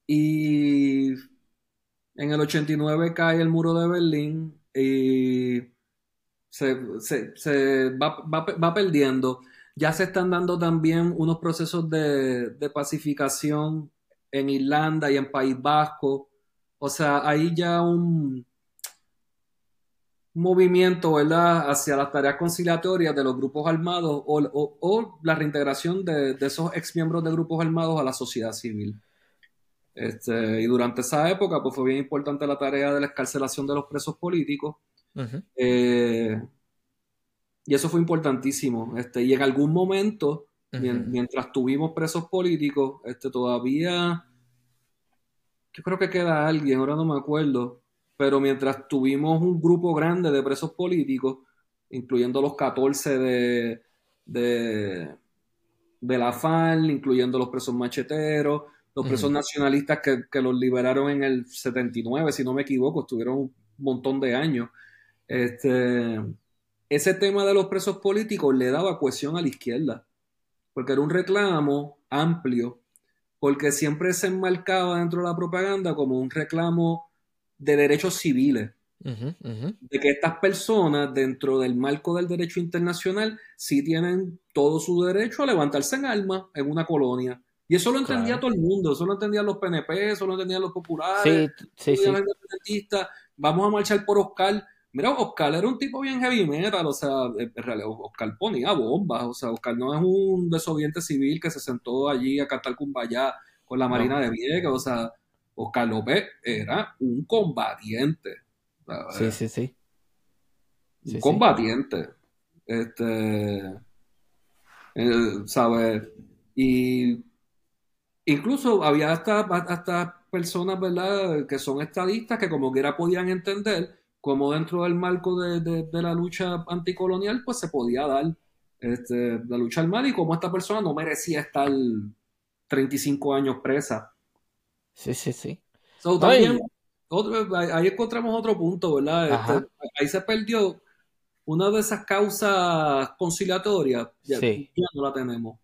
y en el 89 cae el muro de Berlín y se, va, perdiendo. Ya se están dando también unos procesos de, de pacificación en Irlanda y en País Vasco. O sea, hay ya un movimiento, ¿verdad?, hacia las tareas conciliatorias de los grupos armados o, la reintegración de, de, esos exmiembros de grupos armados a la sociedad civil. Este, y durante esa época, pues fue bien importante la tarea de la escarcelación de los presos políticos. Eh, y eso fue importantísimo. Este, y en algún momento, mientras tuvimos presos políticos, este, todavía, yo creo que queda alguien, ahora no me acuerdo, pero mientras tuvimos un grupo grande de presos políticos, incluyendo los 14 de, de, de la FAL, incluyendo los presos macheteros, los presos nacionalistas que, los liberaron en el 79, si no me equivoco, estuvieron un montón de años. Este, ese tema de los presos políticos le daba cohesión a la izquierda, porque era un reclamo amplio, porque siempre se enmarcaba dentro de la propaganda como un reclamo de derechos civiles. De que estas personas, dentro del marco del derecho internacional, sí tienen todo su derecho a levantarse en armas en una colonia. Y eso lo entendía todo el mundo, eso lo entendían los PNP, eso lo entendían los populares, sí, sí, sí. Vamos a marchar por Oscar. Mira, Oscar era un tipo bien heavy metal, o sea, en realidad Oscar ponía bombas, o sea, Oscar no es un desobediente civil que se sentó allí a cantar cumbaya con la Marina de Vieques, o sea, Oscar López era un combatiente. Sí, sí, sí. Un combatiente. Este. Eh, ¿Sabes? Y incluso había hasta, hasta personas, ¿verdad?, que son estadistas que como quiera podían entender cómo dentro del marco de, la lucha anticolonial, pues se podía dar este, la lucha armada y cómo esta persona no merecía estar 35 años presa Sí, sí, sí. también, ahí encontramos otro punto, ¿verdad? Este, ahí se perdió una de esas causas conciliatorias. Ya, no la tenemos.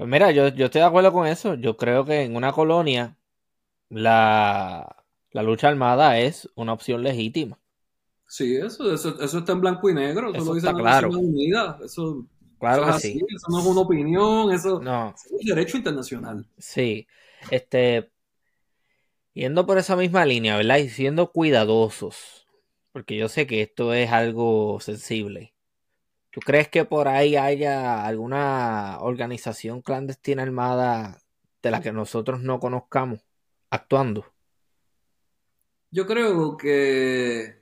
Pues mira, yo, yo estoy de acuerdo con eso. Yo creo que en una colonia la, lucha armada es una opción legítima. Sí, eso, eso, está en blanco y negro. Eso, lo dice la claro. Unida. Eso, claro es así. Eso no es una opinión, eso, no. es un derecho internacional. Sí. Este, yendo por esa misma línea, ¿verdad? Y siendo cuidadosos, porque yo sé que esto es algo sensible. ¿Tú crees que por ahí haya alguna organización clandestina armada de la que nosotros no conozcamos actuando? Yo creo que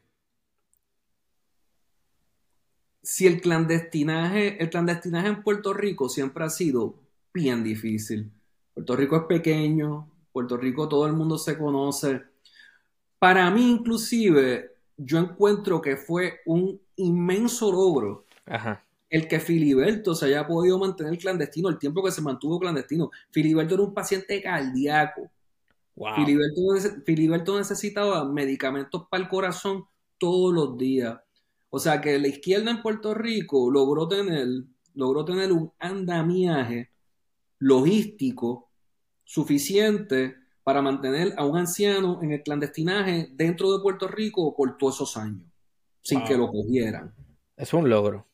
si el clandestinaje, el clandestinaje en Puerto Rico siempre ha sido bien difícil. Puerto Rico es pequeño, Puerto Rico todo el mundo se conoce. Para mí inclusive, yo encuentro que fue un inmenso logro el que Filiberto se haya podido mantener clandestino el tiempo que se mantuvo clandestino. Filiberto era un paciente cardíaco. Filiberto, Filiberto necesitaba medicamentos para el corazón todos los días. O sea que la izquierda en Puerto Rico logró tener, logró tener un andamiaje logístico suficiente para mantener a un anciano en el clandestinaje dentro de Puerto Rico por todos esos años, sin que lo cogieran. Es un logro.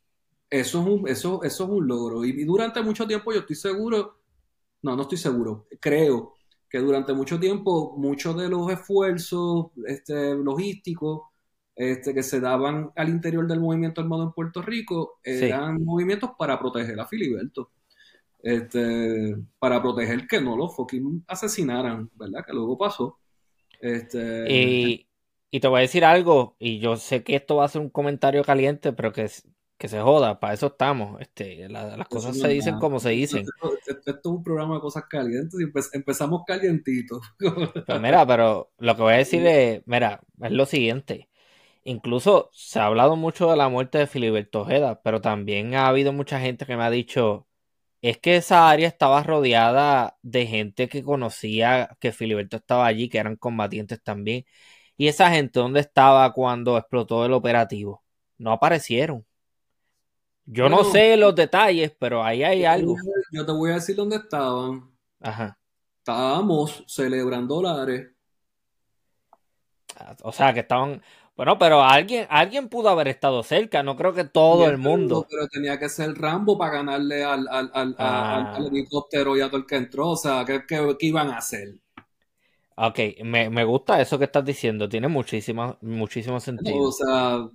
Eso es un, eso, eso es un logro. Y, durante mucho tiempo yo estoy seguro, no, no estoy seguro, creo que durante mucho tiempo muchos de los esfuerzos este, logísticos este, que se daban al interior del movimiento armado en Puerto Rico eran movimientos para proteger a Filiberto este, para proteger que no lo fucking asesinaran, ¿verdad? Que luego pasó. Este, y, y, te voy a decir algo, y yo sé que esto va a ser un comentario caliente, pero que, que se joda, para eso estamos. Este, las cosas se dicen como se dicen. Esto, es un programa de cosas calientes y empezamos calientitos. <laughs> Pues mira, pero lo que voy a decir es, mira, es lo siguiente. Incluso se ha hablado mucho de la muerte de Filiberto Ojeda, pero también ha habido mucha gente que me ha dicho, es que esa área estaba rodeada de gente que conocía que Filiberto estaba allí, que eran combatientes también. Y esa gente, ¿dónde estaba cuando explotó el operativo? No aparecieron. Yo no sé los detalles, pero ahí hay algo. Yo te voy a decir dónde estaban. Ajá. Estábamos celebrando dólares. O sea, que estaban. Bueno, pero alguien, alguien pudo haber estado cerca, no creo que todo el mundo. Pero tenía que ser Rambo para ganarle al, al, al, Ah. al helicóptero y a todo el que entró. O sea, ¿qué, qué, qué iban a hacer? Ok, me, me gusta eso que estás diciendo, tiene muchísimo, muchísimo sentido. O sea,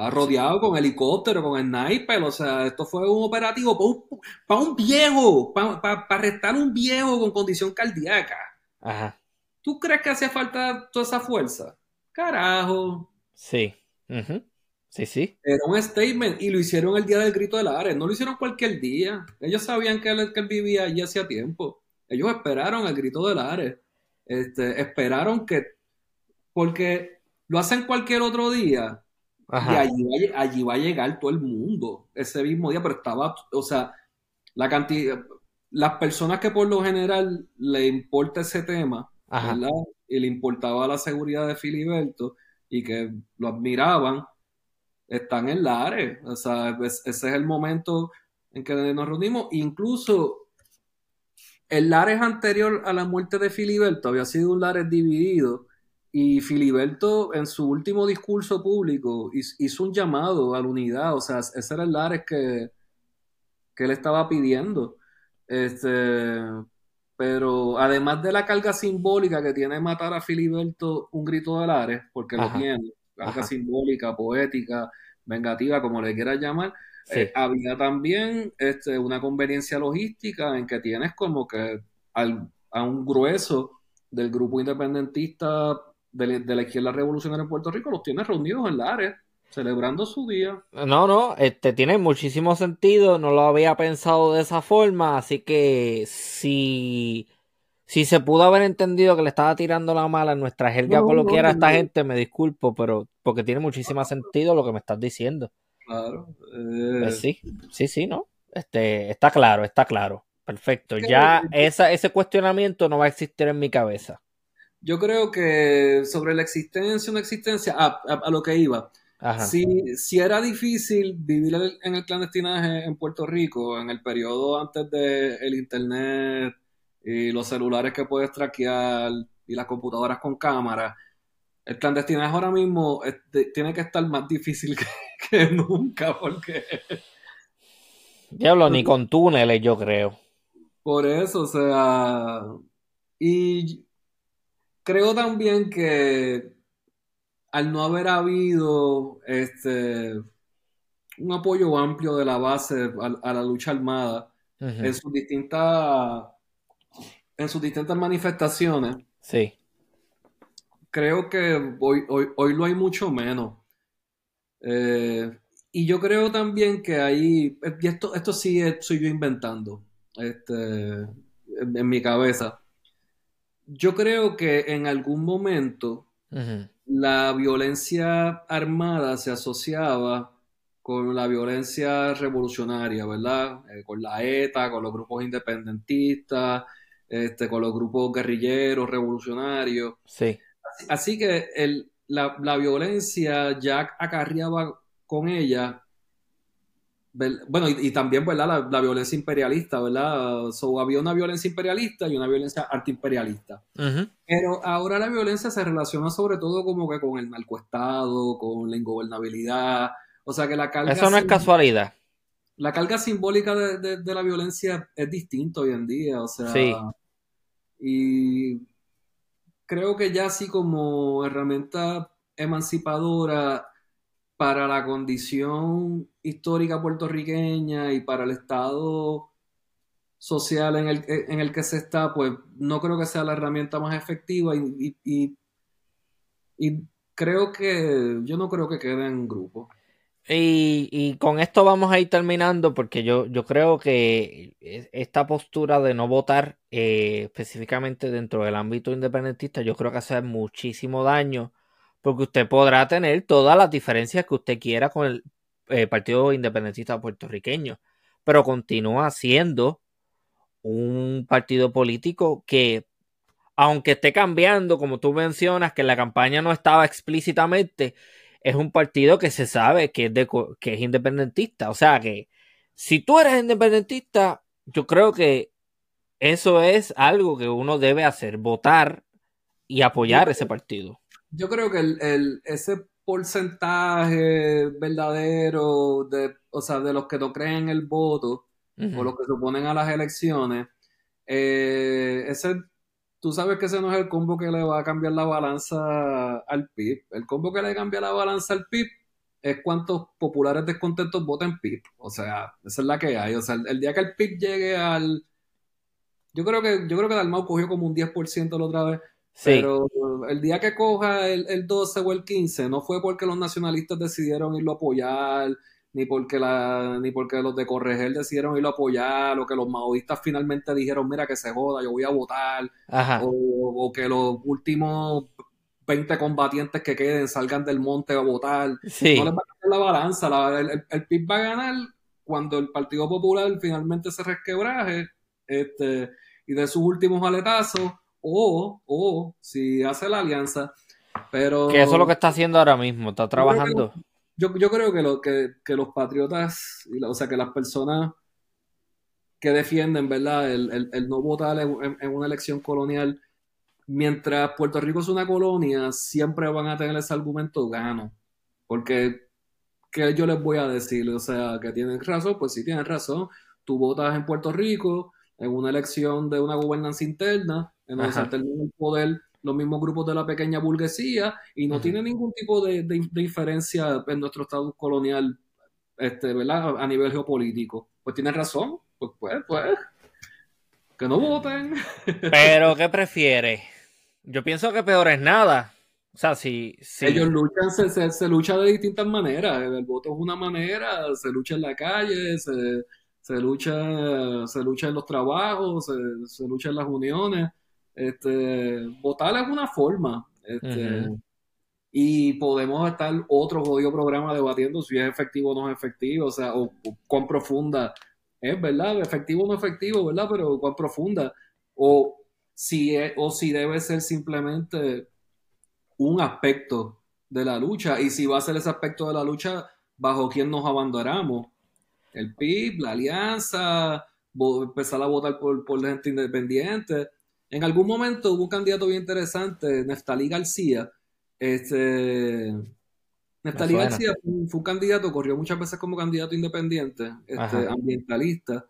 estaba rodeado con helicóptero, con sniper. O sea, esto fue un operativo para un, para un viejo, para, para, para arrestar a un viejo con condición cardíaca. Ajá, ¿Tú crees que hacía falta toda esa fuerza? Carajo. sí. ujú, Sí, sí. Era un statement y lo hicieron el día del grito de Lares. No lo hicieron cualquier día. Ellos sabían que él, que él vivía allí hacía tiempo. Ellos esperaron el grito de Lares. Este, esperaron que. Porque lo hacen cualquier otro día. Y allí va, allí va a llegar todo el mundo ese mismo día, pero estaba, o sea, la cantidad, las personas que por lo general le importa ese tema. Y le importaba la seguridad de Filiberto y que lo admiraban, están en Lares. O sea, es- ese es el momento en que nos reunimos. Incluso el Lares anterior a la muerte de Filiberto había sido un Lares dividido y Filiberto en su último discurso público hiz- hizo un llamado a la unidad. O sea, ese era el Lares que, que él estaba pidiendo. Este, pero además de la carga simbólica que tiene matar a Filiberto un grito de Lares, porque Ajá. lo tiene, carga Ajá. simbólica, poética, vengativa, como le quieras llamar, Sí. eh, había también este, una conveniencia logística en que tienes como que al- a un grueso del grupo independentista de, la- de la izquierda revolucionaria en Puerto Rico, los tienes reunidos en Lares, celebrando su día. No, no, este tiene muchísimo sentido, no lo había pensado de esa forma, así que si, si se pudo haber entendido que le estaba tirando la mala en nuestra jerga No, no, coloquial a no, esta no. gente, me disculpo, pero porque tiene muchísimo sentido lo que me estás diciendo. Claro. eh, Pues sí, sí, sí, ¿no? Este, está claro, está claro. Perfecto. que- Ya esa, ese cuestionamiento no va a existir en mi cabeza. Yo creo que sobre la existencia no existencia, ah, a, a lo que iba, Ajá. si, si era difícil vivir en el clandestinaje en Puerto Rico en el periodo antes del internet y los celulares que puedes traquear y las computadoras con cámara, el clandestinaje ahora mismo tiene que estar más difícil <laughs> que, que nunca porque Diablo, ni con túneles, yo creo. Por eso, o sea, y creo también que al no haber habido este un apoyo amplio de la base a, a la lucha armada en sus distintas en sus distintas manifestaciones, Sí. creo que hoy, hoy, hoy lo hay mucho menos. Eh, y yo creo también que ahí, y esto, esto sí es- soy yo inventando, este, en, en mi cabeza. Yo creo que en algún momento la violencia armada se asociaba con la violencia revolucionaria, ¿verdad? Eh, con la ETA, con los grupos independentistas, este, con los grupos guerrilleros, revolucionarios. Sí. Así que el- la, la violencia ya acarreaba con ella, bueno, y, y también, ¿verdad? La, la violencia imperialista, ¿verdad? So, había una violencia imperialista y una violencia antiimperialista. Pero ahora la violencia se relaciona sobre todo como que con el narcoestado, con la ingobernabilidad. O sea que la carga, Eso no es casualidad. la carga simbólica de, de- de la violencia es distinta hoy en día. O sea, Sí. y creo que ya así como herramienta emancipadora para la condición histórica puertorriqueña y para el estado social en el, en el que se está, pues no creo que sea la herramienta más efectiva y, y, creo que yo no creo que quede en grupo. Y, y con esto vamos a ir terminando porque yo, yo creo que es- esta postura de no votar eh, específicamente dentro del ámbito independentista, yo creo que hace muchísimo daño porque usted podrá tener todas las diferencias que usted quiera con el eh, Partido Independentista puertorriqueño, pero continúa siendo un partido político que, aunque esté cambiando, como tú mencionas, que en la campaña no estaba explícitamente, es un partido que se sabe que es, de, que es independentista. O sea que si tú eres independentista, yo creo que eso es algo que uno debe hacer, votar y apoyar ese partido. Yo creo que el, ese porcentaje verdadero de, o sea, de los que no creen el voto o los que se oponen a las elecciones, eh, ese, tú sabes que ese no es el combo que le va a cambiar la balanza al PIB. El combo que le cambia la balanza al PIB es cuántos populares descontentos voten PIB. O sea, esa es la que hay. O sea, el, día que el PIB llegue al... Yo creo que, yo creo que Dalmau cogió como un 10% la otra vez. Pero el día que coja el, el 12 o el 15, no fue porque los nacionalistas decidieron irlo a apoyar, ni porque la, ni porque los de Corregel decidieron irlo a apoyar, o que los maoístas finalmente dijeron, mira que se joda, yo voy a votar, o, que los últimos 20 combatientes que queden salgan del monte a votar. No les va a cambiar la balanza, el, el, PIB va a ganar cuando el Partido Popular finalmente se resquebraje este, y de sus últimos aletazos, o, o si hace la alianza. Pero, que eso es lo que está haciendo ahora mismo, está trabajando. Yo, yo creo que, lo, que, que los patriotas, o sea, que las personas que defienden, ¿verdad?, el, el, no votar en, una elección colonial, mientras Puerto Rico es una colonia, siempre van a tener ese argumento gano. Porque, ¿qué yo les voy a decir? O sea, que tienen razón, pues sí tienen razón. Tú votas en Puerto Rico en una elección de una gobernanza interna, en donde se termina el poder los mismos grupos de la pequeña burguesía y no tiene ningún tipo de, de, diferencia en nuestro estatus colonial este, ¿verdad? a nivel geopolítico. Pues tiene razón, pues pues, pues, que no voten. <laughs> Pero, ¿qué prefiere? Yo pienso que peor es nada. O sea, si, Ellos luchan, se, se, lucha de distintas maneras. El voto es una manera, se lucha en la calle, se, se lucha, se lucha en los trabajos, se, se lucha en las uniones. Este, votar es una forma. Este, Y podemos estar otro jodido programa debatiendo si es efectivo o no es efectivo, o sea, o, cuán profunda es, ¿verdad? Efectivo o no efectivo, ¿verdad? Pero cuán profunda. O si, es, o si debe ser simplemente un aspecto de la lucha. Y si va a ser ese aspecto de la lucha, bajo quién nos abandonamos. El PIB, la alianza, empezar a votar por, por gente independiente en algún momento hubo un candidato bien interesante, Neftalí García. Este, Neftalí García fue, un candidato, corrió muchas veces como candidato independiente, este, ambientalista.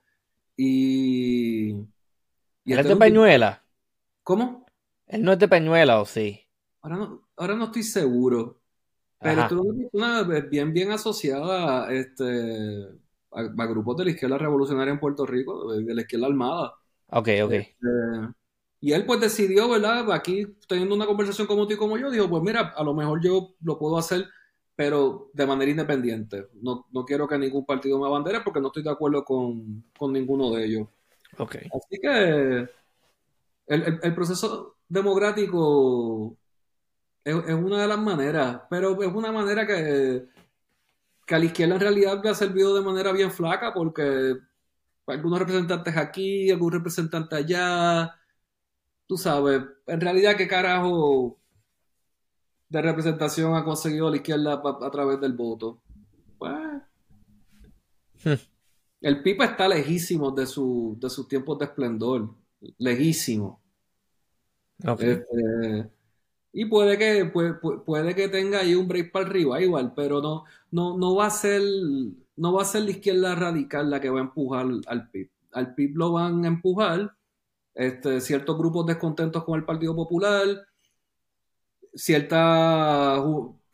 Y. y ¿Él es de Peñuela? ¿Cómo? ¿Él no es de Peñuela o sí? Ahora no, ahora no estoy seguro. Pero es una bien, bien asociada este, a, grupos de la izquierda revolucionaria en Puerto Rico, de, la izquierda armada. Ok, ok. Este, y él pues decidió, ¿verdad? Aquí teniendo una conversación como tú y como yo, dijo, pues mira, a lo mejor yo lo puedo hacer, pero de manera independiente. No, no quiero que ningún partido me abandere porque no estoy de acuerdo con, ninguno de ellos. Ok. Así que el, proceso democrático es, una de las maneras, pero es una manera que, que a la izquierda en realidad le ha servido de manera bien flaca porque algunos representantes aquí, algunos representantes allá, tú sabes, en realidad qué carajo de representación ha conseguido la izquierda a, través del voto. Pues, hmm. el Pipa está lejísimo de, su, de sus tiempos de esplendor, lejísimo. Este, y puede que, puede, puede, que tenga ahí un break para arriba igual, pero no, no, no va a ser no va a ser la izquierda radical la que va a empujar al PIB. Al PIB lo van a empujar este, ciertos grupos descontentos con el Partido Popular, cierta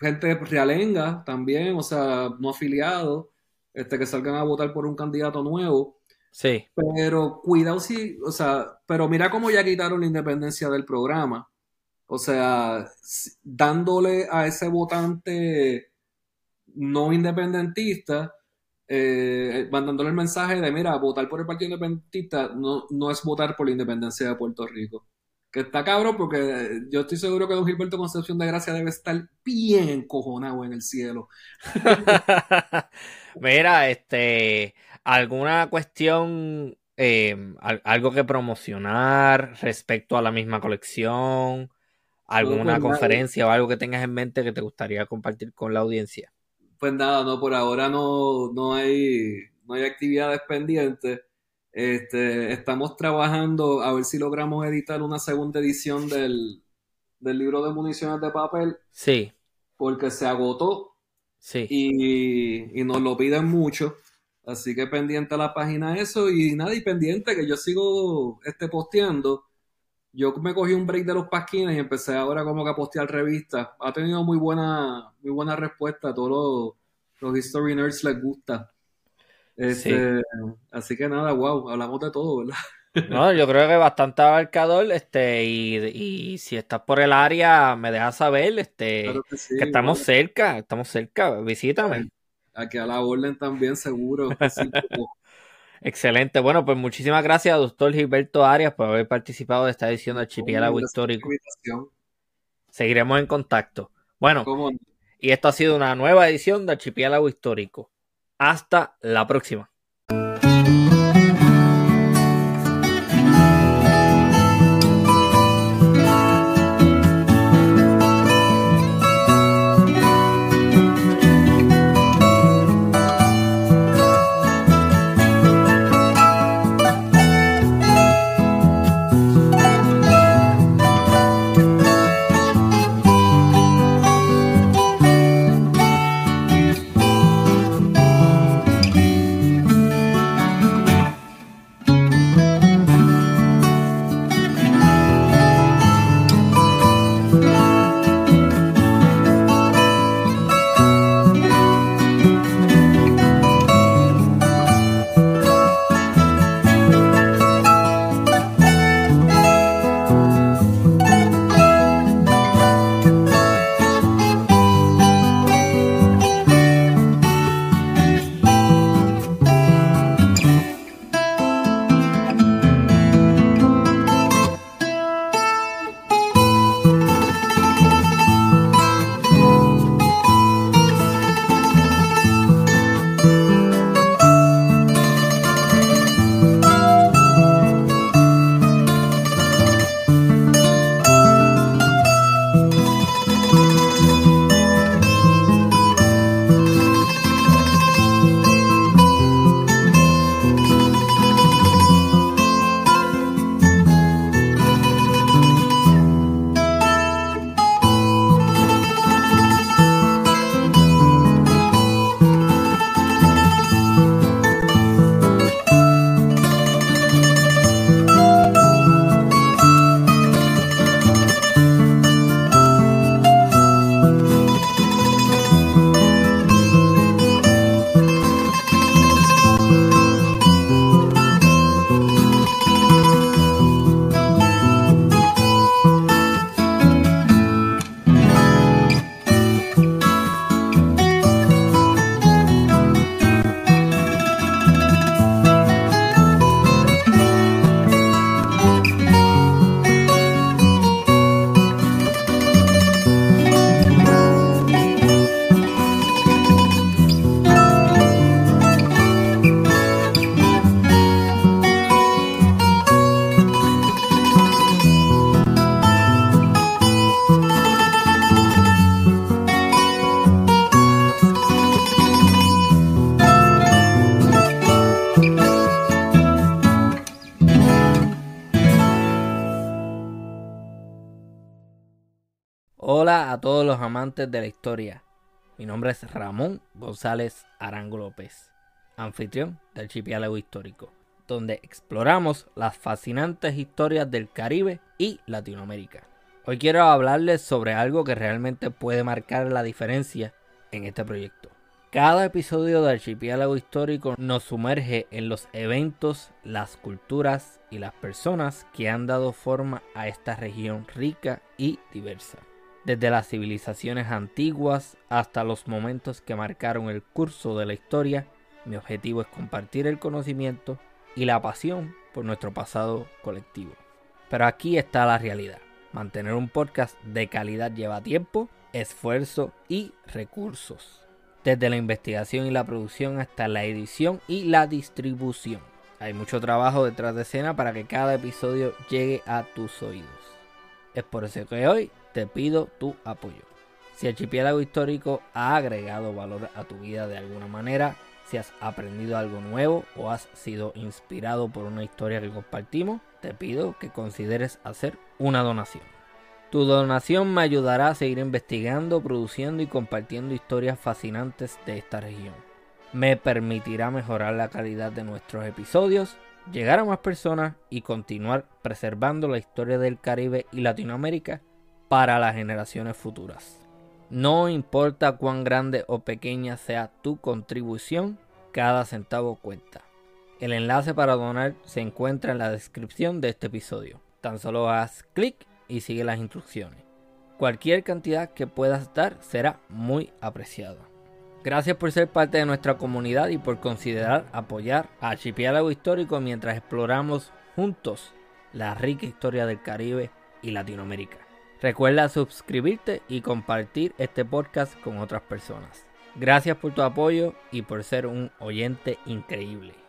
gente realenga también, o sea, no afiliados, este, que salgan a votar por un candidato nuevo. Sí. Pero cuidado si, o sea, pero mira cómo ya quitaron la independencia del programa. O sea, dándole a ese votante no independentista eh, mandándole el mensaje de, mira, votar por el Partido Independentista no, no es votar por la independencia de Puerto Rico. Que está cabrón porque yo estoy seguro que don Gilberto Concepción de Gracia debe estar bien cojonado en el cielo. <laughs> mira, este, alguna cuestión, eh, algo que promocionar respecto a la misma colección, alguna pues conferencia o algo que tengas en mente que te gustaría compartir con la audiencia. Pues nada, no, por ahora no, no, hay, no hay actividades pendientes. Este, estamos trabajando a ver si logramos editar una segunda edición del, del libro de municiones de papel. Sí. Porque se agotó. Sí. Y, y nos lo piden mucho. Así que pendiente a la página eso y nada, y pendiente que yo sigo este, posteando. Yo me cogí un break de los pasquines y empecé ahora como que a postear revistas. Ha tenido muy buena, muy buena respuesta. A todos los, los History Nerds les gusta. Este, Así que nada, wow, hablamos de todo, ¿verdad? <laughs> No, yo creo que bastante abarcador, este, y, y si estás por el área, me dejas saber, este, que, estamos cerca, estamos cerca, visítame. Aquí a la orden también, seguro. <laughs> Excelente. Bueno, pues muchísimas gracias, doctor Gilberto Arias, por haber participado de esta edición de Archipiélago Histórico. Seguiremos en contacto. Bueno, y esto ha sido una nueva edición de Archipiélago Histórico. Hasta la próxima. Amantes de la historia. Mi nombre es Ramón González Arango López, anfitrión del archipiélago histórico, donde exploramos las fascinantes historias del Caribe y Latinoamérica. Hoy quiero hablarles sobre algo que realmente puede marcar la diferencia en este proyecto. Cada episodio de Archipiélago Histórico nos sumerge en los eventos, las culturas y las personas que han dado forma a esta región rica y diversa desde las civilizaciones antiguas hasta los momentos que marcaron el curso de la historia, mi objetivo es compartir el conocimiento y la pasión por nuestro pasado colectivo. Pero aquí está la realidad. Mantener un podcast de calidad lleva tiempo, esfuerzo y recursos. Desde la investigación y la producción hasta la edición y la distribución. Hay mucho trabajo detrás de escena para que cada episodio llegue a tus oídos. Es por eso que hoy te pido tu apoyo. Si Archipiélago Histórico ha agregado valor a tu vida de alguna manera, si has aprendido algo nuevo o has sido inspirado por una historia que compartimos, te pido que consideres hacer una donación. Tu donación me ayudará a seguir investigando, produciendo y compartiendo historias fascinantes de esta región. Me permitirá mejorar la calidad de nuestros episodios, llegar a más personas y continuar preservando la historia del Caribe y Latinoamérica para las generaciones futuras. No importa cuán grande o pequeña sea tu contribución, cada centavo cuenta. El enlace para donar se encuentra en la descripción de este episodio. Tan solo haz clic y sigue las instrucciones. Cualquier cantidad que puedas dar será muy apreciada. Gracias por ser parte de nuestra comunidad y por considerar apoyar a Archipiélago Histórico mientras exploramos juntos la rica historia del Caribe y Latinoamérica. Recuerda suscribirte y compartir este podcast con otras personas. Gracias por tu apoyo y por ser un oyente increíble.